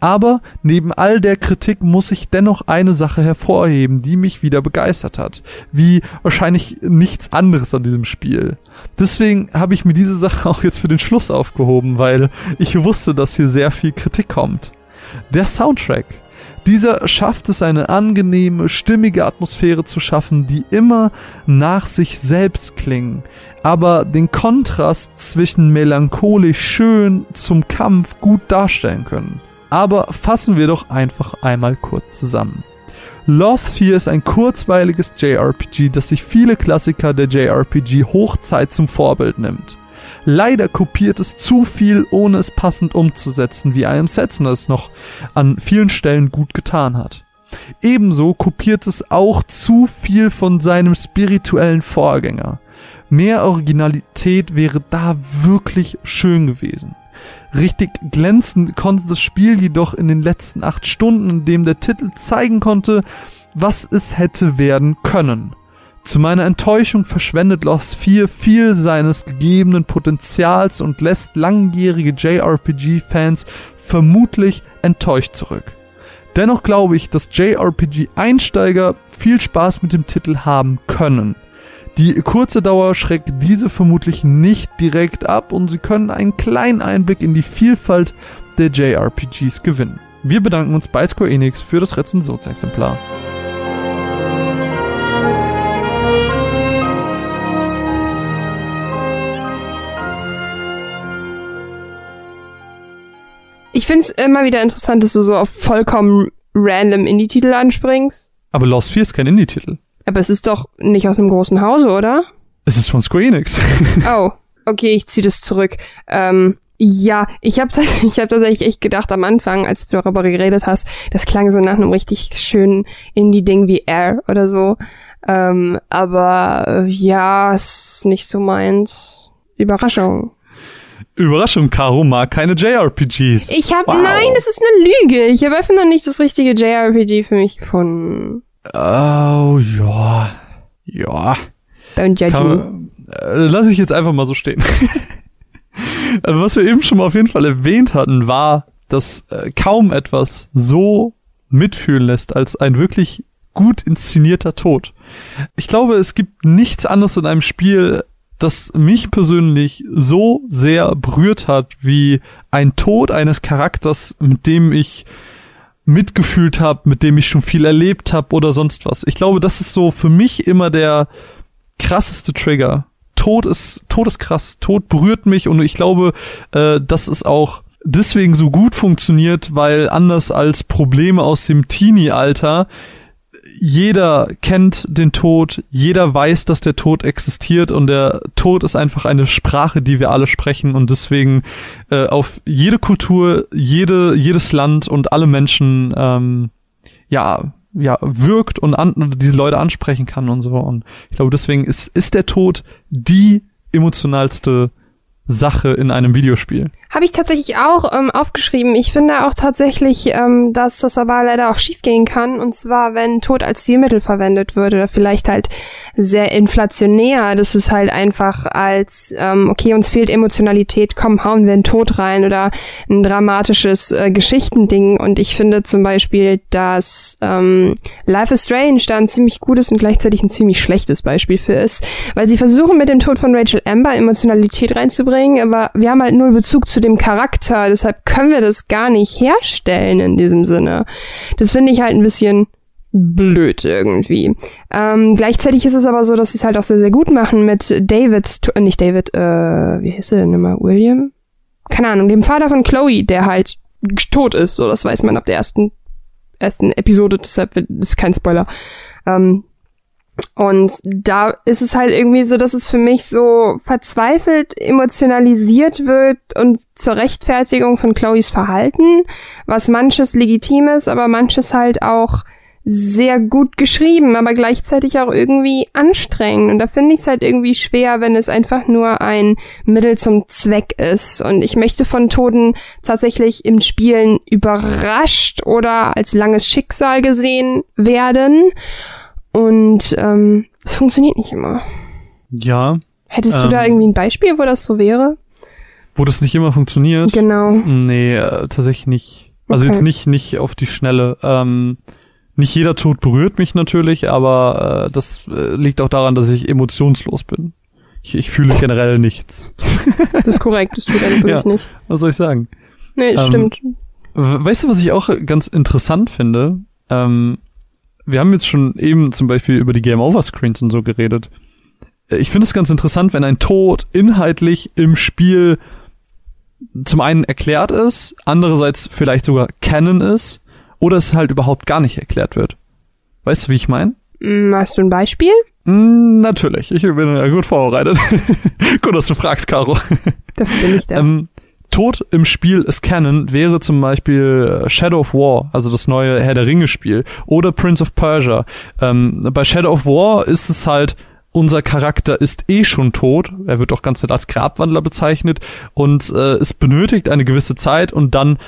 Aber neben all der Kritik muss ich dennoch eine Sache hervorheben, die mich wieder begeistert hat. Wie wahrscheinlich nichts anderes an diesem Spiel. Deswegen habe ich mir diese Sache [LAUGHS] auch jetzt für den Schluss aufgehoben, weil ich wusste, dass hier sehr viel Kritik kommt. Der Soundtrack. Dieser schafft es, eine angenehme, stimmige Atmosphäre zu schaffen, die immer nach sich selbst klingen, aber den Kontrast zwischen melancholisch schön zum Kampf gut darstellen können. Aber fassen wir doch einfach einmal kurz zusammen. Lost 4 ist ein kurzweiliges JRPG, das sich viele Klassiker der JRPG Hochzeit zum Vorbild nimmt. Leider kopiert es zu viel, ohne es passend umzusetzen, wie einem Setzen es noch an vielen Stellen gut getan hat. Ebenso kopiert es auch zu viel von seinem spirituellen Vorgänger. Mehr Originalität wäre da wirklich schön gewesen. Richtig glänzend konnte das Spiel jedoch in den letzten acht Stunden, in dem der Titel zeigen konnte, was es hätte werden können. Zu meiner Enttäuschung verschwendet Lost 4 viel seines gegebenen Potenzials und lässt langjährige JRPG-Fans vermutlich enttäuscht zurück. Dennoch glaube ich, dass JRPG-Einsteiger viel Spaß mit dem Titel haben können. Die kurze Dauer schreckt diese vermutlich nicht direkt ab und sie können einen kleinen Einblick in die Vielfalt der JRPGs gewinnen. Wir bedanken uns bei Square Enix für das Rezensionsexemplar. Ich find's immer wieder interessant, dass du so auf vollkommen random Indie-Titel anspringst. Aber Lost 4 ist kein Indie-Titel. Aber es ist doch nicht aus einem großen Hause, oder? Es ist von Square Enix. [LAUGHS] oh, okay, ich ziehe das zurück. Ähm, ja, ich habe [LAUGHS] ich hab tatsächlich echt gedacht am Anfang, als du darüber geredet hast, das klang so nach einem richtig schönen Indie-Ding wie Air oder so. Ähm, aber äh, ja, ist nicht so meins. Überraschung. Überraschung, Caro mag keine JRPGs. Ich habe wow. nein, das ist eine Lüge. Ich habe einfach noch nicht das richtige JRPG für mich gefunden. Oh ja, ja. Don't judge me. Äh, lass ich jetzt einfach mal so stehen. [LAUGHS] also was wir eben schon mal auf jeden Fall erwähnt hatten, war, dass äh, kaum etwas so mitfühlen lässt als ein wirklich gut inszenierter Tod. Ich glaube, es gibt nichts anderes in einem Spiel, das mich persönlich so sehr berührt hat, wie ein Tod eines Charakters, mit dem ich mitgefühlt habe, mit dem ich schon viel erlebt habe oder sonst was. Ich glaube, das ist so für mich immer der krasseste Trigger. Tod ist, Tod ist krass. Tod berührt mich und ich glaube, äh, das ist auch deswegen so gut funktioniert, weil anders als Probleme aus dem Teenie-Alter jeder kennt den Tod, jeder weiß, dass der Tod existiert und der Tod ist einfach eine Sprache, die wir alle sprechen und deswegen äh, auf jede Kultur, jede, jedes Land und alle Menschen ähm, ja ja wirkt und an, diese Leute ansprechen kann und so. Und ich glaube deswegen ist ist der Tod die emotionalste Sache in einem Videospiel. Habe ich tatsächlich auch ähm, aufgeschrieben. Ich finde auch tatsächlich, ähm, dass das aber leider auch schiefgehen kann. Und zwar, wenn Tod als Stilmittel verwendet wird oder vielleicht halt sehr inflationär. Das ist halt einfach als, ähm, okay, uns fehlt Emotionalität, komm, hauen wir einen Tod rein oder ein dramatisches äh, Geschichtending. Und ich finde zum Beispiel, dass ähm, Life is Strange da ein ziemlich gutes und gleichzeitig ein ziemlich schlechtes Beispiel für ist. Weil sie versuchen mit dem Tod von Rachel Amber Emotionalität reinzubringen bringen, aber wir haben halt null Bezug zu dem Charakter, deshalb können wir das gar nicht herstellen in diesem Sinne. Das finde ich halt ein bisschen blöd irgendwie. Ähm, gleichzeitig ist es aber so, dass sie es halt auch sehr, sehr gut machen mit Davids, äh, nicht David, äh, wie hieß er denn immer? William? Keine Ahnung, dem Vater von Chloe, der halt tot ist, so das weiß man ab der ersten, ersten Episode, deshalb ist kein Spoiler. Ähm, und da ist es halt irgendwie so, dass es für mich so verzweifelt emotionalisiert wird und zur Rechtfertigung von Chloes Verhalten, was manches legitim ist, aber manches halt auch sehr gut geschrieben, aber gleichzeitig auch irgendwie anstrengend. Und da finde ich es halt irgendwie schwer, wenn es einfach nur ein Mittel zum Zweck ist. Und ich möchte von Toten tatsächlich im Spielen überrascht oder als langes Schicksal gesehen werden. Und ähm, es funktioniert nicht immer. Ja. Hättest ähm, du da ähm, irgendwie ein Beispiel, wo das so wäre? Wo das nicht immer funktioniert? Genau. Nee, äh, tatsächlich nicht. Also okay. jetzt nicht, nicht auf die Schnelle. Ähm, nicht jeder Tod berührt mich natürlich, aber äh, das äh, liegt auch daran, dass ich emotionslos bin. Ich, ich fühle generell nichts. [LAUGHS] Das ist korrekt, das tut er natürlich ja, nicht. Was soll ich sagen? Nee, ähm, stimmt. Weißt du, was ich auch ganz interessant finde? Ähm, wir haben jetzt schon eben zum Beispiel über die Game Over Screens und so geredet. Äh, ich finde es ganz interessant, wenn ein Tod inhaltlich im Spiel zum einen erklärt ist, andererseits vielleicht sogar Canon ist oder es halt überhaupt gar nicht erklärt wird. Weißt du, wie ich meine? Mm, hast du ein Beispiel? Mm, natürlich, ich bin ja gut vorbereitet. [LAUGHS] gut, dass du fragst, Caro. Dafür bin ich [LAUGHS] da. Ähm, Tod im Spiel ist Canon wäre zum Beispiel äh, Shadow of War, also das neue Herr der Ringe Spiel, oder Prince of Persia. Ähm, bei Shadow of War ist es halt, unser Charakter ist eh schon tot, er wird auch ganz nett als Grabwandler bezeichnet und äh, es benötigt eine gewisse Zeit und dann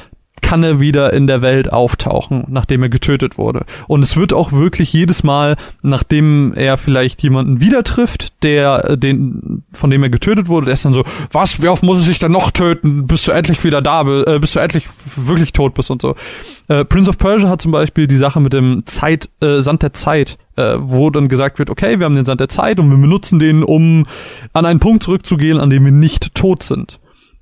kann er wieder in der Welt auftauchen, nachdem er getötet wurde. Und es wird auch wirklich jedes Mal, nachdem er vielleicht jemanden wieder trifft, der äh, den von dem er getötet wurde, der ist dann so, was, wie oft muss es sich dann noch töten, bis du endlich wieder da bist, äh, bis du endlich wirklich tot bist und so. Äh, Prince of Persia hat zum Beispiel die Sache mit dem Zeit, äh, Sand der Zeit, äh, wo dann gesagt wird, okay, wir haben den Sand der Zeit und wir benutzen den, um an einen Punkt zurückzugehen, an dem wir nicht tot sind.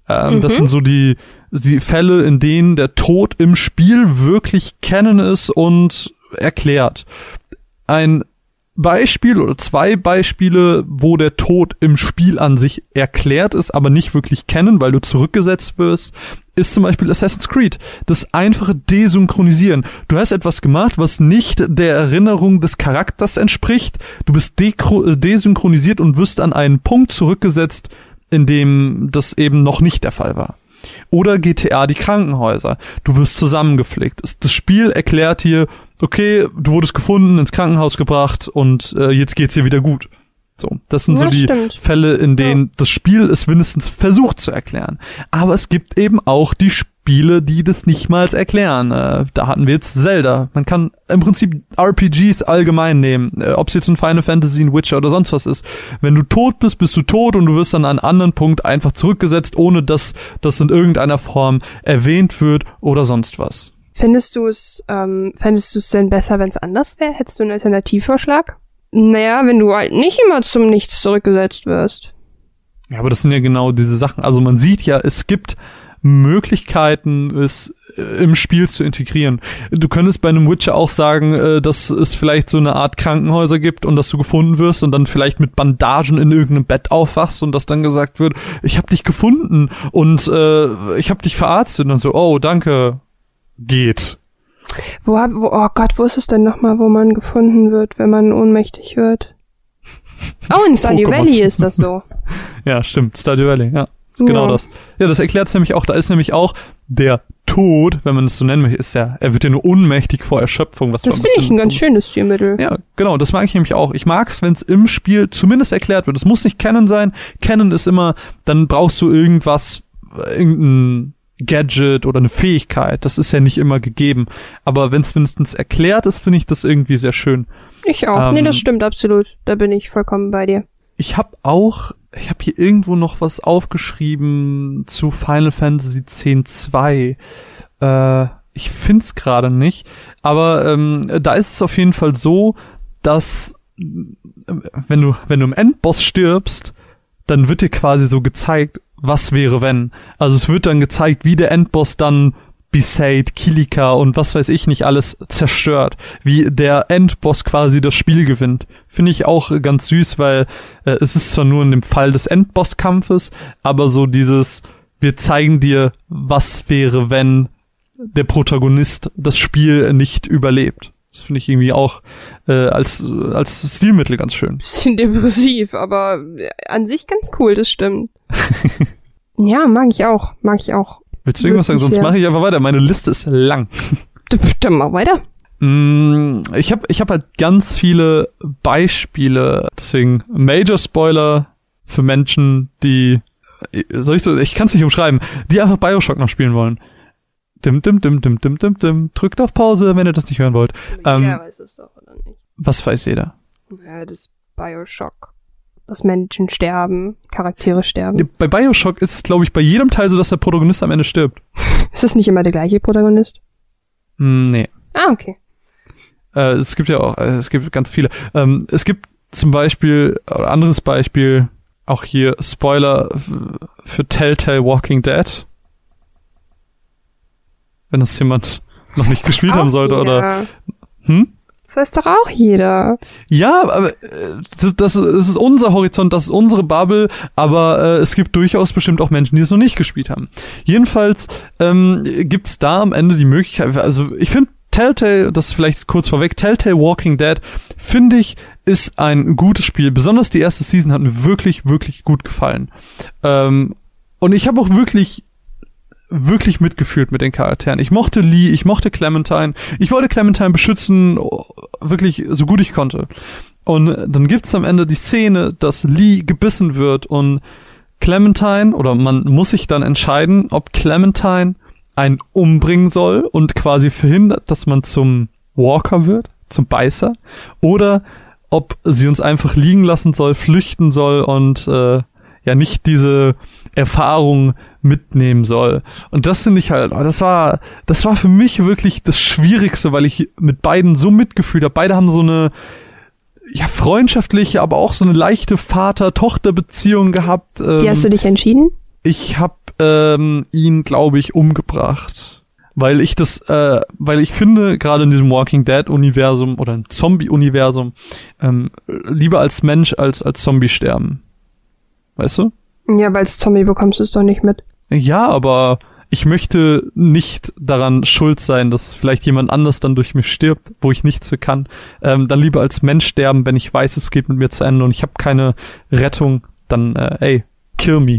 Ähm, mhm. Das sind so die, die Fälle, in denen der Tod im Spiel wirklich kennen ist und erklärt. Ein Beispiel oder zwei Beispiele, wo der Tod im Spiel an sich erklärt ist, aber nicht wirklich kennen, weil du zurückgesetzt wirst, ist zum Beispiel Assassin's Creed. Das einfache Desynchronisieren. Du hast etwas gemacht, was nicht der Erinnerung des Charakters entspricht. Du bist desynchronisiert und wirst an einen Punkt zurückgesetzt, in dem das eben noch nicht der Fall war. Oder GTA die Krankenhäuser. Du wirst zusammengepflegt. Das Spiel erklärt dir, okay, du wurdest gefunden, ins Krankenhaus gebracht und äh, jetzt geht's dir wieder gut. So, das sind ja, so die stimmt. Fälle, in denen ja. das Spiel es mindestens versucht zu erklären. Aber es gibt eben auch die Spiele, die das nicht mal erklären. Äh, da hatten wir jetzt Zelda. Man kann im Prinzip RPGs allgemein nehmen, äh, ob es jetzt ein Final Fantasy, ein Witcher oder sonst was ist. Wenn du tot bist, bist du tot und du wirst dann an einen anderen Punkt einfach zurückgesetzt, ohne dass das in irgendeiner Form erwähnt wird oder sonst was. Findest du es, ähm, fändest du es denn besser, wenn es anders wäre? Hättest du einen Alternativvorschlag? Naja, wenn du halt nicht immer zum Nichts zurückgesetzt wirst. Ja, aber das sind ja genau diese Sachen. Also man sieht ja, es gibt Möglichkeiten, es äh, im Spiel zu integrieren. Du könntest bei einem Witcher auch sagen, äh, dass es vielleicht so eine Art Krankenhäuser gibt und dass du gefunden wirst und dann vielleicht mit Bandagen in irgendeinem Bett aufwachst und dass dann gesagt wird, ich habe dich gefunden und äh, ich habe dich verarztet und dann so, oh, danke, geht. Wo, hab, wo, oh Gott, wo ist es denn nochmal, wo man gefunden wird, wenn man ohnmächtig wird? [LAUGHS] Oh, in Stardew Valley ist das so. [LAUGHS] ja, stimmt, Stardew Valley, ja. Genau ja. das. Ja, das erklärt es nämlich auch. Da ist nämlich auch der Tod, wenn man es so nennen möchte, ist ja, er wird ja nur ohnmächtig vor Erschöpfung. Was das finde ich ein ganz schönes Stilmittel. Ja, genau, das mag ich nämlich auch. Ich mag es, wenn es im Spiel zumindest erklärt wird. Es muss nicht Canon sein. Canon ist immer, dann brauchst du irgendwas, irgendein Gadget oder eine Fähigkeit. Das ist ja nicht immer gegeben. Aber wenn es wenigstens erklärt ist, finde ich das irgendwie sehr schön. Ich auch. Ähm, nee, das stimmt absolut. Da bin ich vollkommen bei dir. Ich habe auch, ich habe hier irgendwo noch was aufgeschrieben zu Final Fantasy X-2. Äh, ich find's gerade nicht. Aber ähm, da ist es auf jeden Fall so, dass äh, wenn du, wenn du im Endboss stirbst, dann wird dir quasi so gezeigt, was wäre wenn. Also es wird dann gezeigt, wie der Endboss dann Besaid, Kilika und was weiß ich nicht alles zerstört, wie der Endboss quasi das Spiel gewinnt. Finde ich auch ganz süß, weil äh, es ist zwar nur in dem Fall des Endbosskampfes, aber so dieses, wir zeigen dir, was wäre, wenn der Protagonist das Spiel nicht überlebt. Das finde ich irgendwie auch äh, als, als Stilmittel ganz schön. Bisschen depressiv, aber an sich ganz cool, das stimmt. [LAUGHS] ja, mag ich auch. Mag ich auch. Willst du irgendwas sagen? Sonst mache ich einfach weiter. Meine Liste ist lang. Dann mach weiter. Mm, ich habe ich hab halt ganz viele Beispiele. Deswegen Major Spoiler für Menschen, die soll ich so, ich kann es nicht umschreiben, die einfach Bioshock noch spielen wollen. Dim, dim, dim, dim, dim, dim, dim. Drückt auf Pause, wenn ihr das nicht hören wollt. Ähm, jeder weiß es doch, oder nicht? Was weiß jeder? Ja, das Bioshock. Dass Menschen sterben, Charaktere sterben. Bei Bioshock ist es, glaube ich, bei jedem Teil so, dass der Protagonist am Ende stirbt. [LAUGHS] ist das nicht immer der gleiche Protagonist? Mm, nee. Ah, okay. Äh, es gibt ja auch, äh, es gibt ganz viele. Ähm, es gibt zum Beispiel, oder anderes Beispiel, auch hier Spoiler für Telltale Walking Dead wenn das jemand noch nicht gespielt [LAUGHS] haben sollte, jeder. oder. Hm? Das weiß doch auch jeder. Ja, aber äh, das, das, ist unser Horizont, das ist unsere Bubble, aber äh, es gibt durchaus bestimmt auch Menschen, die es noch nicht gespielt haben. Jedenfalls ähm, gibt da am Ende die Möglichkeit, also ich finde Telltale, das vielleicht kurz vorweg, Telltale Walking Dead, finde ich, ist ein gutes Spiel. Besonders die erste Season hat mir wirklich, wirklich gut gefallen. Ähm, und ich habe auch wirklich wirklich mitgefühlt mit den Charakteren. Ich mochte Lee, ich mochte Clementine. Ich wollte Clementine beschützen, wirklich so gut ich konnte. Und dann gibt's am Ende die Szene, dass Lee gebissen wird und Clementine, oder man muss sich dann entscheiden, ob Clementine einen umbringen soll und quasi verhindert, dass man zum Walker wird, zum Beißer, oder ob sie uns einfach liegen lassen soll, flüchten soll und äh, ja nicht diese Erfahrung mitnehmen soll. Und das finde ich halt, das war, das war für mich wirklich das Schwierigste, weil ich mit beiden so mitgefühlt habe. Beide haben so eine ja freundschaftliche, aber auch so eine leichte Vater-Tochter-Beziehung gehabt. Wie hast du dich entschieden? Ich habe ähm, ihn, glaube ich, umgebracht weil ich das, äh, weil ich finde, gerade in diesem Walking Dead-Universum oder im Zombie-Universum, ähm, lieber als Mensch als als Zombie sterben. Weißt du? Ja, aber als Zombie bekommst du es doch nicht mit. Ja, aber ich möchte nicht daran schuld sein, dass vielleicht jemand anders dann durch mich stirbt, wo ich nichts für kann. Ähm, dann lieber als Mensch sterben, wenn ich weiß, es geht mit mir zu Ende und ich habe keine Rettung, dann äh, ey, kill me.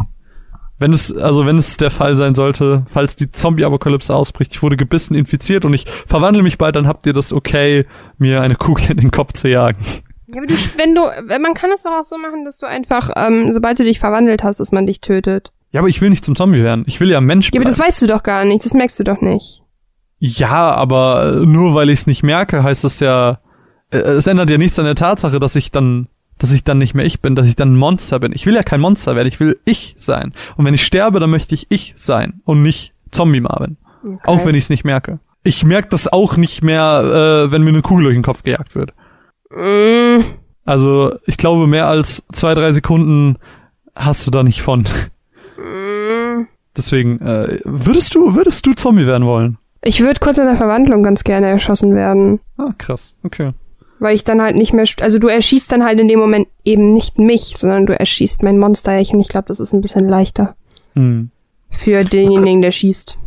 Wenn es, also wenn es der Fall sein sollte, falls die Zombie-Apokalypse ausbricht, ich wurde gebissen, infiziert und ich verwandle mich bald, dann habt ihr das okay, mir eine Kugel in den Kopf zu jagen. Ja, aber du, wenn du, man kann es doch auch so machen, dass du einfach, ähm, sobald du dich verwandelt hast, dass man dich tötet. Ja, aber ich will nicht zum Zombie werden. Ich will ja Mensch bleiben. Ja, aber das weißt du doch gar nicht. Das merkst du doch nicht. Ja, aber nur weil ich es nicht merke, heißt das ja, äh, es ändert ja nichts an der Tatsache, dass ich dann dass ich dann nicht mehr ich bin, dass ich dann ein Monster bin. Ich will ja kein Monster werden, ich will ich sein. Und wenn ich sterbe, dann möchte ich ich sein und nicht Zombie Marvin. Okay. Auch wenn ich es nicht merke. Ich merke das auch nicht mehr, äh, wenn mir eine Kugel durch den Kopf gejagt wird. Mm. Also ich glaube, mehr als zwei, drei Sekunden hast du da nicht von. Mm. Deswegen, äh, würdest du, würdest du Zombie werden wollen? Ich würde kurz in der Verwandlung ganz gerne erschossen werden. Ah, krass. Okay. Weil ich dann halt nicht mehr, also du erschießt dann halt in dem Moment eben nicht mich, sondern du erschießt mein Monster. Und ich glaube, das ist ein bisschen leichter. Hm. Für denjenigen, der schießt.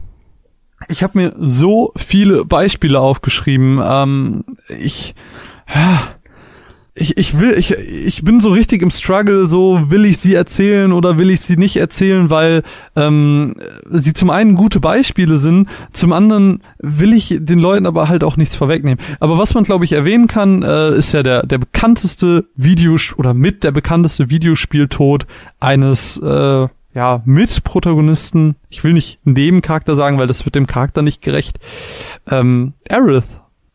Ich habe mir so viele Beispiele aufgeschrieben. Ähm, ich, ja, ich, ich will, ich, ich bin so richtig im Struggle, so will ich sie erzählen oder will ich sie nicht erzählen, weil ähm, sie zum einen gute Beispiele sind, zum anderen will ich den Leuten aber halt auch nichts vorwegnehmen. Aber was man, glaube ich, erwähnen kann, äh, ist ja der, der bekannteste Videos oder mit der bekannteste Videospieltod eines äh, ja, Mitprotagonisten. Ich will nicht Nebencharakter sagen, weil das wird dem Charakter nicht gerecht. Ähm, Aerith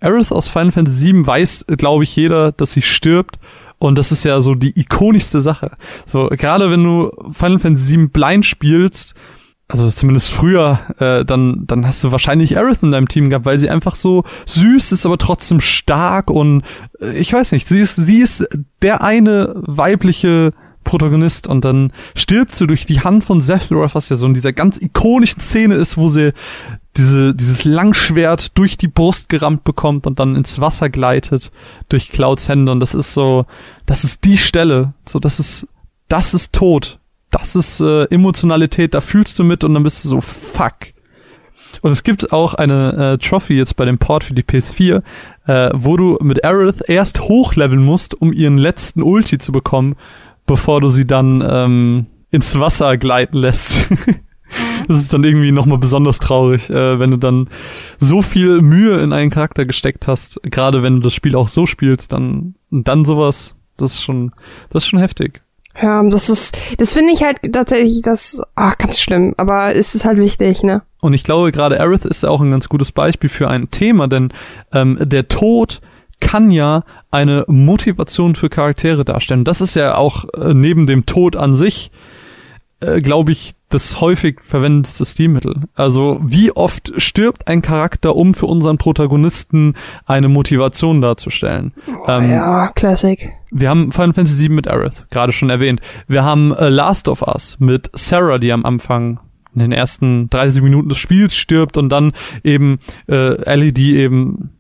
Aerith aus Final Fantasy VII weiß, glaube ich, jeder, dass sie stirbt. Und das ist ja so die ikonischste Sache. So, gerade wenn du Final Fantasy VII blind spielst, also zumindest früher, äh, dann, dann hast du wahrscheinlich Aerith in deinem Team gehabt, weil sie einfach so süß ist, aber trotzdem stark und äh, ich weiß nicht, sie ist, sie ist der eine weibliche Protagonist und dann stirbt sie durch die Hand von Sephiroth, was ja so in dieser ganz ikonischen Szene ist, wo sie diese, dieses Langschwert durch die Brust gerammt bekommt und dann ins Wasser gleitet durch Clouds Hände. Und das ist so, das ist die Stelle. So, das ist, das ist Tod. Das ist äh, Emotionalität, da fühlst du mit und dann bist du so, fuck. Und es gibt auch eine äh, Trophy jetzt bei dem Port für die PS4, äh, wo du mit Aerith erst hochleveln musst, um ihren letzten Ulti zu bekommen, bevor du sie dann ähm, ins Wasser gleiten lässt. das ist dann irgendwie nochmal besonders traurig, äh, wenn du dann so viel Mühe in einen Charakter gesteckt hast, gerade wenn du das Spiel auch so spielst, dann, dann sowas, das ist schon, das ist schon heftig. Ja, das ist, das finde ich halt tatsächlich das, ah, ganz schlimm, aber es ist halt wichtig, ne? Und ich glaube, gerade Aerith ist ja auch ein ganz gutes Beispiel für ein Thema, denn ähm, der Tod kann ja eine Motivation für Charaktere darstellen. Das ist ja auch äh, neben dem Tod an sich äh, glaube ich, das häufig verwendete Stilmittel. Also wie oft stirbt ein Charakter, um für unseren Protagonisten eine Motivation darzustellen? Oh, ähm, ja, Classic. Wir haben Final Fantasy VII mit Aerith, gerade schon erwähnt. Wir haben äh, Last of Us mit Sarah, die am Anfang in den ersten 30 Minuten des Spiels stirbt und dann eben äh, Ellie, die eben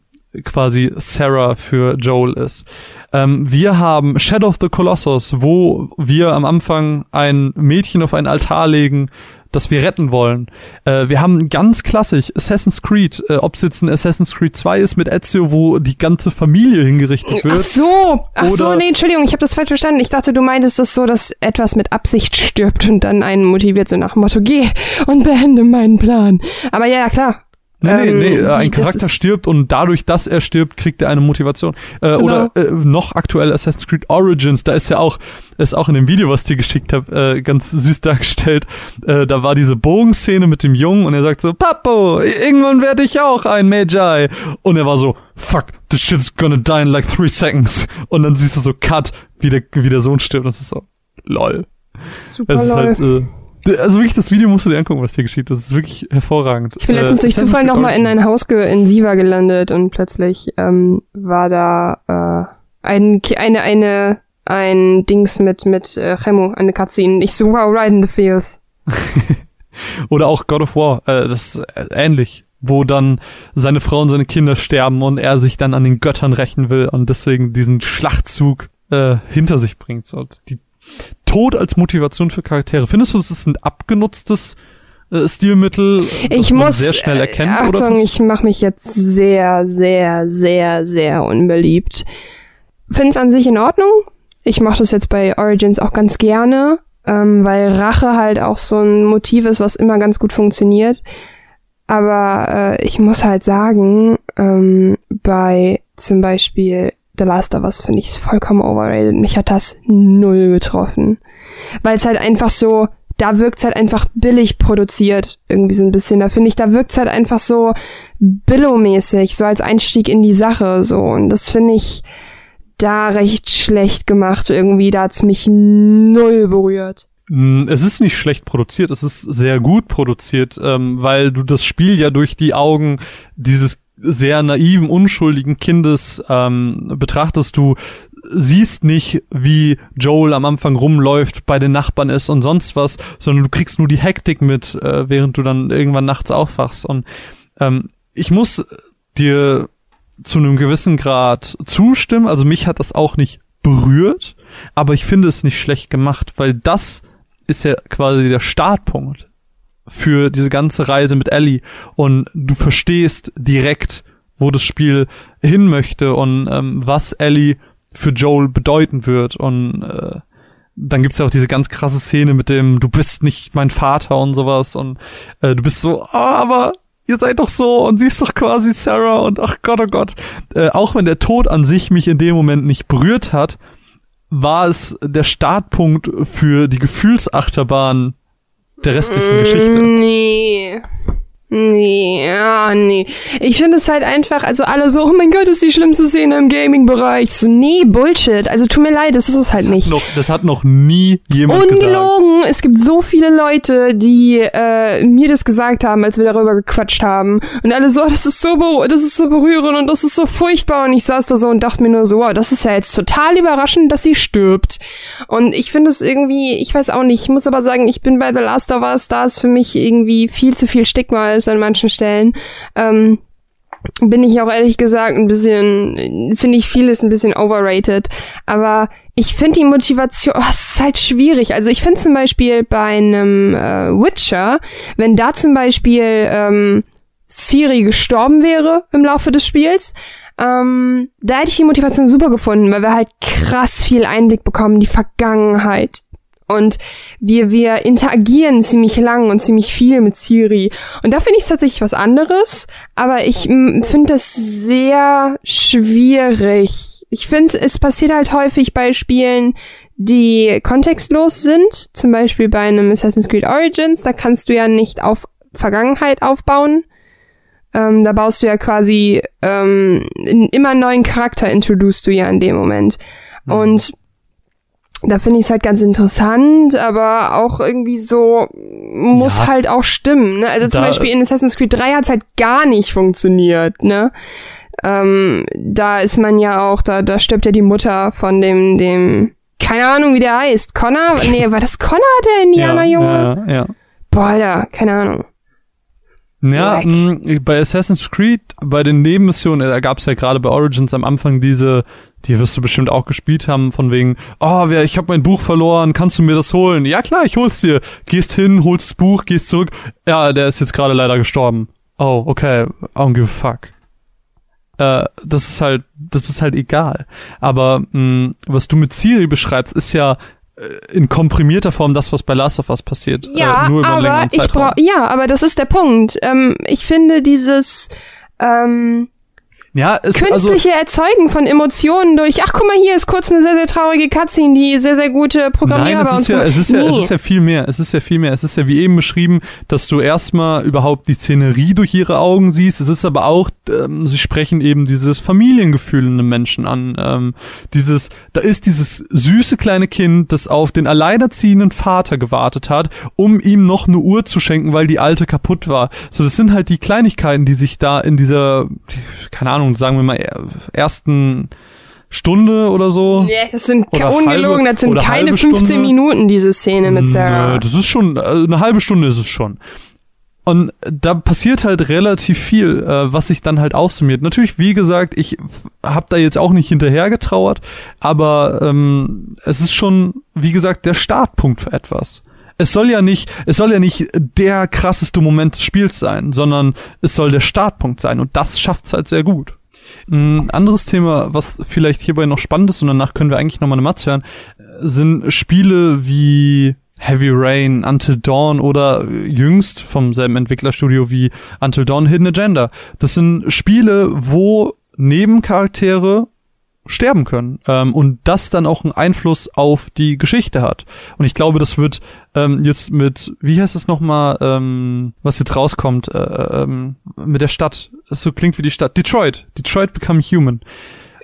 quasi Sarah für Joel ist. Ähm, wir haben Shadow of the Colossus, wo wir am Anfang ein Mädchen auf einen Altar legen, das wir retten wollen. Äh, wir haben ganz klassisch Assassin's Creed, äh, ob es jetzt ein Assassin's Creed 2 ist mit Ezio, wo die ganze Familie hingerichtet wird. Ach so, ach so, nee, Entschuldigung, ich habe das falsch verstanden. Ich dachte, du meintest das so, dass etwas mit Absicht stirbt und dann einen motiviert, so nach dem Motto, geh und beende meinen Plan. Aber ja, ja, klar. Nee, nee, Ähm, nee, äh, ein Charakter stirbt und dadurch, dass er stirbt, kriegt er eine Motivation. Äh, Genau. Oder äh, noch aktuell Assassin's Creed Origins, da ist ja auch, ist auch in dem Video, was ich dir geschickt habe, äh, ganz süß dargestellt. Äh, da war diese Bogenszene mit dem Jungen und er sagt so, Papo, irgendwann werde ich auch ein Magi. Und er war so, fuck, this shit's gonna die in like three seconds. Und dann siehst du so Cut, wie der, wie der Sohn stirbt. Das ist so, lol. Super Es ist lol. halt, äh, also wirklich, das Video musst du dir angucken, was dir geschieht. Das ist wirklich hervorragend. Ich bin letztens Äh, durch Zufall nochmal in ein Haus in Siva gelandet und plötzlich ähm, war da äh, ein, eine, eine, ein Dings mit, mit äh, Chemo, eine Cutscene. Ich so, wow, right in the feels. [LAUGHS] Oder auch God of War, äh, das ist äh, ähnlich, wo dann seine Frau und seine Kinder sterben und er sich dann an den Göttern rächen will und deswegen diesen Schlachtzug äh, hinter sich bringt. So, die Tod als Motivation für Charaktere. Findest du, es ist ein abgenutztes äh, Stilmittel, das Ich man muss, sehr schnell erkennt? äh, Achtung, ich mache mich jetzt sehr, sehr, sehr, sehr unbeliebt. Find's an sich in Ordnung. Ich mache das jetzt bei Origins auch ganz gerne, ähm, weil Rache halt auch so ein Motiv ist, was immer ganz gut funktioniert. Aber äh, ich muss halt sagen, ähm, bei zum Beispiel The Last of Us finde ich es vollkommen overrated. Mich hat das null getroffen. Weil es halt einfach so, da wirkt's halt einfach billig produziert, irgendwie so ein bisschen. Da finde ich, da wirkt's halt einfach so Billo-mäßig, so als Einstieg in die Sache, so. Und das finde ich da recht schlecht gemacht irgendwie. Da hat's mich null berührt. Mm, Es ist nicht schlecht produziert, es ist sehr gut produziert, ähm, weil du das Spiel ja durch die Augen dieses sehr naiven, unschuldigen Kindes ähm, betrachtest. Du siehst nicht, wie Joel am Anfang rumläuft, bei den Nachbarn ist und sonst was, sondern du kriegst nur die Hektik mit, äh, während du dann irgendwann nachts aufwachst. Und ähm, ich muss dir zu einem gewissen Grad zustimmen. Also mich hat das auch nicht berührt, aber ich finde es nicht schlecht gemacht, weil das ist ja quasi der Startpunkt für diese ganze Reise mit Ellie. Und du verstehst direkt, wo das Spiel hin möchte und ähm, was Ellie für Joel bedeuten wird. Und äh, dann gibt's ja auch diese ganz krasse Szene mit dem du bist nicht mein Vater und sowas. Und äh, du bist so, ah, aber ihr seid doch so und sie ist doch quasi Sarah und ach Gott, oh Gott. Äh, auch wenn der Tod an sich mich in dem Moment nicht berührt hat, war es der Startpunkt für die Gefühlsachterbahn der restlichen Geschichte. Nee. Nee, ja, nee. Ich finde es halt einfach, also alle so, oh mein Gott, das ist die schlimmste Szene im Gaming-Bereich. So, nee, Bullshit. Also tut mir leid, das ist es halt nicht. Noch, das hat noch nie jemand gesagt. Ungelogen, es gibt so viele Leute, die äh, mir das gesagt haben, als wir darüber gequatscht haben. Und alle so, oh, das ist so, das ist so berührend und das ist so furchtbar. Und ich saß da so und dachte mir nur so, wow, das ist ja jetzt total überraschend, dass sie stirbt. Und ich finde es irgendwie, ich weiß auch nicht, ich muss aber sagen, ich bin bei The Last of Us, da ist für mich irgendwie viel zu viel Stigma ist an manchen Stellen. Ähm, bin ich auch ehrlich gesagt ein bisschen, finde ich vieles ein bisschen overrated. Aber ich finde die Motivation, [LAUGHS] oh, es ist halt schwierig. Also ich finde zum Beispiel bei einem äh, Witcher, wenn da zum Beispiel ähm, Siri gestorben wäre im Laufe des Spiels, ähm, da hätte ich die Motivation super gefunden, weil wir halt krass viel Einblick bekommen in die Vergangenheit. Und wir, wir interagieren ziemlich lang und ziemlich viel mit Siri. Und da finde ich es tatsächlich was anderes. Aber ich finde das sehr schwierig. Ich finde, es passiert halt häufig bei Spielen, die kontextlos sind. Zum Beispiel bei einem Assassin's Creed Origins. Da kannst du ja nicht auf Vergangenheit aufbauen. Ähm, da baust du ja quasi ähm, einen immer neuen Charakter introducest du ja in dem Moment. Mhm. Und da finde ich es halt ganz interessant, aber auch irgendwie so muss Ja. halt auch stimmen. Ne? Also zum Beispiel in Assassin's Creed 3 hat es halt gar nicht funktioniert. Ne? Ähm, da ist man ja auch, da, da stirbt ja die Mutter von dem, dem, keine Ahnung, wie der heißt. Connor? [LAUGHS] Nee, war das Connor, der Indianerjunge? Ja, ja, ja. Boah, Alter, keine Ahnung. Ja, mh, bei Assassin's Creed, bei den Nebenmissionen, da gab es ja gerade bei Origins am Anfang diese, die wirst du bestimmt auch gespielt haben, von wegen, oh, wer, ich habe mein Buch verloren, kannst du mir das holen? Ja klar, ich hol's dir. Gehst hin, holst das Buch, gehst zurück. Ja, der ist jetzt gerade leider gestorben. Oh, okay, I don't give a fuck. Äh, das ist halt, das ist halt egal. Aber mh, was du mit Siri beschreibst, ist ja äh, in komprimierter Form das, was bei Last of Us passiert. Ja, äh, nur über einen aber längeren ich brauch, ja, aber das ist der Punkt. Ähm, ich finde dieses ähm, ja, es, also, künstliche Erzeugen von Emotionen durch, ach guck mal, hier ist kurz eine sehr, sehr traurige Cutscene, die sehr, sehr gute Programmierer Nein, es ist ja, es ist ja, es Nee. ist ja viel mehr. Es ist ja viel mehr. Es ist ja wie eben beschrieben, dass du erstmal überhaupt die Szenerie durch ihre Augen siehst. Es ist aber auch, ähm, sie sprechen eben dieses Familiengefühl in einem Menschen an. Ähm, dieses, da ist dieses süße kleine Kind, das auf den alleinerziehenden Vater gewartet hat, um ihm noch eine Uhr zu schenken, weil die alte kaputt war. So, das sind halt die Kleinigkeiten, die sich da in dieser, keine Ahnung, sagen wir mal, er- ersten Stunde oder so. Nee, das sind Oder ungelogen, halbe- das sind keine halbe 15 Stunde. Minuten, diese Szene mit Sarah. Nö, das ist schon, äh, eine halbe Stunde ist es schon. Und da passiert halt relativ viel, äh, was sich dann halt aufsummiert. Natürlich, wie gesagt, ich f- hab da jetzt auch nicht hinterher getrauert, aber ähm, es ist schon, wie gesagt, der Startpunkt für etwas. Es soll ja nicht, es soll ja nicht der krasseste Moment des Spiels sein, sondern es soll der Startpunkt sein und das schafft's halt sehr gut. Ein anderes Thema, was vielleicht hierbei noch spannend ist und danach können wir eigentlich nochmal eine Matz hören, sind Spiele wie Heavy Rain, Until Dawn oder jüngst vom selben Entwicklerstudio wie Until Dawn Hidden Agenda. Das sind Spiele, wo Nebencharaktere sterben können ähm, und das dann auch einen Einfluss auf die Geschichte hat. Und ich glaube, das wird ähm, jetzt mit, wie heißt es nochmal, ähm, was jetzt rauskommt, äh, ähm, mit der Stadt, das so klingt wie die Stadt, Detroit, Detroit Become Human.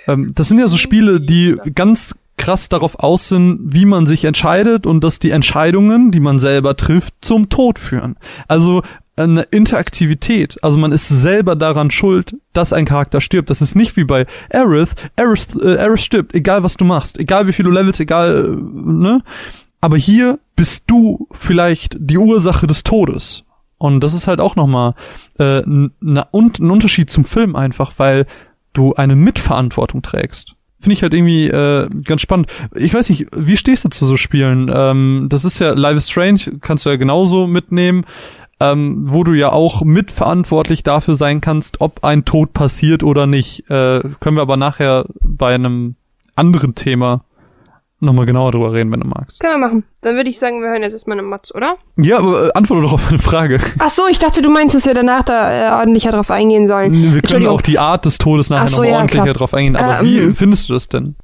Ähm, das sind ja so Spiele, die ganz krass darauf aus sind, wie man sich entscheidet und dass die Entscheidungen, die man selber trifft, zum Tod führen. Also eine Interaktivität. Also man ist selber daran schuld, dass ein Charakter stirbt. Das ist nicht wie bei Aerith. Aerith, äh, Aerith stirbt, egal was du machst. Egal wie viel du levelst, egal, äh, ne? Aber hier bist du vielleicht die Ursache des Todes. Und das ist halt auch nochmal äh, na, und ein Unterschied zum Film einfach, weil du eine Mitverantwortung trägst. Finde ich halt irgendwie äh, ganz spannend. Ich weiß nicht, wie stehst du zu so Spielen? Ähm, das ist ja Life is Strange, kannst du ja genauso mitnehmen, ähm, wo du ja auch mitverantwortlich dafür sein kannst, ob ein Tod passiert oder nicht. Äh, können wir aber nachher bei einem anderen Thema nochmal genauer drüber reden, wenn du magst. Können wir machen. Dann würde ich sagen, wir hören jetzt erstmal eine Matz, oder? Ja, aber äh, antworte doch auf eine Frage. Ach so, ich dachte, du meinst, dass wir danach da äh, ordentlicher drauf eingehen sollen. Wir können auf die Art des Todes nachher Ach so, nochmal ja, ordentlicher klar. drauf eingehen. Aber Ähm, wie findest du das denn?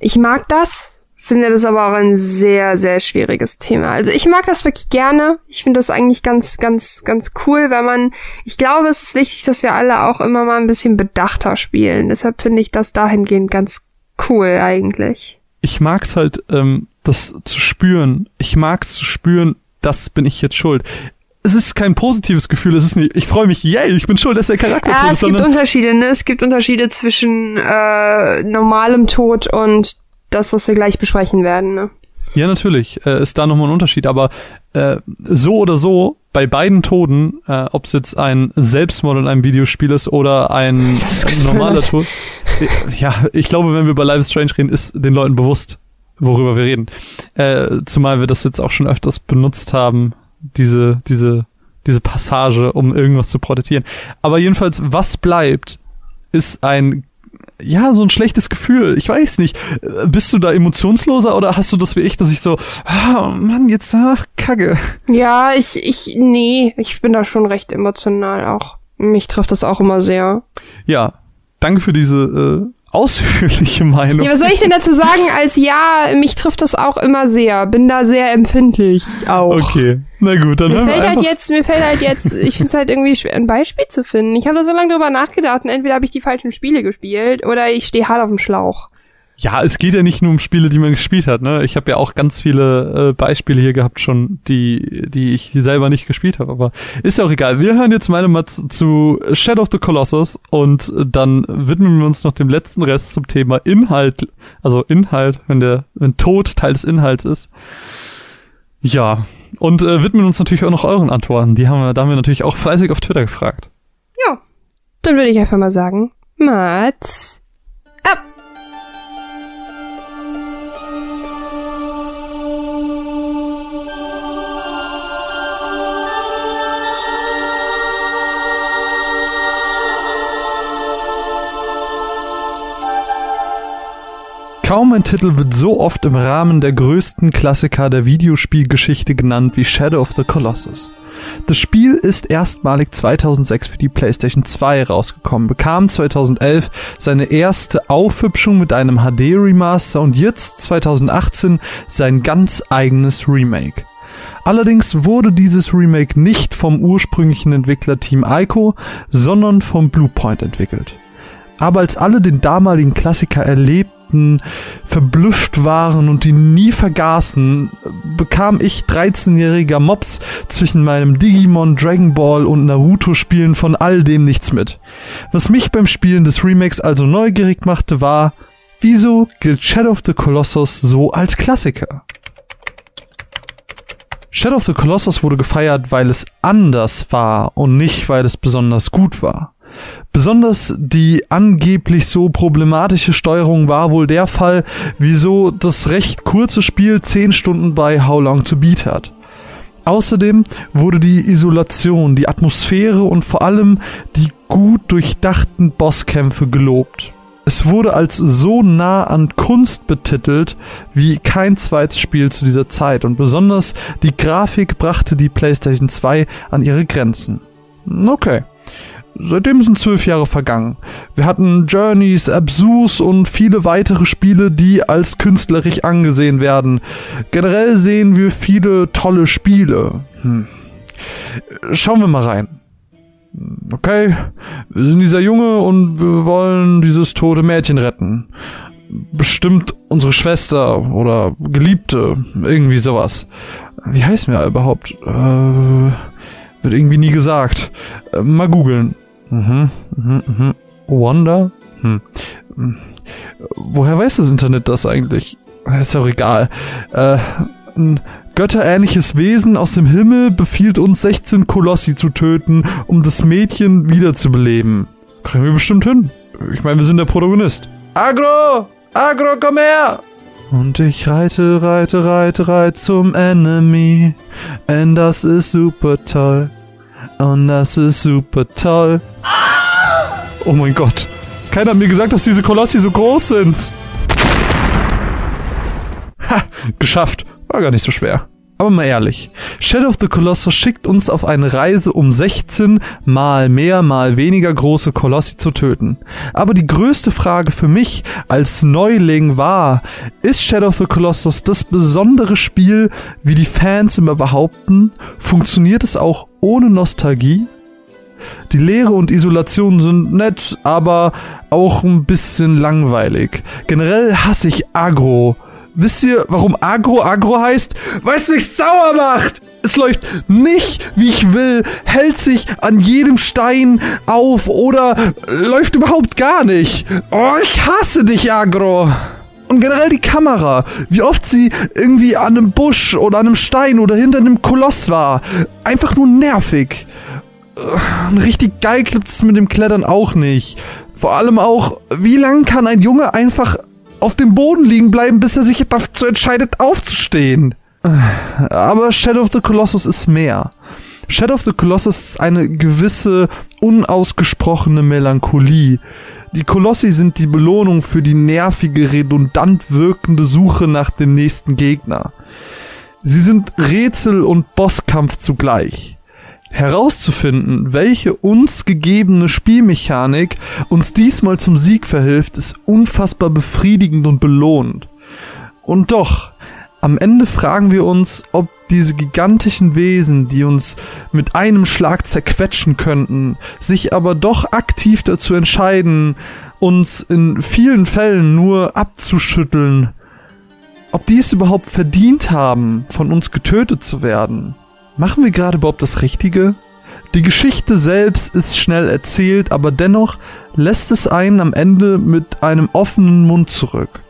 Ich mag das, finde das aber auch ein sehr, sehr schwieriges Thema. Also ich mag das wirklich gerne. Ich finde das eigentlich ganz, ganz, ganz cool, weil man, ich glaube, es ist wichtig, dass wir alle auch immer mal ein bisschen bedachter spielen. Deshalb finde ich das dahingehend ganz cool eigentlich. ich mag's halt, ähm, das zu spüren. Ich mag's zu spüren, das bin ich jetzt schuld. Es ist kein positives Gefühl, es ist nicht, ich freue mich, yay, ich bin schuld, dass der Charakter Ja, tot es ist, gibt sondern Unterschiede, ne? Es gibt Unterschiede zwischen äh, normalem Tod und das, was wir gleich besprechen werden, ne? ja, natürlich, äh, ist da nochmal ein Unterschied, aber äh, so oder so, bei beiden Toten, äh, ob es jetzt ein Selbstmord in einem Videospiel ist oder ein [LAUGHS] ist normaler Tod. Äh, Ja, ich glaube, wenn wir über Life is Strange reden, ist den Leuten bewusst, worüber wir reden. Äh, zumal wir das jetzt auch schon öfters benutzt haben, diese, diese, diese Passage, um irgendwas zu protettieren. Aber jedenfalls, was bleibt, ist ein ja, so ein schlechtes Gefühl. Ich weiß nicht. Äh, Bist du da emotionsloser oder hast du das wie ich, dass ich so, ah, Mann, jetzt, ach, Kacke. Ja, ich, ich, nee, ich bin da schon recht emotional auch. Mich trifft das auch immer sehr. Ja, danke für diese äh, ausführliche Meinung. Ja, was soll ich denn dazu sagen, als ja, mich trifft das auch immer sehr. Bin da sehr empfindlich auch. Okay, na gut, dann Mir hören wir fällt halt jetzt, mir fällt halt jetzt, ich finde es halt irgendwie schwer, ein Beispiel zu finden. Ich habe da so lange drüber nachgedacht und entweder habe ich die falschen Spiele gespielt oder ich stehe hart auf dem Schlauch. Ja, es geht ja nicht nur um Spiele, die man gespielt hat. Ne? Ich habe ja auch ganz viele äh, Beispiele hier gehabt schon, die, die ich selber nicht gespielt habe. Aber ist ja auch egal. Wir hören jetzt meine zu- zu Shadow of the Colossus und dann widmen wir uns noch dem letzten Rest zum Thema Inhalt. Also Inhalt, wenn der wenn Tod Teil des Inhalts ist. Ja, und äh, widmen uns natürlich auch noch euren Antworten. Die haben wir, da haben wir natürlich auch fleißig auf Twitter gefragt. Ja, dann würde ich einfach mal sagen, Mats Kaum ein Titel wird so oft im Rahmen der größten Klassiker der Videospielgeschichte genannt wie Shadow of the Colossus. Das Spiel ist erstmalig 2006 für die PlayStation 2 rausgekommen, bekam 2011 seine erste Aufhübschung mit einem HD-Remaster und jetzt 2018 sein ganz eigenes Remake. Allerdings wurde dieses Remake nicht vom ursprünglichen Entwickler Team Ico, sondern vom Bluepoint entwickelt. Aber als alle den damaligen Klassiker erlebten, verblüfft waren und ihn nie vergaßen, bekam ich 13-jähriger Mops zwischen meinem Digimon, Dragon Ball und Naruto Spielen von all dem nichts mit. Was mich beim Spielen des Remakes also neugierig machte, war, wieso gilt Shadow of the Colossus so als Klassiker? Shadow of the Colossus wurde gefeiert, weil es anders war und nicht, weil es besonders gut war. Besonders die angeblich so problematische Steuerung war wohl der Fall, wieso das recht kurze Spiel 10 Stunden bei How Long to Beat hat. Außerdem wurde die Isolation, die Atmosphäre und vor allem die gut durchdachten Bosskämpfe gelobt. Es wurde als so nah an Kunst betitelt wie kein zweites Spiel zu dieser Zeit und besonders die Grafik brachte die PlayStation 2 an ihre Grenzen. Okay. Seitdem sind zwölf Jahre vergangen. Wir hatten Journeys, Absus und viele weitere Spiele, die als künstlerisch angesehen werden. Generell sehen wir viele tolle Spiele. Hm. Schauen wir mal rein. Okay, wir sind dieser Junge und wir wollen dieses tote Mädchen retten. Bestimmt unsere Schwester oder Geliebte, irgendwie sowas. Wie heißen wir überhaupt? Äh, wird irgendwie nie gesagt. Äh, mal googeln. Mhm, mhm, mhm. Wonder? Hm. Woher weiß das Internet das eigentlich? Ist ja auch egal. Äh, ein götterähnliches Wesen aus dem Himmel befiehlt uns 16 Kolossi zu töten, um das Mädchen wiederzubeleben. Kriegen wir bestimmt hin. Ich meine, wir sind der Protagonist. Agro! Agro, komm her! Und ich reite, reite, reite, reite zum Enemy. Und das ist super toll. Und das ist super toll. Oh mein Gott. Keiner hat mir gesagt, dass diese Kolossi so groß sind. Ha, geschafft. War gar nicht so schwer. Aber mal ehrlich, Shadow of the Colossus schickt uns auf eine Reise, um 16 mal mehr, mal weniger große Kolossi zu töten. Aber die größte Frage für mich als Neuling war, ist Shadow of the Colossus das besondere Spiel, wie die Fans immer behaupten? Funktioniert es auch ohne Nostalgie? Die Leere und Isolation sind nett, aber auch ein bisschen langweilig. Generell hasse ich Agro. Wisst ihr, warum Agro Agro heißt? Weil es mich sauer macht! Es läuft nicht, wie ich will, hält sich an jedem Stein auf oder läuft überhaupt gar nicht. Oh, ich hasse dich, Agro! Und generell die Kamera, wie oft sie irgendwie an einem Busch oder an einem Stein oder hinter einem Koloss war. Einfach nur nervig. Und richtig geil klappt es mit dem Klettern auch nicht. Vor allem auch, wie lang kann ein Junge einfach auf dem Boden liegen bleiben, bis er sich dazu entscheidet, aufzustehen? Aber Shadow of the Colossus ist mehr. Shadow of the Colossus ist eine gewisse unausgesprochene Melancholie. Die Kolossi sind die Belohnung für die nervige, redundant wirkende Suche nach dem nächsten Gegner. Sie sind Rätsel und Bosskampf zugleich. Herauszufinden, welche uns gegebene Spielmechanik uns diesmal zum Sieg verhilft, ist unfassbar befriedigend und belohnt. Und doch, am Ende fragen wir uns, ob diese gigantischen Wesen, die uns mit einem Schlag zerquetschen könnten, sich aber doch aktiv dazu entscheiden, uns in vielen Fällen nur abzuschütteln, ob die es überhaupt verdient haben, von uns getötet zu werden. Machen wir gerade überhaupt das Richtige? Die Geschichte selbst ist schnell erzählt, aber dennoch lässt es einen am Ende mit einem offenen Mund zurück.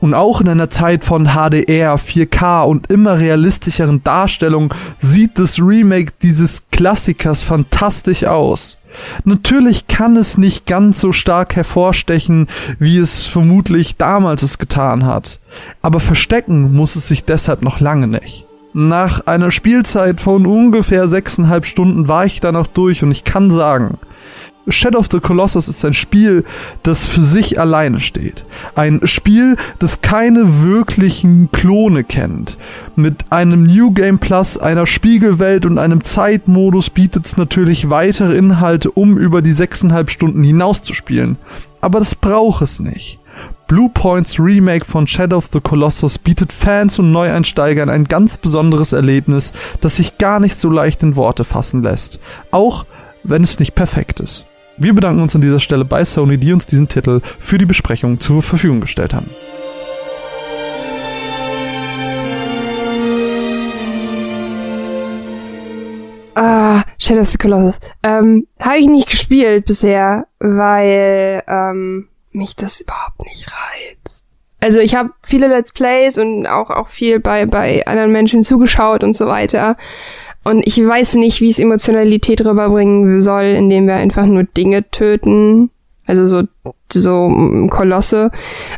Und auch in einer Zeit von HDR, 4K und immer realistischeren Darstellungen sieht das Remake dieses Klassikers fantastisch aus. Natürlich kann es nicht ganz so stark hervorstechen, wie es vermutlich damals es getan hat. Aber verstecken muss es sich deshalb noch lange nicht. Nach einer Spielzeit von ungefähr sechseinhalb Stunden war ich da noch durch und ich kann sagen, Shadow of the Colossus ist ein Spiel, das für sich alleine steht. Ein Spiel, das keine wirklichen Klone kennt. Mit einem New Game Plus, einer Spiegelwelt und einem Zeitmodus bietet es natürlich weitere Inhalte, um über die sechseinhalb Stunden hinaus zu spielen. Aber das braucht es nicht. Bluepoints Remake von Shadow of the Colossus bietet Fans und Neueinsteigern ein ganz besonderes Erlebnis, das sich gar nicht so leicht in Worte fassen lässt. Auch wenn es nicht perfekt ist. Wir bedanken uns an dieser Stelle bei Sony, die uns diesen Titel für die Besprechung zur Verfügung gestellt haben. Ah, Shadow of the Colossus. Ähm, habe ich nicht gespielt bisher, weil ähm, mich das überhaupt nicht reizt. Also ich habe viele Let's Plays und auch auch viel bei bei anderen Menschen zugeschaut und so weiter. Und ich weiß nicht, wie es Emotionalität rüberbringen soll, indem wir einfach nur Dinge töten. Also so, so mm, Kolosse.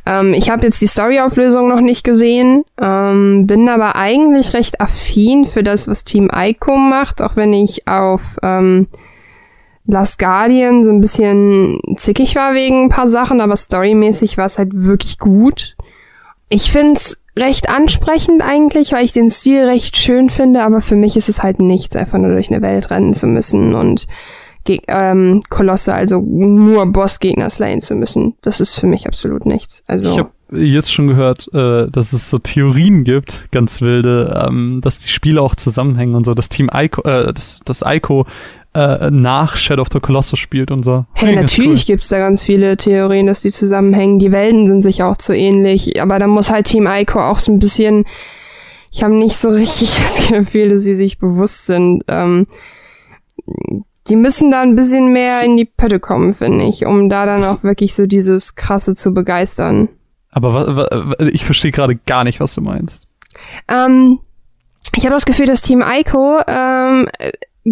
Ähm, ich habe jetzt die Storyauflösung noch nicht gesehen, ähm, bin aber eigentlich recht affin für das, was Team Ico macht, auch wenn ich auf ähm, Last Guardian so ein bisschen zickig war wegen ein paar Sachen, aber storymäßig war es halt wirklich gut. Ich find's recht ansprechend eigentlich, weil ich den Stil recht schön finde, aber für mich ist es halt nichts, einfach nur durch eine Welt rennen zu müssen und Geg ähm, Kolosse, also nur Bossgegner slayen zu müssen. Das ist für mich absolut nichts. Also ich habe jetzt schon gehört, äh, dass es so Theorien gibt, ganz wilde, ähm, dass die Spiele auch zusammenhängen und so, das Team Ico, äh, das, das Ico äh, nach Shadow of the Colossus spielt und so. Hey, natürlich cool. gibt's da ganz viele Theorien, dass die zusammenhängen. Die Welten sind sich auch zu ähnlich, aber da muss halt Team Ico auch so ein bisschen. Ich habe nicht so [LAUGHS] richtig das Gefühl, dass sie sich bewusst sind. Ähm, die müssen da ein bisschen mehr in die Pötte kommen, finde ich, um da dann auch wirklich so dieses krasse zu begeistern. Aber wa, wa, ich verstehe gerade gar nicht, was du meinst. Ähm, ich habe das Gefühl, dass Team Ico ähm,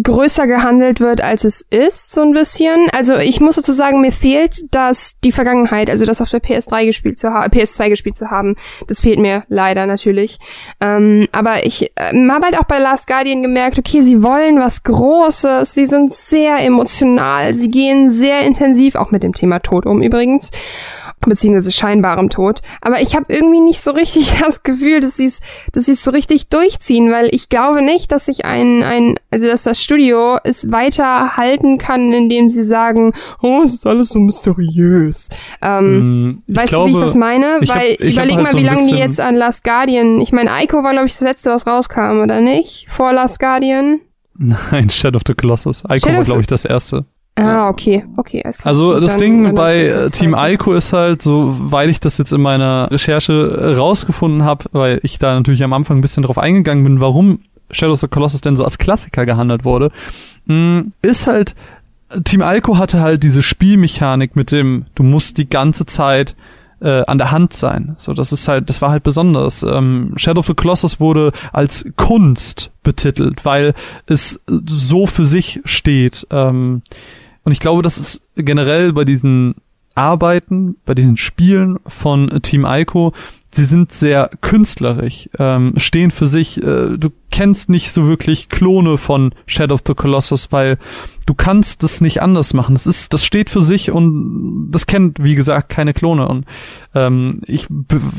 größer gehandelt wird, als es ist, so ein bisschen. Also ich muss sozusagen, mir fehlt das, die Vergangenheit, also das auf der PS3 gespielt zu haben, PS2 gespielt zu haben. Das fehlt mir leider natürlich. Ähm, aber ich ähm, habe halt auch bei Last Guardian gemerkt, okay, sie wollen was Großes, sie sind sehr emotional, sie gehen sehr intensiv, auch mit dem Thema Tod um übrigens beziehungsweise scheinbarem Tod. Aber ich habe irgendwie nicht so richtig [LAUGHS] das Gefühl, dass sie es dass sie's so richtig durchziehen, weil ich glaube nicht, dass sich ein, ein, also dass das Studio es weiter halten kann, indem sie sagen, oh, es ist alles so mysteriös. Ähm, Mm, ich weißt glaube, du, wie ich das meine? ich hab- weil ich hab überleg halt mal, wie lange die jetzt an Last Guardian, ich meine, Ico war, glaube ich, das letzte, was rauskam, oder nicht? Vor Last Guardian? Nein, Shadow of the Colossus. Ico Shadow war, glaube ich, das erste. Ah, okay, okay. alles klar. Also das Ding bei äh, Team. Ico ist halt, so weil ich das jetzt in meiner Recherche äh, rausgefunden habe, weil ich da natürlich am Anfang ein bisschen drauf eingegangen bin, warum Shadow of the Colossus denn so als Klassiker gehandelt wurde, mh, ist halt, Team Ico hatte halt diese Spielmechanik mit dem, du musst die ganze Zeit äh, an der Hand sein. So, das ist halt, das war halt besonders. Ähm, Shadow of the Colossus wurde als Kunst betitelt, weil es so für sich steht. Ähm, und ich glaube, das ist generell bei diesen Arbeiten, bei diesen Spielen von Team Ico, sie sind sehr künstlerisch, ähm, stehen für sich. Äh, du kennst nicht so wirklich Klone von Shadow of the Colossus, weil du kannst das nicht anders machen. Das ist, das steht für sich und das kennt, wie gesagt, keine Klone. Und ähm, ich,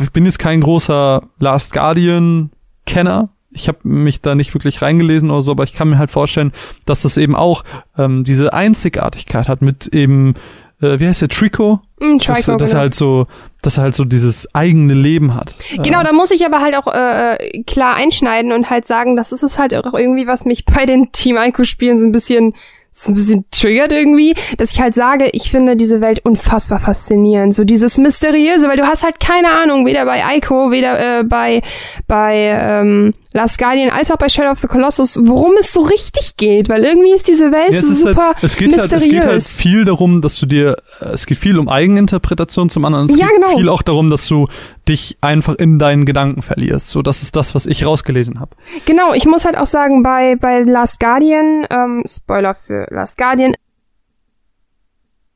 ich bin jetzt kein großer Last Guardian Kenner. Ich habe mich da nicht wirklich reingelesen oder so, aber ich kann mir halt vorstellen, dass das eben auch ähm, diese Einzigartigkeit hat mit eben, äh, wie heißt der, Trico? Mm, Dass, Trico, dass er genau. halt so, dass er halt so dieses eigene Leben hat. Genau, Äh, da muss ich aber halt auch äh, klar einschneiden und halt sagen, das ist es halt auch irgendwie, was mich bei den [LAUGHS] Team Ico-Spielen so ein bisschen so ein bisschen triggert irgendwie, dass ich halt sage, ich finde diese Welt unfassbar faszinierend. So dieses Mysteriöse, weil du hast halt keine Ahnung, weder bei Ico, weder äh, bei, bei ähm, Last Guardian als auch bei Shadow of the Colossus, worum es so richtig geht, weil irgendwie ist diese Welt Ja, so ist super halt, es, geht halt, es geht halt viel darum, dass du dir, es geht viel um Eigeninterpretation zum anderen. Es Ja, geht genau. viel auch darum, dass du dich einfach in deinen Gedanken verlierst. So, das ist das, was ich rausgelesen habe. Genau, ich muss halt auch sagen, bei, bei Last Guardian, ähm, Spoiler für Last Guardian,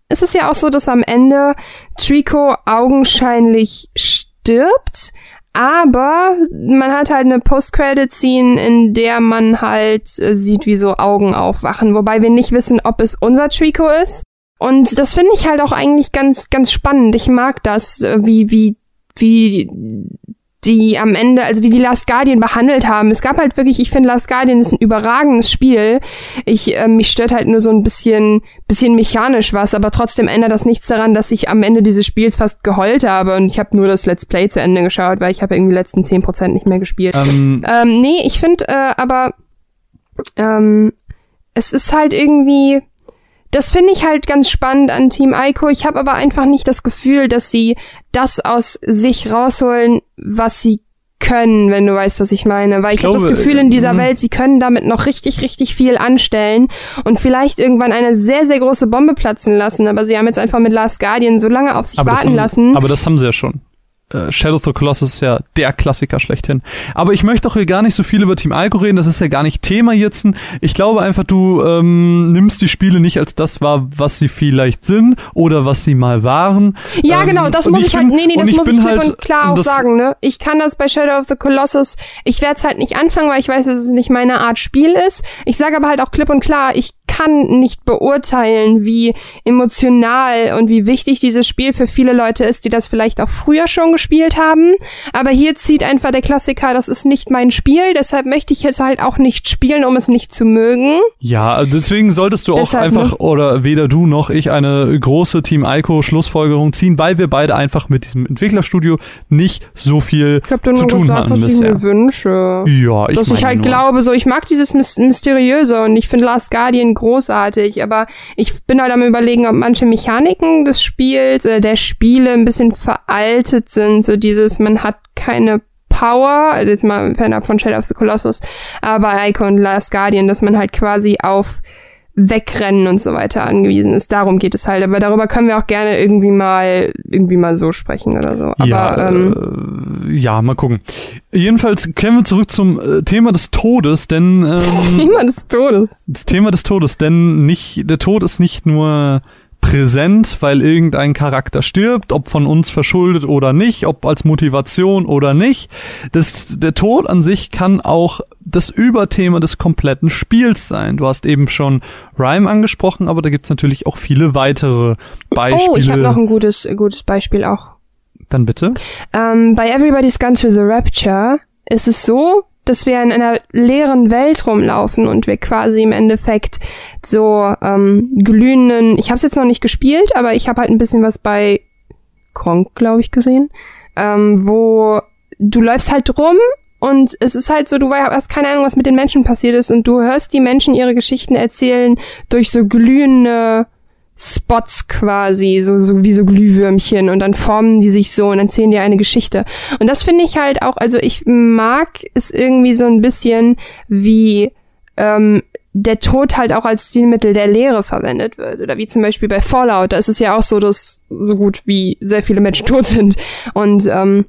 ist es ja auch so, dass am Ende Trico augenscheinlich stirbt, aber man hat halt eine Post-Credit-Scene, in der man halt äh, sieht, wie so Augen aufwachen, wobei wir nicht wissen, ob es unser Trico ist. Und das finde ich halt auch eigentlich ganz, ganz spannend. Ich mag das, äh, wie, wie, wie die am Ende, also wie die Last Guardian behandelt haben. Es gab halt wirklich, ich finde Last Guardian ist ein überragendes Spiel. Ich, äh, mich stört halt nur so ein bisschen, bisschen mechanisch was, aber trotzdem ändert das nichts daran, dass ich am Ende dieses Spiels fast geheult habe und ich habe nur das Let's Play zu Ende geschaut, weil ich habe irgendwie die letzten 10% nicht mehr gespielt. Ähm, Ähm, nee, ich finde äh, aber, ähm, es ist halt irgendwie, das finde ich halt ganz spannend an Team Ico. Ich habe aber einfach nicht das Gefühl, dass sie das aus sich rausholen, was sie können, wenn du weißt, was ich meine. Weil ich, Ich habe das Gefühl in dieser mhm. Welt, sie können damit noch richtig, richtig viel anstellen und vielleicht irgendwann eine sehr, sehr große Bombe platzen lassen. Aber sie haben jetzt einfach mit Last Guardian so lange auf sich aber, warten haben, lassen. aber das haben sie ja schon. Äh, Shadow of the Colossus ist ja der Klassiker schlechthin. Aber ich möchte auch hier gar nicht so viel über Team Alco reden, das ist ja gar nicht Thema jetzt. Ich glaube einfach, du ähm, nimmst die Spiele nicht als das wahr, was sie vielleicht sind oder was sie mal waren. Ja, Ähm, genau, das muss ich, halt, bin- nee, nee, und das ich muss ich klipp halt- und klar auch sagen, ne? Ich kann das bei Shadow of the Colossus, ich werde es halt nicht anfangen, weil ich weiß, dass es nicht meine Art Spiel ist. Ich sage aber halt auch klipp und klar, ich kann nicht beurteilen, wie emotional und wie wichtig dieses Spiel für viele Leute ist, die das vielleicht auch früher schon gespielt haben. Aber hier zieht einfach der Klassiker, das ist nicht mein Spiel, deshalb möchte ich es halt auch nicht spielen, um es nicht zu mögen. Ja, deswegen solltest du auch Deshalb, einfach, ne? oder weder du noch ich, eine große Team Ico Schlussfolgerung ziehen, weil wir beide einfach mit diesem Entwicklerstudio nicht so viel Ich zu tun gesagt, hatten was ich bisher. mir wünsche. Ja, ich dass ich halt nur. glaube, so ich mag dieses Mys Mysteriöse und ich finde Last Guardian großartig, aber ich bin halt am überlegen, ob manche Mechaniken des Spiels oder der Spiele ein bisschen veraltet sind, so dieses, man hat keine Power, also jetzt mal fernab von Shadow of the Colossus, aber Icon Last Guardian, dass man halt quasi auf Wegrennen und so weiter angewiesen ist. Darum geht es halt. Aber darüber können wir auch gerne irgendwie mal irgendwie mal so sprechen oder so. Aber ja, ähm, äh, ja, mal gucken. Jedenfalls kehren wir zurück zum äh, Thema des Todes, denn [LAUGHS] ähm, Thema des Todes. das Thema des Todes, denn nicht der Tod ist nicht nur präsent, weil irgendein Charakter stirbt, ob von uns verschuldet oder nicht, ob als Motivation oder nicht. Das, der Tod an sich kann auch das Überthema des kompletten Spiels sein. Du hast eben schon Rhyme angesprochen, aber da gibt's natürlich auch viele weitere Beispiele. Oh, ich habe noch ein gutes gutes Beispiel auch. Dann bitte. Ähm, bei Everybody's Gone to the Rapture ist es so, dass wir in einer leeren Welt rumlaufen und wir quasi im Endeffekt so ähm, glühenden. Ich habe es jetzt noch nicht gespielt, aber ich habe halt ein bisschen was bei Kronk, glaube ich, gesehen, ähm, wo du läufst halt rum und es ist halt so, du hast keine Ahnung, was mit den Menschen passiert ist und du hörst die Menschen ihre Geschichten erzählen durch so glühende Spots quasi, so, so wie so Glühwürmchen und dann formen die sich so und erzählen dir eine Geschichte. Und das finde ich halt auch, also ich mag es irgendwie so ein bisschen wie ähm, der Tod halt auch als Stilmittel der Lehre verwendet wird. Oder wie zum Beispiel bei Fallout, da ist es ja auch so, dass so gut wie sehr viele Menschen tot sind. Und ähm,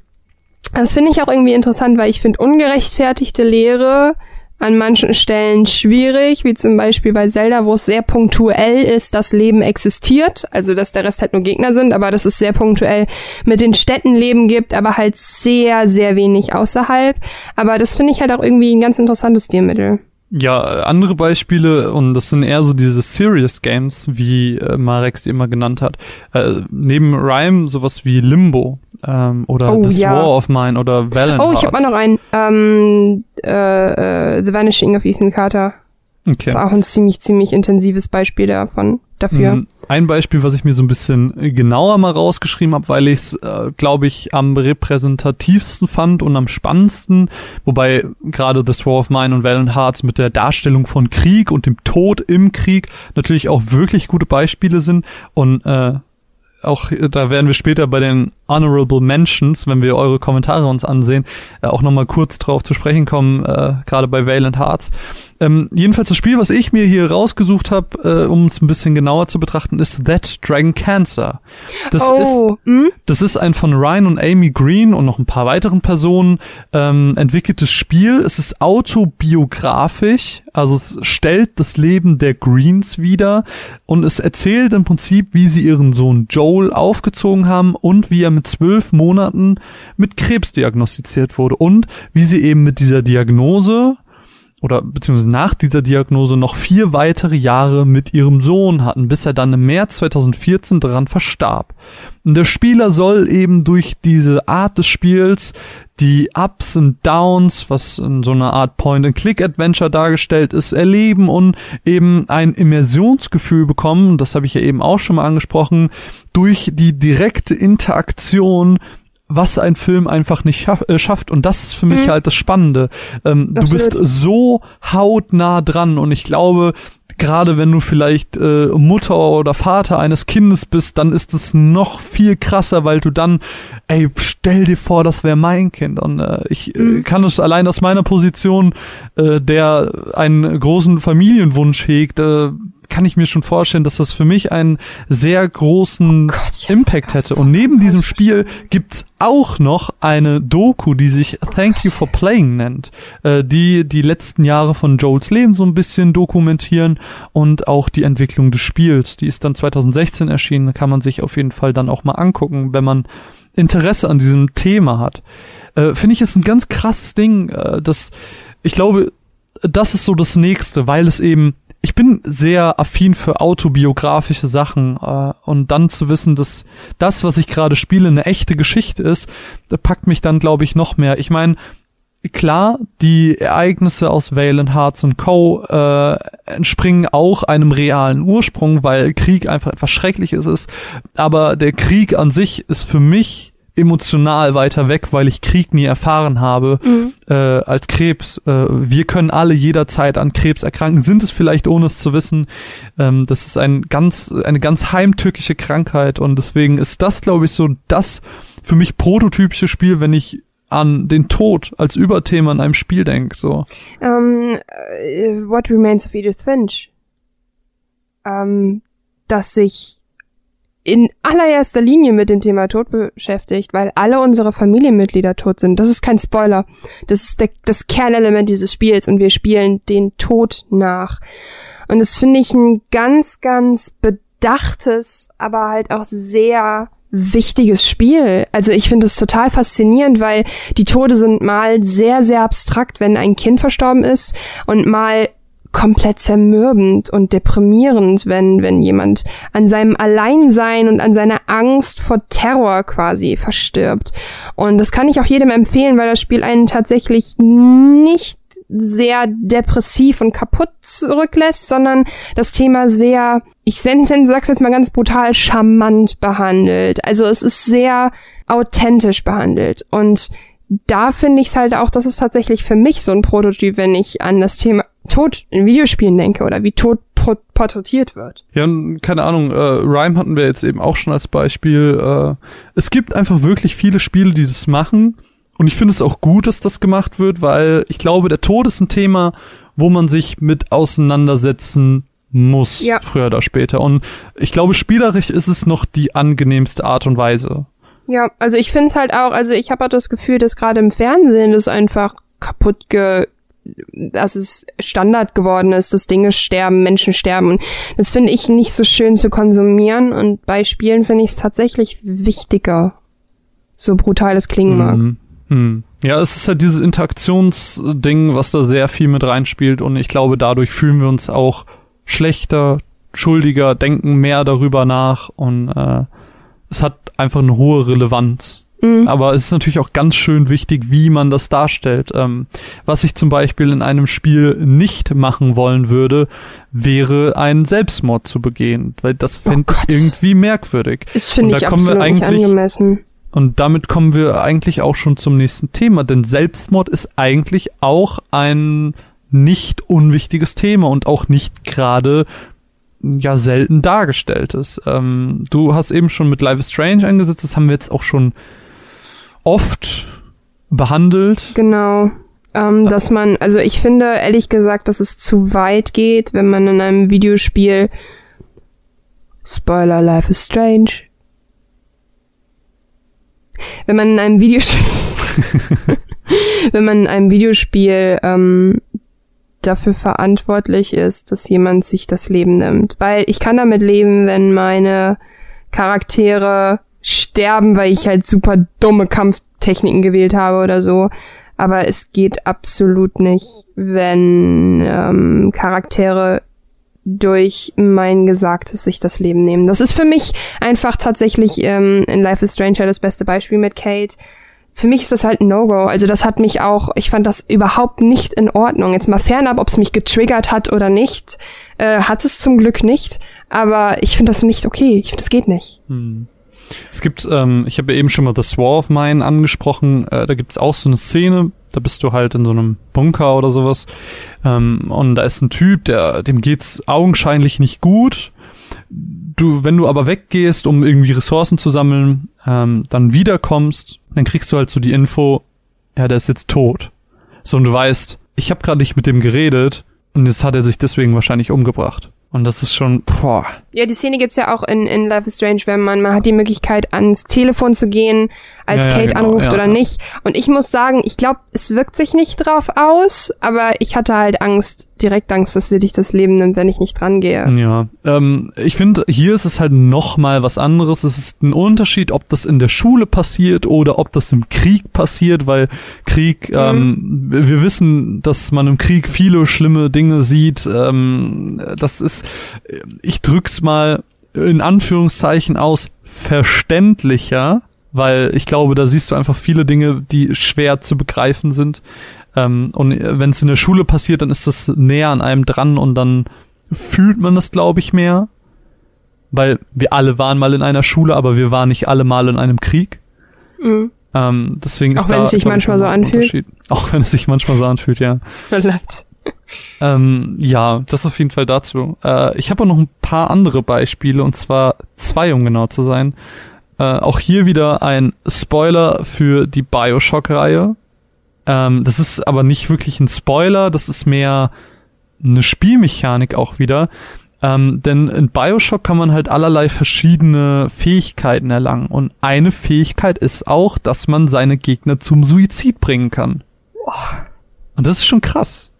das finde ich auch irgendwie interessant, weil ich finde ungerechtfertigte Lehre an manchen Stellen schwierig, wie zum Beispiel bei Zelda, wo es sehr punktuell ist, dass Leben existiert, also dass der Rest halt nur Gegner sind, aber dass es sehr punktuell mit den Städten Leben gibt, aber halt sehr, sehr wenig außerhalb. Aber das finde ich halt auch irgendwie ein ganz interessantes Stilmittel. Ja, andere Beispiele, und das sind eher so diese Serious Games, wie äh, Marek sie immer genannt hat. Äh, neben Rhyme sowas wie Limbo ähm, oder Oh, This ja. War of Mine oder Valiant Oh, ich habe Hearts. auch noch einen. Ähm, äh, äh, The Vanishing of Ethan Carter. Das Okay. ist auch ein ziemlich, ziemlich intensives Beispiel davon, dafür. Mhm. Ein Beispiel, was ich mir so ein bisschen genauer mal rausgeschrieben habe, weil ich es, äh, glaube ich, am repräsentativsten fand und am spannendsten, wobei gerade The War of Mine und Valiant Hearts mit der Darstellung von Krieg und dem Tod im Krieg natürlich auch wirklich gute Beispiele sind und äh, auch äh, da werden wir später bei den Honorable Mentions, wenn wir eure Kommentare uns ansehen, äh, auch nochmal kurz drauf zu sprechen kommen, äh, gerade bei Valiant Hearts. Ähm, jedenfalls das Spiel, was ich mir hier rausgesucht habe, äh, um es ein bisschen genauer zu betrachten, ist That Dragon Cancer. Das oh, ist hm? das ist ein von Ryan und Amy Green und noch ein paar weiteren Personen ähm, entwickeltes Spiel. Es ist autobiografisch, also es stellt das Leben der Greens wieder und es erzählt im Prinzip, wie sie ihren Sohn Joel aufgezogen haben und wie er mit zwölf Monaten mit Krebs diagnostiziert wurde und wie sie eben mit dieser Diagnose oder beziehungsweise nach dieser Diagnose noch vier weitere Jahre mit ihrem Sohn hatten, bis er dann im März 2014 daran verstarb. Und der Spieler soll eben durch diese Art des Spiels die Ups und Downs, was in so einer Art Point-and-Click-Adventure dargestellt ist, erleben und eben ein Immersionsgefühl bekommen, das habe ich ja eben auch schon mal angesprochen, durch die direkte Interaktion was ein Film einfach nicht schaff, äh, schafft. Und das ist für mich mhm. halt das Spannende. Ähm, du bist so hautnah dran und ich glaube, gerade wenn du vielleicht äh, Mutter oder Vater eines Kindes bist, dann ist es noch viel krasser, weil du dann, ey, stell dir vor, das wäre mein Kind. Und äh, ich äh, mhm. kann es allein aus meiner Position, äh, der einen großen Familienwunsch hegt, äh, kann ich mir schon vorstellen, dass das für mich einen sehr großen oh Gott, Impact hätte. Und neben diesem Spiel gibt's auch noch eine Doku, die sich Thank You for Playing nennt, äh, die die letzten Jahre von Joels Leben so ein bisschen dokumentieren und auch die Entwicklung des Spiels. Die ist dann 2016 erschienen, kann man sich auf jeden Fall dann auch mal angucken, wenn man Interesse an diesem Thema hat. Äh, Finde ich ist ein ganz krasses Ding, äh, das ich glaube, das ist so das nächste, weil es eben ich bin sehr affin für autobiografische Sachen äh, und dann zu wissen, dass das, was ich gerade spiele, eine echte Geschichte ist, packt mich dann, glaube ich, noch mehr. Ich meine, klar, die Ereignisse aus Valen Hearts und Co. Äh, entspringen auch einem realen Ursprung, weil Krieg einfach etwas Schreckliches ist. Aber der Krieg an sich ist für mich emotional weiter weg, weil ich Krieg nie erfahren habe mhm. äh, als Krebs. Äh, wir können alle jederzeit an Krebs erkranken, sind es vielleicht ohne es zu wissen. Ähm, das ist ein ganz, eine ganz heimtückische Krankheit und deswegen ist das, glaube ich, so das für mich prototypische Spiel, wenn ich an den Tod als Überthema in einem Spiel denke. So. Um, uh, what remains of Edith Finch? Um, ähm, dass sich in allererster Linie mit dem Thema Tod beschäftigt, weil alle unsere Familienmitglieder tot sind. Das ist kein Spoiler. Das ist der, das Kernelement dieses Spiels und wir spielen den Tod nach. Und das finde ich ein ganz, ganz bedachtes, aber halt auch sehr wichtiges Spiel. Also ich finde es total faszinierend, weil die Tode sind mal sehr, sehr abstrakt, wenn ein Kind verstorben ist und mal komplett zermürbend und deprimierend, wenn, wenn jemand an seinem Alleinsein und an seiner Angst vor Terror quasi verstirbt. Und das kann ich auch jedem empfehlen, weil das Spiel einen tatsächlich nicht sehr depressiv und kaputt zurücklässt, sondern das Thema sehr, ich sag's jetzt mal ganz brutal, charmant behandelt. Also es ist sehr authentisch behandelt und da finde ich es halt auch, das ist tatsächlich für mich so ein Prototyp, wenn ich an das Thema Tod in Videospielen denke oder wie Tod porträtiert wird. Ja, keine Ahnung, äh, Rhyme hatten wir jetzt eben auch schon als Beispiel. Äh, es gibt einfach wirklich viele Spiele, die das machen. Und ich finde es auch gut, dass das gemacht wird, weil ich glaube, der Tod ist ein Thema, wo man sich mit auseinandersetzen muss, ja. früher oder später. Und ich glaube, spielerisch ist es noch die angenehmste Art und Weise. Ja, also ich finde es halt auch, also ich habe auch das Gefühl, dass gerade im Fernsehen das einfach kaputt ge dass es Standard geworden ist, dass Dinge sterben, Menschen sterben. Das finde ich nicht so schön zu konsumieren und bei Spielen finde ich es tatsächlich wichtiger. So brutal es klingen mag. Mhm. Mhm. Ja, es ist halt dieses Interaktionsding, was da sehr viel mit reinspielt und ich glaube, dadurch fühlen wir uns auch schlechter, schuldiger, denken mehr darüber nach und äh, es hat einfach eine hohe Relevanz. Mhm. Aber es ist natürlich auch ganz schön wichtig, wie man das darstellt. Ähm, was ich zum Beispiel in einem Spiel nicht machen wollen würde, wäre einen Selbstmord zu begehen, weil das fände oh ich irgendwie merkwürdig. Das finde ich absolut wir eigentlich, nicht angemessen. Und damit kommen wir eigentlich auch schon zum nächsten Thema, denn Selbstmord ist eigentlich auch ein nicht unwichtiges Thema und auch nicht gerade ja selten dargestellt ist. Ähm, du hast eben schon mit Life is Strange eingesetzt, das haben wir jetzt auch schon oft behandelt. Genau. Ähm, dass man, also ich finde ehrlich gesagt, dass es zu weit geht, wenn man in einem Videospiel Spoiler, Life is Strange. Wenn man in einem Videospiel [LAUGHS] wenn man in einem Videospiel ähm, dafür verantwortlich ist, dass jemand sich das Leben nimmt. Weil ich kann damit leben, wenn meine Charaktere sterben, weil ich halt super dumme Kampftechniken gewählt habe oder so. Aber es geht absolut nicht, wenn ähm, Charaktere durch mein Gesagtes sich das Leben nehmen. Das ist für mich einfach tatsächlich ähm, in Life is Stranger das beste Beispiel mit Kate für mich ist das halt ein No-Go. Also das hat mich auch, ich fand das überhaupt nicht in Ordnung. Jetzt mal fernab, ob es mich getriggert hat oder nicht, äh, hat es zum Glück nicht. Aber ich finde das nicht okay. Ich das geht nicht. Hm. Es gibt, ähm, ich habe ja eben schon mal The Swore of Mine angesprochen, äh, da gibt's auch so eine Szene, da bist du halt in so einem Bunker oder sowas ähm, und da ist ein Typ, der dem geht's augenscheinlich nicht gut du, wenn du aber weggehst, um irgendwie Ressourcen zu sammeln, ähm, dann wiederkommst, dann kriegst du halt so die Info, ja, der ist jetzt tot. So, und du weißt, ich habe gerade nicht mit dem geredet und jetzt hat er sich deswegen wahrscheinlich umgebracht. Und das ist schon, boah. Ja, die Szene gibt's ja auch in, in Life is Strange, wenn man, man hat die Möglichkeit, ans Telefon zu gehen, als ja, Kate ja, genau, anruft ja, oder nicht. Und ich muss sagen, ich glaube, es wirkt sich nicht drauf aus, aber ich hatte halt Angst, direkt Angst, dass sie dich das Leben nimmt, wenn ich nicht dran gehe. Ja, ähm, ich finde, hier ist es halt noch mal was anderes. Es ist ein Unterschied, ob das in der Schule passiert oder ob das im Krieg passiert, weil Krieg, mhm. ähm, wir wissen, dass man im Krieg viele schlimme Dinge sieht. Ähm, das ist, ich drück's mal in Anführungszeichen aus, verständlicher, weil ich glaube, da siehst du einfach viele Dinge, die schwer zu begreifen sind. Ähm, und wenn es in der Schule passiert, dann ist das näher an einem dran und dann fühlt man das, glaube ich, mehr. Weil wir alle waren mal in einer Schule, aber wir waren nicht alle mal in einem Krieg. Mhm. Ähm, deswegen Auch ist wenn da, es sich manchmal so anfühlt. Auch wenn es sich manchmal so anfühlt, ja. Vielleicht. [LAUGHS] Ähm, ja, das auf jeden Fall dazu. Äh, ich habe auch noch ein paar andere Beispiele, und zwar zwei, um genau zu sein. Äh, auch hier wieder ein Spoiler für die Bioshock-Reihe. Ähm, das ist aber nicht wirklich ein Spoiler, das ist mehr eine Spielmechanik auch wieder. Ähm, denn in Bioshock kann man halt allerlei verschiedene Fähigkeiten erlangen. Und eine Fähigkeit ist auch, dass man seine Gegner zum Suizid bringen kann. Und das ist schon krass.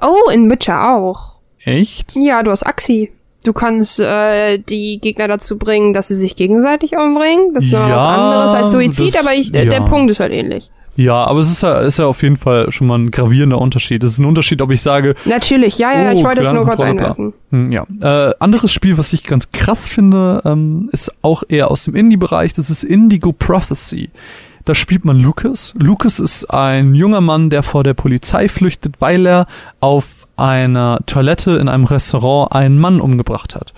Oh, in Witcher auch. Echt? Ja, du hast Axi. Du kannst äh, die Gegner dazu bringen, dass sie sich gegenseitig umbringen. Das ist ja, was anderes als Suizid, das, aber ich, ja. der Punkt ist halt ähnlich. Ja, aber es ist ja, ist ja auf jeden Fall schon mal ein gravierender Unterschied. Es ist ein Unterschied, ob ich sage. Natürlich, ja, ja, oh, ich wollte es nur kurz einwerfen. Hm, ja. Äh, anderes Spiel, was ich ganz krass finde, ähm, ist auch eher aus dem Indie-Bereich. Das ist Indigo Prophecy. Da spielt man Lucas. Lucas ist ein junger Mann, der vor der Polizei flüchtet, weil er auf einer Toilette in einem Restaurant einen Mann umgebracht hat.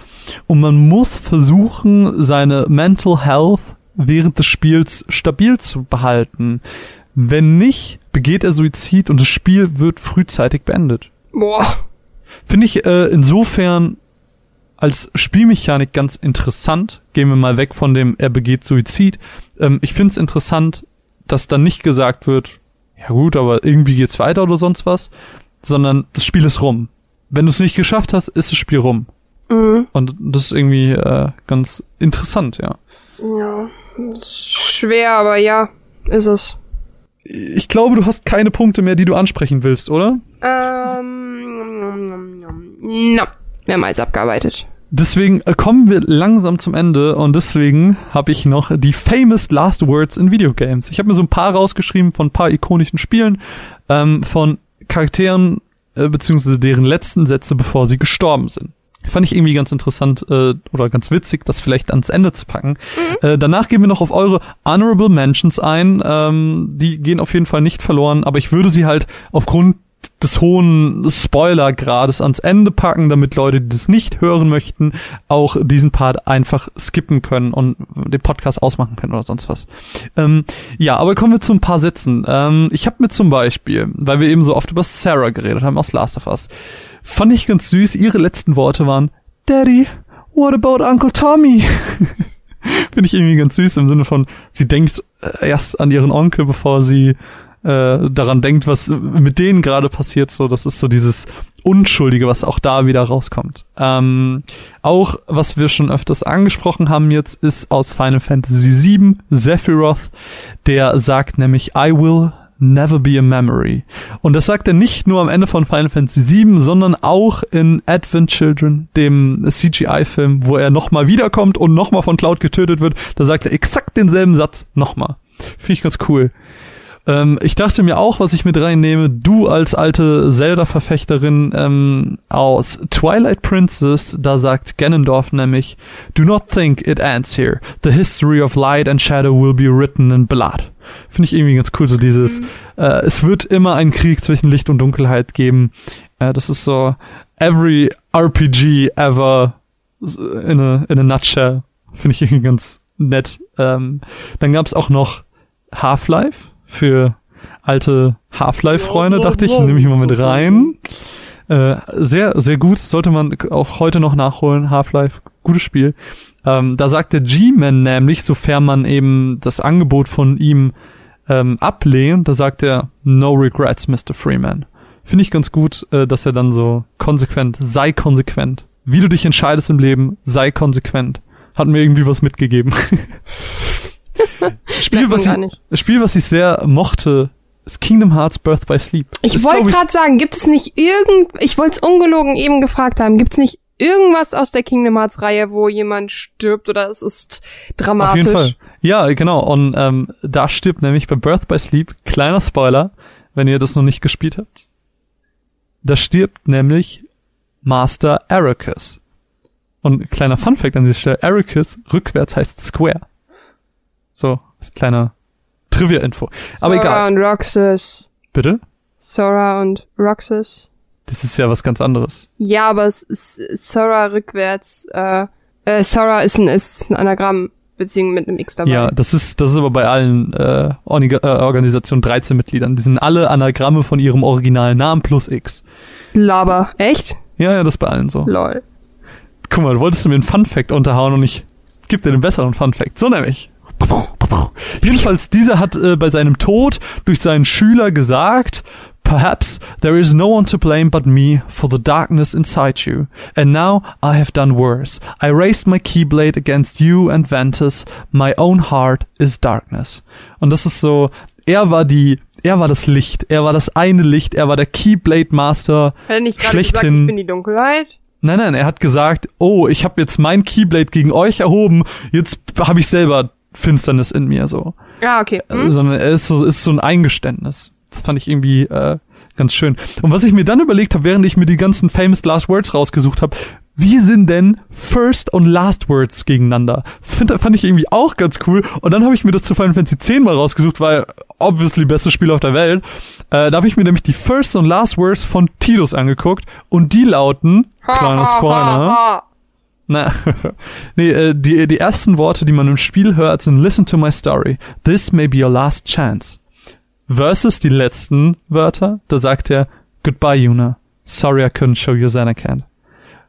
Und man muss versuchen, seine Mental Health während des Spiels stabil zu behalten. Wenn nicht, begeht er Suizid und das Spiel wird frühzeitig beendet. Boah. Finde ich äh, insofern als Spielmechanik ganz interessant. Gehen wir mal weg von dem, er begeht Suizid. Ähm, ich finde es interessant, dass dann nicht gesagt wird, ja gut, aber irgendwie geht's weiter oder sonst was, sondern das Spiel ist rum. Wenn du es nicht geschafft hast, ist das Spiel rum. Mhm. Und das ist irgendwie äh, ganz interessant, ja. Ja, schwer, aber ja, ist es ich glaube, du hast keine Punkte mehr, die du ansprechen willst, oder? Ähm, no. Wir haben alles abgearbeitet. Deswegen äh, kommen wir langsam zum Ende und deswegen habe ich noch die famous last words in Videogames. Ich habe mir so ein paar rausgeschrieben von ein paar ikonischen Spielen, ähm, von Charakteren äh, beziehungsweise deren letzten Sätze, bevor sie gestorben sind. Fand ich irgendwie ganz interessant äh, oder ganz witzig, das vielleicht ans Ende zu packen. Mhm. Äh, danach gehen wir noch auf eure Honorable Mentions ein. Ähm, die gehen auf jeden Fall nicht verloren, aber ich würde sie halt aufgrund des hohen Spoilergrades ans Ende packen, damit Leute, die das nicht hören möchten, auch diesen Part einfach skippen können und den Podcast ausmachen können oder sonst was. Ähm, ja, aber kommen wir zu ein paar Sätzen. Ähm, ich habe mir zum Beispiel, weil wir eben so oft über Sarah geredet haben aus Last of Us, fand ich ganz süß. Ihre letzten Worte waren, Daddy, what about Uncle Tommy? [LAUGHS] Finde ich irgendwie ganz süß im Sinne von, sie denkt äh, erst an ihren Onkel, bevor sie äh, daran denkt, was mit denen gerade passiert. So, das ist so dieses Unschuldige, was auch da wieder rauskommt. Ähm, auch, was wir schon öfters angesprochen haben jetzt, ist aus Final Fantasy VII Sephiroth, der sagt nämlich, I will never be a memory. Und das sagt er nicht nur am Ende von Final Fantasy VII, sondern auch in Advent Children, dem CGI-Film, wo er nochmal wiederkommt und nochmal von Cloud getötet wird. Da sagt er exakt denselben Satz nochmal. Finde ich ganz cool. Ähm, ich dachte mir auch, was ich mit reinnehme, du als alte Zelda-Verfechterin ähm, aus Twilight Princess, da sagt Ganondorf nämlich, Do not think it ends here. The history of light and shadow will be written in blood. Finde ich irgendwie ganz cool, so dieses, mhm. äh, es wird immer einen Krieg zwischen Licht und Dunkelheit geben. Äh, das ist so every RPG ever in a, in a nutshell. Finde ich irgendwie ganz nett. Ähm, dann gab's auch noch Half-Life für alte Half-Life-Freunde, dachte ich, nehme ich mal mit rein. Äh, sehr, sehr gut, sollte man auch heute noch nachholen. Half-Life, gutes Spiel. Ähm, da sagt der G-Man nämlich, sofern man eben das Angebot von ihm ähm, ablehnt, da sagt er, no regrets, Mr. Freeman. Finde ich ganz gut, äh, dass er dann so konsequent, sei konsequent. Wie du dich entscheidest im Leben, sei konsequent. Hat mir irgendwie was mitgegeben. [LAUGHS] [LAUGHS] Spiel, was ich, Spiel, was ich sehr mochte, ist Kingdom Hearts Birth by Sleep. Ich wollte gerade sagen, gibt es nicht irgend, ich wollte es ungelogen eben gefragt haben, gibt es nicht irgendwas aus der Kingdom Hearts Reihe, wo jemand stirbt oder es ist dramatisch? Auf jeden Fall. Ja, genau. Und ähm, da stirbt nämlich bei Birth by Sleep, kleiner Spoiler, wenn ihr das noch nicht gespielt habt. Da stirbt nämlich Master Ericus. Und kleiner Funfact an dieser Stelle, Ericus rückwärts heißt Square. So, als kleiner Trivia-Info. Aber egal. Sora und Roxas. Bitte? Sora und Roxas. Das ist ja was ganz anderes. Ja, aber es ist Sora rückwärts. Äh, äh, Sora ist ein, ist ein Anagramm, beziehungsweise mit einem X dabei. Ja, das ist, das ist aber bei allen äh, Orga äh, Organisationen 13 Mitgliedern. Die sind alle Anagramme von ihrem originalen Namen plus X. Laber. Echt? Ja, ja, das ist bei allen so. Lol. Guck mal, wolltest du mir einen Fun-Fact unterhauen und ich geb dir den besseren Fun-Fact. So nämlich. Jedenfalls, dieser hat äh, bei seinem Tod durch seinen Schüler gesagt, Perhaps there is no one to blame but me for the darkness inside you. And now I have done worse. I raised my keyblade against you and Ventus. My own heart is darkness. Und das ist so, er war die, er war das Licht. Er war das eine Licht. Er war der Keyblade Master. Hat er nicht gerade gesagt, ich bin die Dunkelheit? Nein, nein, er hat gesagt, oh, ich habe jetzt mein Keyblade gegen euch erhoben. Jetzt habe ich selber Finsternis in mir so. Ja, okay. Hm? Sondern er ist so, ist so ein Eingeständnis. Das fand ich irgendwie äh, ganz schön. Und was ich mir dann überlegt habe, während ich mir die ganzen famous last words rausgesucht habe, wie sind denn First und Last Words gegeneinander? Find, fand ich irgendwie auch ganz cool. Und dann habe ich mir das zu Final Fantasy 10 mal rausgesucht, weil obviously beste Spiel auf der Welt. Äh, da habe ich mir nämlich die First und Last Words von Tidus angeguckt und die lauten, kleiner Spoiler, na, [LAUGHS] nee, äh, die, die ersten Worte, die man im Spiel hört, sind Listen to my story. This may be your last chance. Versus die letzten Wörter, da sagt er Goodbye, Yuna. Sorry I couldn't show you Xanacan.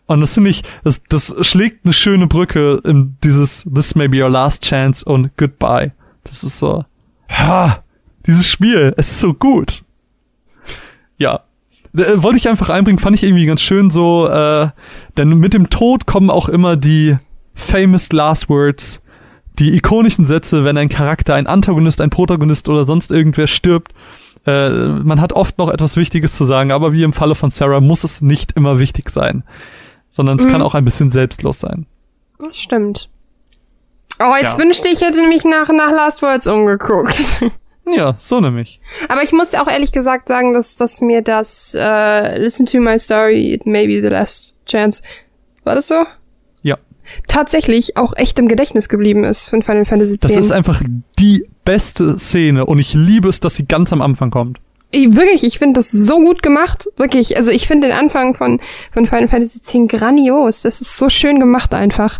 Und das finde ich, das, das schlägt eine schöne Brücke in dieses This may be your last chance und Goodbye. Das ist so, ha, dieses Spiel, es ist so gut. Ja, wollte ich einfach einbringen, fand ich irgendwie ganz schön so, äh, denn mit dem Tod kommen auch immer die famous last words, die ikonischen Sätze, wenn ein Charakter, ein Antagonist, ein Protagonist oder sonst irgendwer stirbt. Äh, man hat oft noch etwas Wichtiges zu sagen, aber wie im Falle von Sarah muss es nicht immer wichtig sein, sondern es mhm. kann auch ein bisschen selbstlos sein. Das stimmt. Oh, jetzt ja. wünschte ich, hätte nämlich nach, nach Last Words umgeguckt. [LAUGHS] Ja, so nämlich. Aber ich muss auch ehrlich gesagt sagen, dass, dass mir das uh, Listen to my story, it may be the last chance. War das so? Ja. Tatsächlich auch echt im Gedächtnis geblieben ist von Final Fantasy X. Das ist einfach die beste Szene und ich liebe es, dass sie ganz am Anfang kommt. Ich, wirklich, ich finde das so gut gemacht. Wirklich, also ich finde den Anfang von, von Final Fantasy X grandios. Das ist so schön gemacht einfach.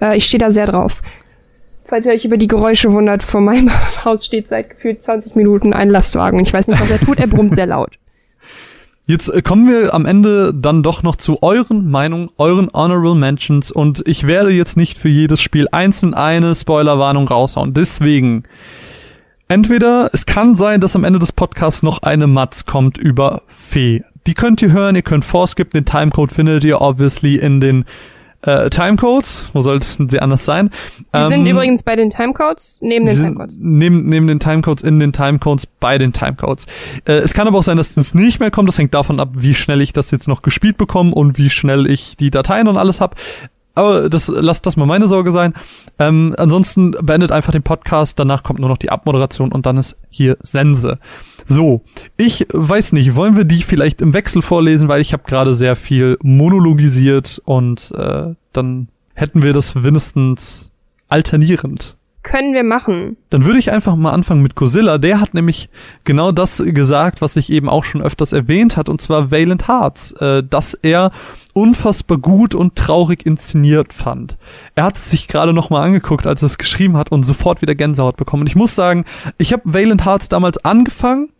Äh, ich stehe da sehr drauf. Falls ihr euch über die Geräusche wundert, vor meinem [LAUGHS] Haus steht seit gefühlt 20 Minuten ein Lastwagen. Ich weiß nicht, was er tut, er brummt sehr laut. Jetzt äh, kommen wir am Ende dann doch noch zu euren Meinungen, euren Honorable Mentions und ich werde jetzt nicht für jedes Spiel einzeln eine Spoilerwarnung raushauen. Deswegen, entweder es kann sein, dass am Ende des Podcasts noch eine Matz kommt über Fee. Die könnt ihr hören, ihr könnt vorskippen, den Timecode findet ihr obviously in den äh, Timecodes, wo sollten sie anders sein? Die sind übrigens bei den Timecodes, neben den Timecodes. Neben, neben den Timecodes, in den Timecodes, bei den Timecodes. Äh, es kann aber auch sein, dass das nicht mehr kommt. Das hängt davon ab, wie schnell ich das jetzt noch gespielt bekomme und wie schnell ich die Dateien und alles hab. Aber das lasst das mal meine Sorge sein. Ähm, ansonsten beendet einfach den Podcast, danach kommt nur noch die Abmoderation und dann ist hier Sense. So, ich weiß nicht, wollen wir die vielleicht im Wechsel vorlesen, weil ich habe gerade sehr viel monologisiert und äh, dann hätten wir das wenigstens alternierend. Können wir machen. Dann würde ich einfach mal anfangen mit Godzilla. Der hat nämlich genau das gesagt, was ich eben auch schon öfters erwähnt hat, und zwar Valiant Hearts, äh, dass er unfassbar gut und traurig inszeniert fand. Er hat es sich gerade noch mal angeguckt, als er es geschrieben hat und sofort wieder Gänsehaut bekommen. Und ich muss sagen, ich habe Valiant Hearts damals angefangen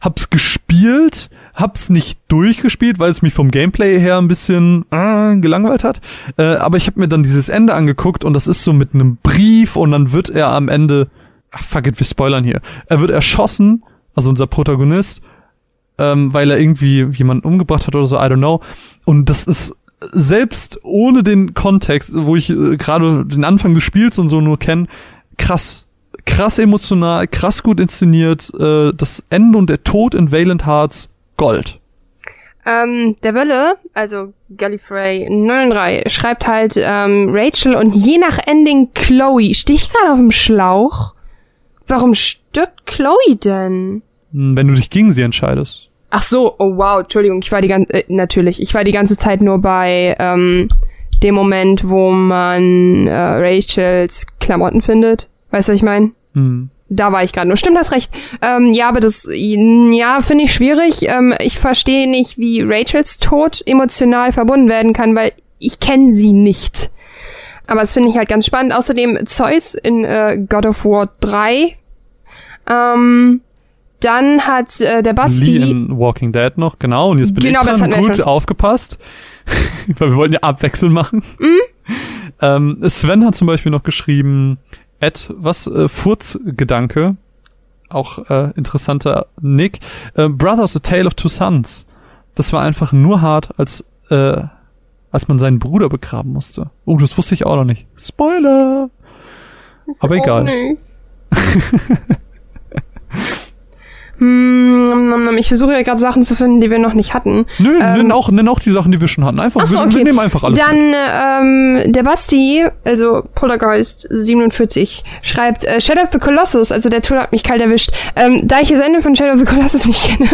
hab's gespielt, hab's nicht durchgespielt, weil es mich vom Gameplay her ein bisschen äh, gelangweilt hat. Äh, aber ich habe mir dann dieses Ende angeguckt und das ist so mit einem Brief und dann wird er am Ende, ach fuck it, wir spoilern hier. Er wird erschossen, also unser Protagonist, ähm, weil er irgendwie jemanden umgebracht hat oder so, I don't know. Und das ist selbst ohne den Kontext, wo ich äh, gerade den Anfang des Spiels und so nur kenne, krass krass emotional, krass gut inszeniert. Äh, das Ende und der Tod in Valiant Hearts Gold. Ähm, der Wölle, also Gallifrey 903, schreibt halt ähm, Rachel und je nach Ending Chloe. Stehe ich gerade auf dem Schlauch? Warum stirbt Chloe denn? Hm, wenn du dich gegen sie entscheidest. Ach so, oh wow, Entschuldigung, ich war die ganze, äh, natürlich, ich war die ganze Zeit nur bei ähm, dem Moment, wo man äh, Rachels Klamotten findet. Weißt du, was ich meine? Hm. Da war ich gerade nur. Stimmt, das recht. Ähm, ja, aber das, ja, finde ich schwierig. Ähm, ich verstehe nicht, wie Rachels Tod emotional verbunden werden kann, weil ich kenne sie nicht. Aber das finde ich halt ganz spannend. Außerdem Zeus in äh, God of War 3. Ähm, dann hat äh, der Basti... Lee in Walking Dead noch, genau. Und jetzt bin genau, ich dran. Gut aufgepasst. [LAUGHS] weil wir wollten ja abwechseln machen. Mhm. Ähm, Sven hat zum Beispiel noch geschrieben, Ed, was, äh, Furzgedanke, auch äh, interessanter Nick. Äh, Brothers, A Tale of Two Sons. Das war einfach nur hart, als, äh, als man seinen Bruder begraben musste. Oh, das wusste ich auch noch nicht. Spoiler! Aber egal. [LAUGHS] Hm, ich versuche ja gerade Sachen zu finden, die wir noch nicht hatten. Nö, ähm, nenn, auch, nenn auch die Sachen, die wir schon hatten. Einfach, so, wir, okay. wir nehmen einfach alles. Dann ähm, der Basti, also Poltergeist 47, schreibt äh, Shadow of the Colossus, also der Tool hat mich kalt erwischt. Ähm, da ich das Ende von Shadow of the Colossus [LAUGHS] nicht kenne,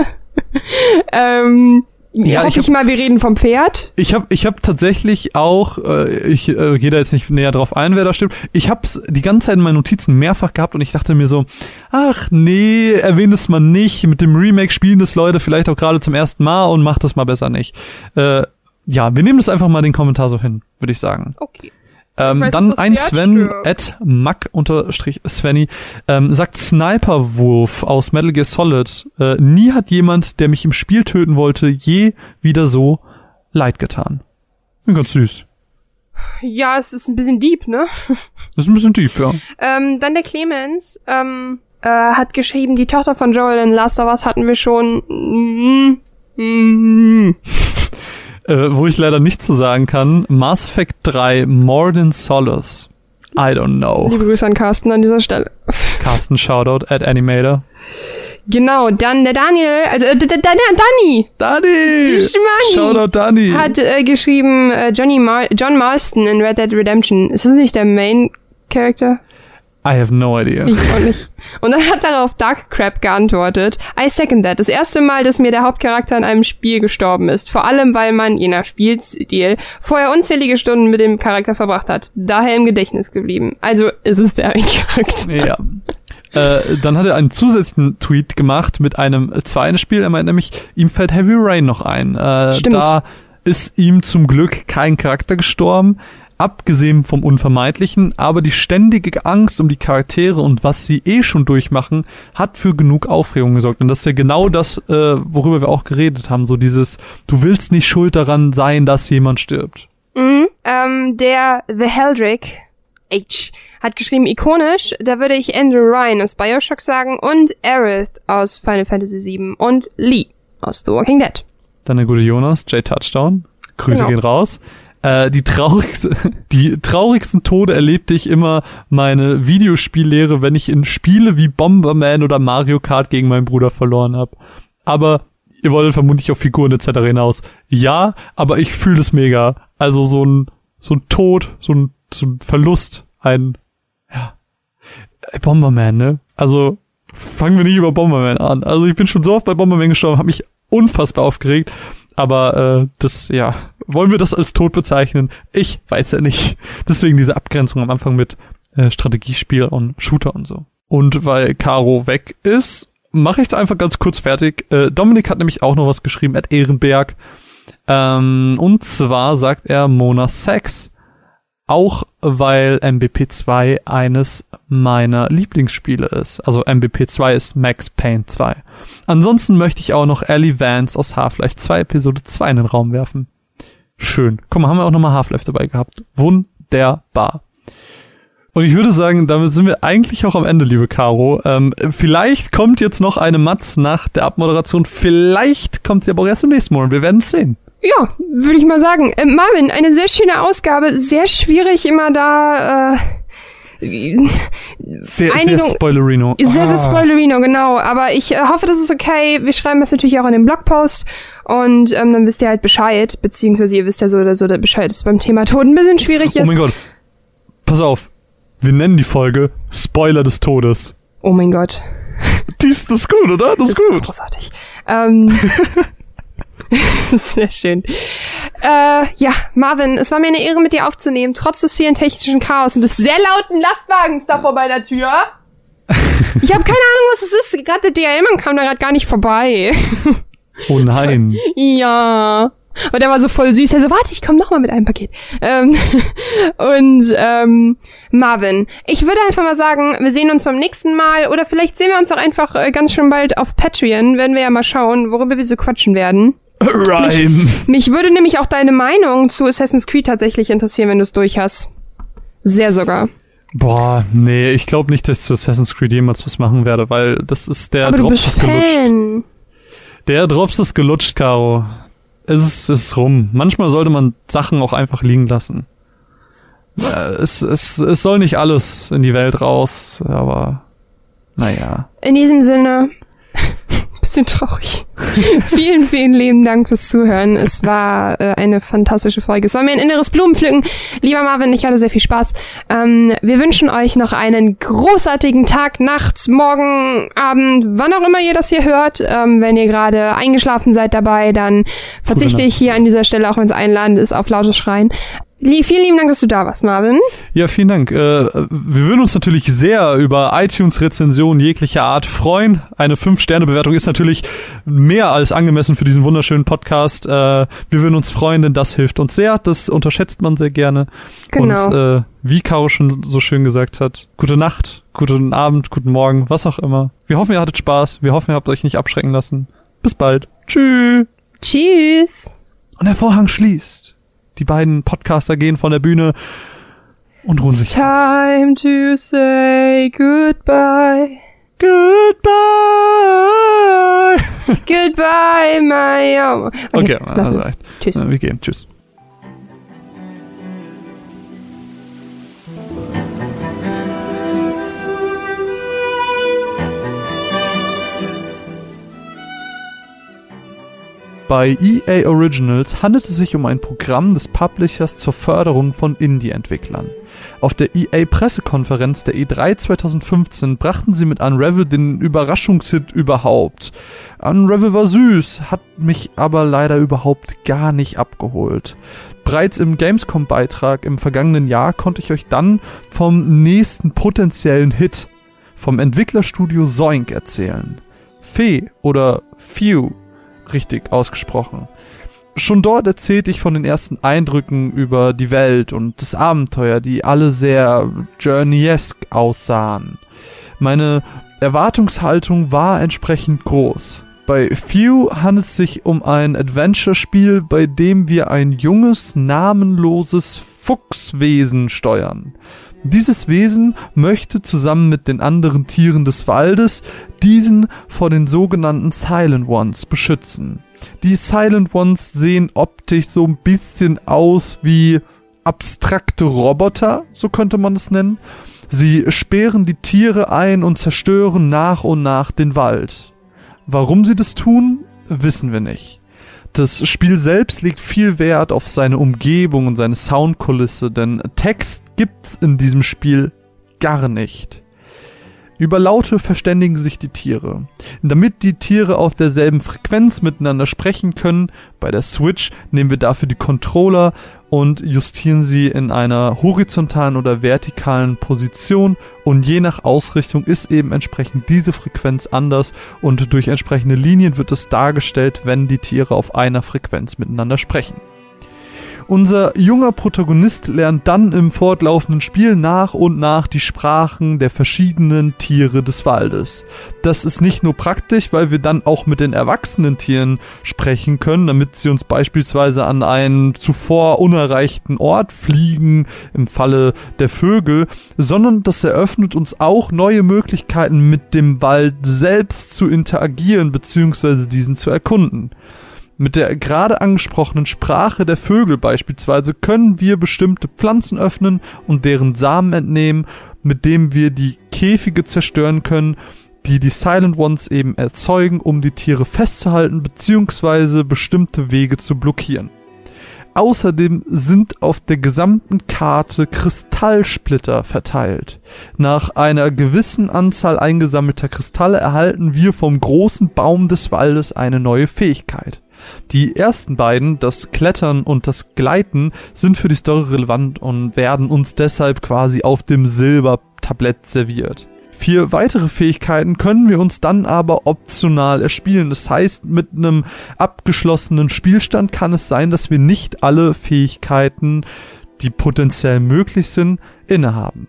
[LAUGHS] ähm, ja, hoffe ich, hab, ich, mal, wir reden vom Pferd. Ich habe ich hab tatsächlich auch, äh, ich äh, gehe da jetzt nicht näher drauf ein, wer da stimmt. Ich habe die ganze Zeit in meinen Notizen mehrfach gehabt und ich dachte mir so, ach nee, erwähne es mal nicht. Mit dem Remake spielen das Leute vielleicht auch gerade zum ersten Mal und macht das mal besser nicht. Äh, ja, wir nehmen das einfach mal den Kommentar so hin, würde ich sagen. Okay. Ähm, weiß, dann ein Sven at Mac unterstrich Svenny ähm, sagt Sniperwurf aus Metal Gear Solid. Äh, nie hat jemand, der mich im Spiel töten wollte, je wieder so leid getan. Bin ganz süß. Ja, es ist ein bisschen deep, ne? Das ist ein bisschen deep, ja. Ähm, dann der Clemens ähm, äh, hat geschrieben, die Tochter von Joel in Last of Us hatten wir schon. Mm, mm, äh, wo ich leider nichts zu sagen kann. Mass Effect 3 More Than Solace. I don't know. Liebe Grüße an Carsten an dieser Stelle. Carsten Shoutout at Animator. Genau, dann der Daniel, also äh, der, der, der Danny. Danny. Shoutout Danny. Hat äh, geschrieben äh, Johnny Mar John Marston in Red Dead Redemption. Ist das nicht der Main Character? I have no idea. Ich auch nicht. Und dann hat darauf Dark Crab geantwortet, I second that. Das erste Mal, dass mir der Hauptcharakter in einem Spiel gestorben ist. Vor allem, weil man, je nach Spielstil, vorher unzählige Stunden mit dem Charakter verbracht hat. Daher im Gedächtnis geblieben. Also ist es der Charakter. Ja. Äh, dann hat er einen zusätzlichen Tweet gemacht mit einem zweiten Spiel. Er meint nämlich, ihm fällt Heavy Rain noch ein. Äh, Stimmt. Da ist ihm zum Glück kein Charakter gestorben abgesehen vom Unvermeidlichen, aber die ständige Angst um die Charaktere und was sie eh schon durchmachen, hat für genug Aufregung gesorgt. Und das ist ja genau das, äh, worüber wir auch geredet haben. So dieses, du willst nicht schuld daran sein, dass jemand stirbt. Mhm. Ähm, der The Heldrick H hat geschrieben, ikonisch, da würde ich Andrew Ryan aus Bioshock sagen und Aerith aus Final Fantasy VII und Lee aus The Walking Dead. Dann der gute Jonas, J Touchdown. Grüße genau. gehen raus. Äh, die traurigste, [LAUGHS] die traurigsten Tode erlebte ich immer meine Videospiellehre, wenn ich in Spiele wie Bomberman oder Mario Kart gegen meinen Bruder verloren habe. Aber ihr wolltet vermutlich auf Figuren etc. hinaus. Ja, aber ich fühle es mega. Also so ein, so ein Tod, so ein, so ein Verlust, ein, ja. Bomberman, ne? Also, fangen wir nicht über Bomberman an. Also ich bin schon so oft bei Bomberman gestorben, habe mich unfassbar aufgeregt. Aber äh, das, ja, wollen wir das als Tod bezeichnen? Ich weiß ja nicht. Deswegen diese Abgrenzung am Anfang mit äh, Strategiespiel und Shooter und so. Und weil Caro weg ist, mache ich es einfach ganz kurz fertig. Äh, Dominik hat nämlich auch noch was geschrieben, Ed Ehrenberg. Ähm, und zwar sagt er Mona Sex. Auch weil MBP2 eines meiner Lieblingsspiele ist. Also MBP2 ist Max Payne 2. Ansonsten möchte ich auch noch Ellie Vance aus Half-Life 2 Episode 2 in den Raum werfen. Schön. Guck mal, haben wir auch nochmal Half-Life dabei gehabt. Wunderbar. Und ich würde sagen, damit sind wir eigentlich auch am Ende, liebe Caro. Ähm, vielleicht kommt jetzt noch eine Matz nach der Abmoderation. Vielleicht kommt sie aber auch erst im nächsten Monat. Wir werden es sehen. Ja, würde ich mal sagen. Äh, Marvin, eine sehr schöne Ausgabe. Sehr schwierig immer da. Äh sehr, Einigung, sehr Spoilerino. Sehr, sehr ah. Spoilerino, genau. Aber ich äh, hoffe, das ist okay. Wir schreiben das natürlich auch in den Blogpost. Und ähm, dann wisst ihr halt Bescheid. Beziehungsweise ihr wisst ja so oder so der Bescheid, dass beim Thema Tod ein bisschen schwierig ist. Oh mein Gott. Pass auf. Wir nennen die Folge Spoiler des Todes. Oh mein Gott. Dies, das ist gut, oder? Das, das ist gut. Großartig. Ähm, [LAUGHS] Sehr schön. Äh, ja, Marvin, es war mir eine Ehre, mit dir aufzunehmen, trotz des vielen technischen Chaos und des sehr lauten Lastwagens da vor meiner Tür. [LAUGHS] Ich habe keine Ahnung, was es ist. Gerade der DHL-Mann kam da gerade gar nicht vorbei. [LAUGHS] Oh nein. ja. Und der war so voll süß. Er so, warte, ich komme noch mal mit einem Paket. Ähm, [LAUGHS] und ähm, Marvin, ich würde einfach mal sagen, wir sehen uns beim nächsten Mal oder vielleicht sehen wir uns auch einfach äh, ganz schön bald auf Patreon. Werden wir ja mal schauen, worüber wir so quatschen werden. Rhyme. Mich, mich würde nämlich auch deine Meinung zu Assassin's Creed tatsächlich interessieren, wenn du es durch hast. Sehr sogar. Boah, nee, ich glaube nicht, dass ich zu Assassin's Creed jemals was machen werde, weil das ist der Aber Drops ist gelutscht. Der Drops ist gelutscht, Caro. Es ist, es ist rum. Manchmal sollte man Sachen auch einfach liegen lassen. Äh, es, es, es soll nicht alles in die Welt raus, aber naja. In diesem Sinne, [LAUGHS] bisschen traurig. [LAUGHS] vielen, vielen lieben Dank fürs Zuhören. Es war äh, eine fantastische Folge. Es war mir ein inneres Blumenpflücken. Lieber Marvin, ich hatte sehr viel Spaß. Ähm, wir wünschen euch noch einen großartigen Tag, Nacht, Morgen, Abend, wann auch immer ihr das hier hört. Ähm, wenn ihr gerade eingeschlafen seid dabei, dann verzichte ich hier an dieser Stelle, auch wenn es einladend ist, auf lautes Schreien. Vielen lieben Dank, dass du da warst, Marvin. Ja, vielen Dank. Äh, wir würden uns natürlich sehr über iTunes-Rezensionen jeglicher Art freuen. Eine 5-Sterne-Bewertung ist natürlich mehr als angemessen für diesen wunderschönen Podcast. Äh, wir würden uns freuen, denn das hilft uns sehr. Das unterschätzt man sehr gerne. Genau. Und äh, wie Caro schon so schön gesagt hat, gute Nacht, guten Abend, guten Morgen, was auch immer. Wir hoffen, ihr hattet Spaß. Wir hoffen, ihr habt euch nicht abschrecken lassen. Bis bald. Tschüss. Tschüss. Und der Vorhang schließt. Die beiden Podcaster gehen von der Bühne und ruhen sich Time aus. to say goodbye. Goodbye. [LAUGHS] goodbye, my. Okay, okay also reicht. Tschüss. Wir gehen. Tschüss. Bei EA Originals handelt es sich um ein Programm des Publishers zur Förderung von Indie-Entwicklern. Auf der EA-Pressekonferenz der E3 2015 brachten sie mit Unravel den Überraschungshit überhaupt. Unravel war süß, hat mich aber leider überhaupt gar nicht abgeholt. Bereits im Gamescom-Beitrag im vergangenen Jahr konnte ich euch dann vom nächsten potenziellen Hit vom Entwicklerstudio Zoink erzählen. Fee oder Few richtig ausgesprochen. Schon dort erzählte ich von den ersten Eindrücken über die Welt und das Abenteuer, die alle sehr journey-esque aussahen. Meine Erwartungshaltung war entsprechend groß. Bei Few handelt es sich um ein Adventure-Spiel, bei dem wir ein junges, namenloses Fuchswesen steuern. Dieses Wesen möchte zusammen mit den anderen Tieren des Waldes diesen vor den sogenannten Silent Ones beschützen. Die Silent Ones sehen optisch so ein bisschen aus wie abstrakte Roboter, so könnte man es nennen. Sie sperren die Tiere ein und zerstören nach und nach den Wald. Warum sie das tun, wissen wir nicht. Das Spiel selbst legt viel Wert auf seine Umgebung und seine Soundkulisse, denn Text gibt's in diesem Spiel gar nicht. Über Laute verständigen sich die Tiere. Damit die Tiere auf derselben Frequenz miteinander sprechen können, bei der Switch nehmen wir dafür die Controller und justieren sie in einer horizontalen oder vertikalen Position und je nach Ausrichtung ist eben entsprechend diese Frequenz anders und durch entsprechende Linien wird es dargestellt, wenn die Tiere auf einer Frequenz miteinander sprechen. Unser junger Protagonist lernt dann im fortlaufenden Spiel nach und nach die Sprachen der verschiedenen Tiere des Waldes. Das ist nicht nur praktisch, weil wir dann auch mit den erwachsenen Tieren sprechen können, damit sie uns beispielsweise an einen zuvor unerreichten Ort fliegen, im Falle der Vögel, sondern das eröffnet uns auch neue Möglichkeiten mit dem Wald selbst zu interagieren bzw. diesen zu erkunden. Mit der gerade angesprochenen Sprache der Vögel beispielsweise können wir bestimmte Pflanzen öffnen und deren Samen entnehmen, mit dem wir die Käfige zerstören können, die die Silent Ones eben erzeugen, um die Tiere festzuhalten bzw. bestimmte Wege zu blockieren. Außerdem sind auf der gesamten Karte Kristallsplitter verteilt. Nach einer gewissen Anzahl eingesammelter Kristalle erhalten wir vom großen Baum des Waldes eine neue Fähigkeit. Die ersten beiden, das Klettern und das Gleiten, sind für die Story relevant und werden uns deshalb quasi auf dem Silbertablett serviert. Vier weitere Fähigkeiten können wir uns dann aber optional erspielen. Das heißt, mit einem abgeschlossenen Spielstand kann es sein, dass wir nicht alle Fähigkeiten, die potenziell möglich sind, innehaben.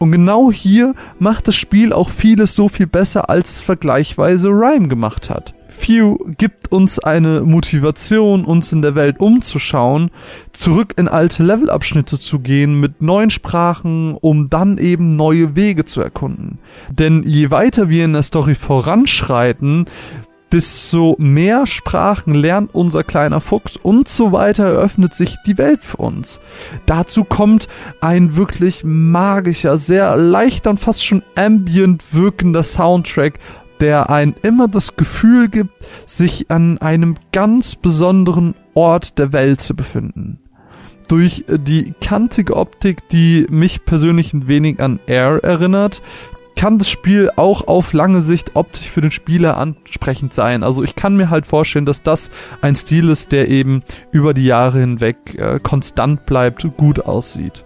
Und genau hier macht das Spiel auch vieles so viel besser, als es vergleichsweise Rhyme gemacht hat. Few gibt uns eine Motivation, uns in der Welt umzuschauen, zurück in alte Levelabschnitte zu gehen mit neuen Sprachen, um dann eben neue Wege zu erkunden. Denn je weiter wir in der Story voranschreiten, desto mehr Sprachen lernt unser kleiner Fuchs und so weiter eröffnet sich die Welt für uns. Dazu kommt ein wirklich magischer, sehr leichter und fast schon ambient wirkender Soundtrack, der einen immer das Gefühl gibt, sich an einem ganz besonderen Ort der Welt zu befinden. Durch die kantige Optik, die mich persönlich ein wenig an Air erinnert, kann das Spiel auch auf lange Sicht optisch für den Spieler ansprechend sein. Also ich kann mir halt vorstellen, dass das ein Stil ist, der eben über die Jahre hinweg äh, konstant bleibt, gut aussieht.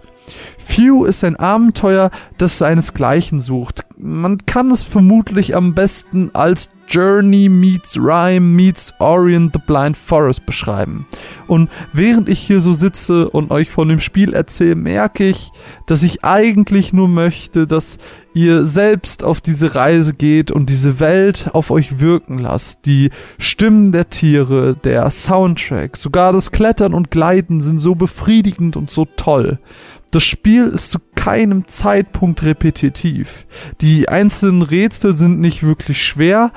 Few ist ein Abenteuer, das seinesgleichen sucht. Man kann es vermutlich am besten als Journey meets Rhyme meets Orient the Blind Forest beschreiben. Und während ich hier so sitze und euch von dem Spiel erzähle, merke ich, dass ich eigentlich nur möchte, dass ihr selbst auf diese Reise geht und diese Welt auf euch wirken lasst. Die Stimmen der Tiere, der Soundtrack, sogar das Klettern und Gleiten sind so befriedigend und so toll. Das Spiel ist zu keinem Zeitpunkt repetitiv. Die einzelnen Rätsel sind nicht wirklich schwer,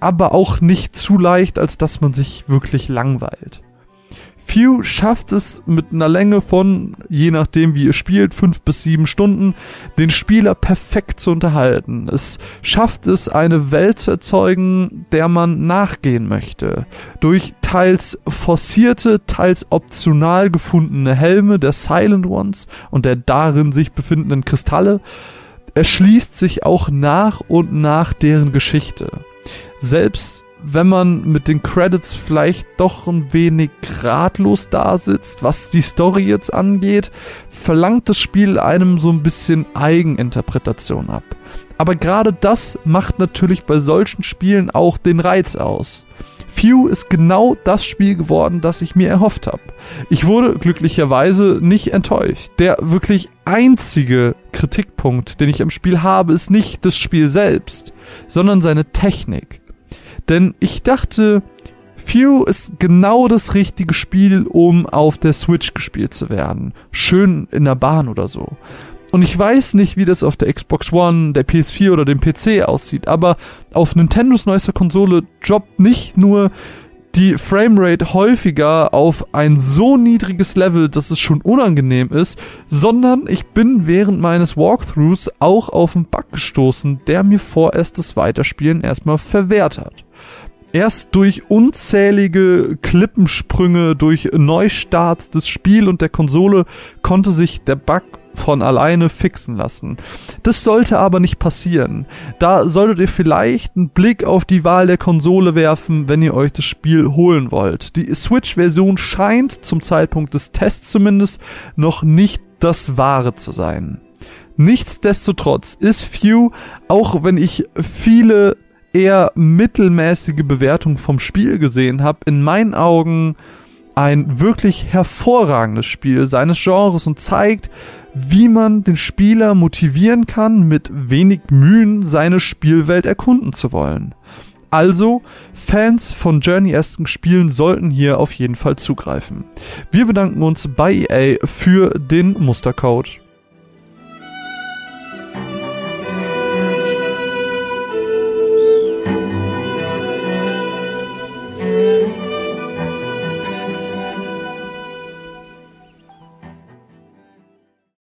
aber auch nicht zu leicht, als dass man sich wirklich langweilt. Few schafft es mit einer Länge von, je nachdem wie ihr spielt, fünf bis sieben Stunden, den Spieler perfekt zu unterhalten. Es schafft es, eine Welt zu erzeugen, der man nachgehen möchte. Durch teils forcierte, teils optional gefundene Helme der Silent Ones und der darin sich befindenden Kristalle erschließt sich auch nach und nach deren Geschichte. Selbst wenn man mit den Credits vielleicht doch ein wenig ratlos da sitzt, was die Story jetzt angeht, verlangt das Spiel einem so ein bisschen Eigeninterpretation ab. Aber gerade das macht natürlich bei solchen Spielen auch den Reiz aus. Few ist genau das Spiel geworden, das ich mir erhofft habe. Ich wurde glücklicherweise nicht enttäuscht. Der wirklich einzige Kritikpunkt, den ich am Spiel habe, ist nicht das Spiel selbst, sondern seine Technik. Denn ich dachte, Few ist genau das richtige Spiel, um auf der Switch gespielt zu werden. Schön in der Bahn oder so. Und ich weiß nicht, wie das auf der Xbox One, der PS4 oder dem PC aussieht, aber auf Nintendos neuester Konsole droppt nicht nur die Framerate häufiger auf ein so niedriges Level, dass es schon unangenehm ist, sondern ich bin während meines Walkthroughs auch auf einen Bug gestoßen, der mir vorerst das Weiterspielen erstmal verwehrt hat. Erst durch unzählige Klippensprünge, durch Neustarts des Spiels und der Konsole konnte sich der Bug von alleine fixen lassen. Das sollte aber nicht passieren. Da solltet ihr vielleicht einen Blick auf die Wahl der Konsole werfen, wenn ihr euch das Spiel holen wollt. Die Switch-Version scheint zum Zeitpunkt des Tests zumindest noch nicht das wahre zu sein. Nichtsdestotrotz ist Few, auch wenn ich viele eher mittelmäßige Bewertung vom Spiel gesehen habe, in meinen Augen ein wirklich hervorragendes Spiel seines Genres und zeigt, wie man den Spieler motivieren kann, mit wenig Mühen seine Spielwelt erkunden zu wollen. Also, Fans von Journey-esken Spielen sollten hier auf jeden Fall zugreifen. Wir bedanken uns bei EA für den Mustercode.